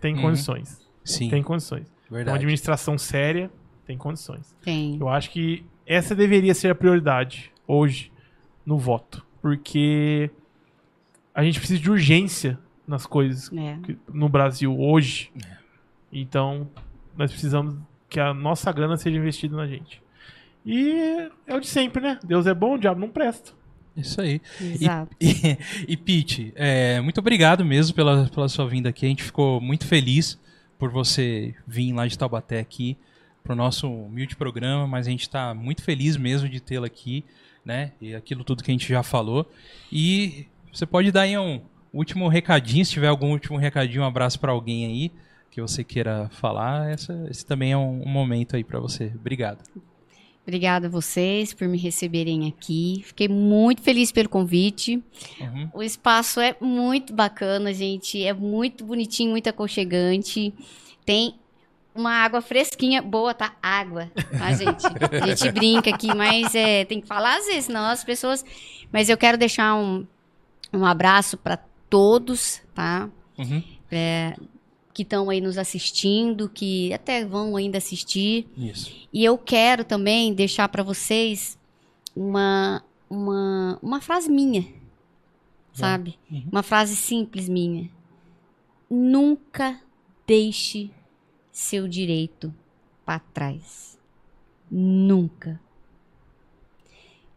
tem Uhum. condições. Sim, Tem condições. Uma verdade. administração séria tem condições. Tem. Eu acho que essa deveria ser a prioridade hoje no voto. Porque a gente precisa de urgência nas coisas É. que- no Brasil hoje. Então, nós precisamos que a nossa grana seja investida na gente. E é o de sempre, né? Deus é bom, o diabo não presta. Isso aí. Exato. E, e Pete, é, muito obrigado mesmo pela, pela sua vinda aqui. A gente ficou muito feliz por você vir lá de Taubaté aqui pro nosso humilde programa, mas a gente está muito feliz mesmo de tê-la aqui, né? E aquilo tudo que a gente já falou. E você pode dar aí um último recadinho, se tiver algum último recadinho, um abraço para alguém aí que você queira falar. Essa, esse também é um, um momento aí para você. Obrigado. Obrigada a vocês por me receberem aqui. Fiquei muito feliz pelo convite. Uhum. O espaço é muito bacana, gente. É muito bonitinho, muito aconchegante. Tem uma água fresquinha, boa, tá? Água, tá, gente? A gente brinca aqui, mas é, tem que falar às vezes, senão as pessoas. Mas eu quero deixar um, um abraço para todos, tá? Uhum. Que estão aí nos assistindo, que até vão ainda assistir. Isso. E eu quero também deixar para vocês uma, uma, uma frase minha, sabe? Uhum. Uma frase simples minha. Nunca deixe seu direito para trás. Nunca.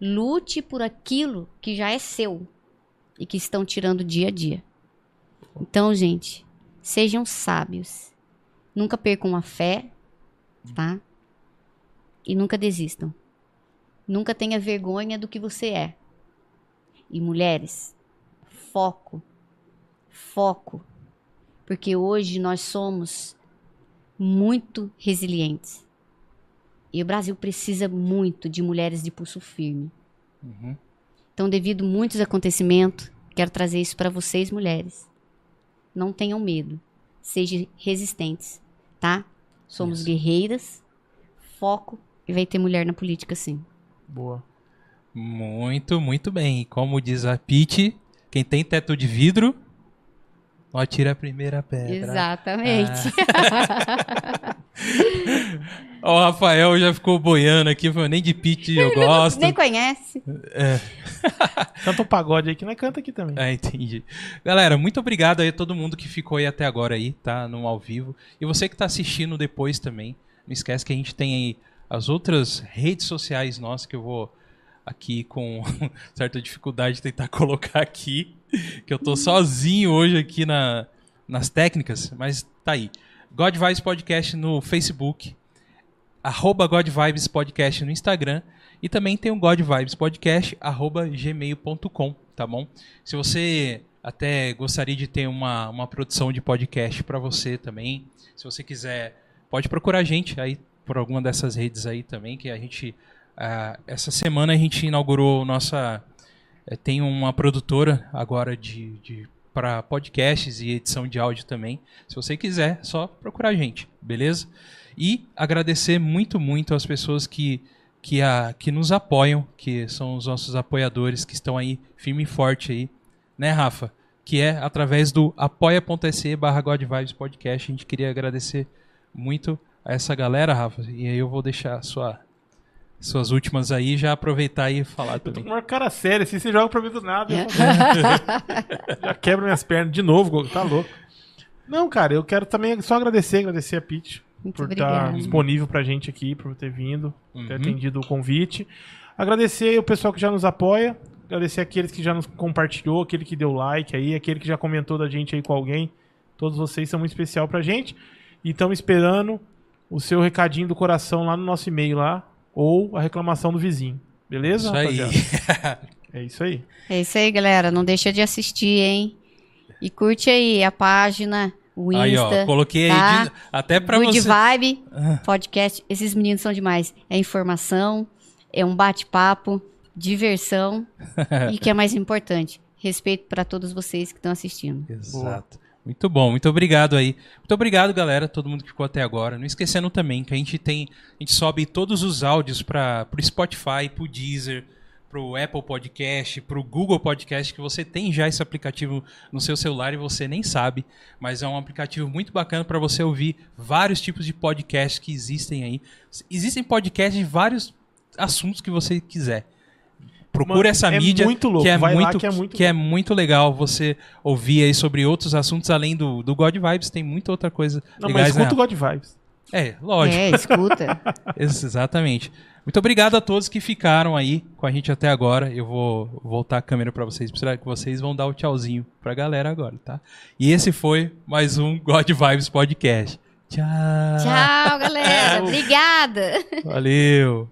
Lute por aquilo que já é seu e que estão tirando dia a dia. Então, gente, sejam sábios. Nunca percam a fé, tá? E nunca desistam. Nunca tenha vergonha do que você é. E mulheres, foco. Foco. Porque hoje nós somos muito resilientes. E o Brasil precisa muito de mulheres de pulso firme. Uhum. Então, devido a muitos acontecimentos, quero trazer isso para vocês, mulheres. Não tenham medo. Sejam resistentes, tá? Somos Isso. guerreiras. Foco e vai ter mulher na política, sim. Boa. Muito, muito bem. E Como diz a Pete, quem tem teto de vidro, não atira a primeira pedra. Exatamente. Ó, o Rafael já ficou boiando aqui, falou, nem de Pete eu gosto. Nem conhece. Canta um pagode aí que nós canta aqui também. Ah, entendi. Galera, muito obrigado aí a todo mundo que ficou aí até agora aí, tá? No ao vivo. E você que tá assistindo depois também. Não esquece que a gente tem aí as outras redes sociais nossas que eu vou aqui com certa dificuldade de tentar colocar aqui, que eu tô sozinho hoje aqui na, nas técnicas, mas tá aí. God Vibes Podcast no Facebook, arroba God Vibes Podcast no Instagram e também tem o God Vibes Podcast, arroba gmail.com, tá bom? Se você até gostaria de ter uma, uma produção de podcast para você também, se você quiser, pode procurar a gente aí por alguma dessas redes aí também, que a gente Uh, essa semana a gente inaugurou nossa. Uh, tem uma produtora agora de, de para podcasts e edição de áudio também. Se você quiser, só procurar a gente, beleza? E agradecer muito, muito às pessoas que, que, a, que nos apoiam, que são os nossos apoiadores, que estão aí firme e forte aí, né, Rafa? Que é através do apoia.se barra Podcast. A gente queria agradecer muito a essa galera, Rafa. E aí eu vou deixar a sua suas últimas aí, já aproveitar e falar também. Eu tô com uma cara séria, assim, você joga pra mim do nada. É. já quebra minhas pernas de novo, tá louco. Não, cara, eu quero também só agradecer, agradecer a Pete por estar tá disponível pra gente aqui, por ter vindo, uhum. ter atendido o convite. Agradecer o pessoal que já nos apoia, agradecer aqueles que já nos compartilhou, aquele que deu like aí, aquele que já comentou da gente aí com alguém. Todos vocês são muito especial pra gente. E estamos esperando o seu recadinho do coração lá no nosso e-mail lá, ou a reclamação do vizinho. Beleza? Isso é isso aí. É isso aí, galera. Não deixa de assistir, hein? E curte aí a página, o Insta. Aí, ó, coloquei tá? aí até pra Good você. Vibe, podcast. Esses meninos são demais. É informação, é um bate-papo, diversão e que é mais importante, respeito para todos vocês que estão assistindo. Exato. Boa. Muito bom, muito obrigado aí. Muito obrigado, galera, todo mundo que ficou até agora. Não esquecendo também que a gente tem, a gente sobe todos os áudios para o Spotify, para o Deezer, para o Apple Podcast, para o Google Podcast, que você tem já esse aplicativo no seu celular e você nem sabe, mas é um aplicativo muito bacana para você ouvir vários tipos de podcasts que existem aí. Existem podcasts de vários assuntos que você quiser procura essa é mídia louco. que é muito, que é muito que é muito legal você ouvir aí sobre outros assuntos além do, do God Vibes, tem muita outra coisa. Não, legais, mas escuta né? o God Vibes. É, lógico. É, escuta. Exatamente. Muito obrigado a todos que ficaram aí com a gente até agora. Eu vou voltar a câmera para vocês, que vocês vão dar o tchauzinho pra galera agora, tá? E esse foi mais um God Vibes Podcast. Tchau. Tchau, galera. Obrigada. Valeu.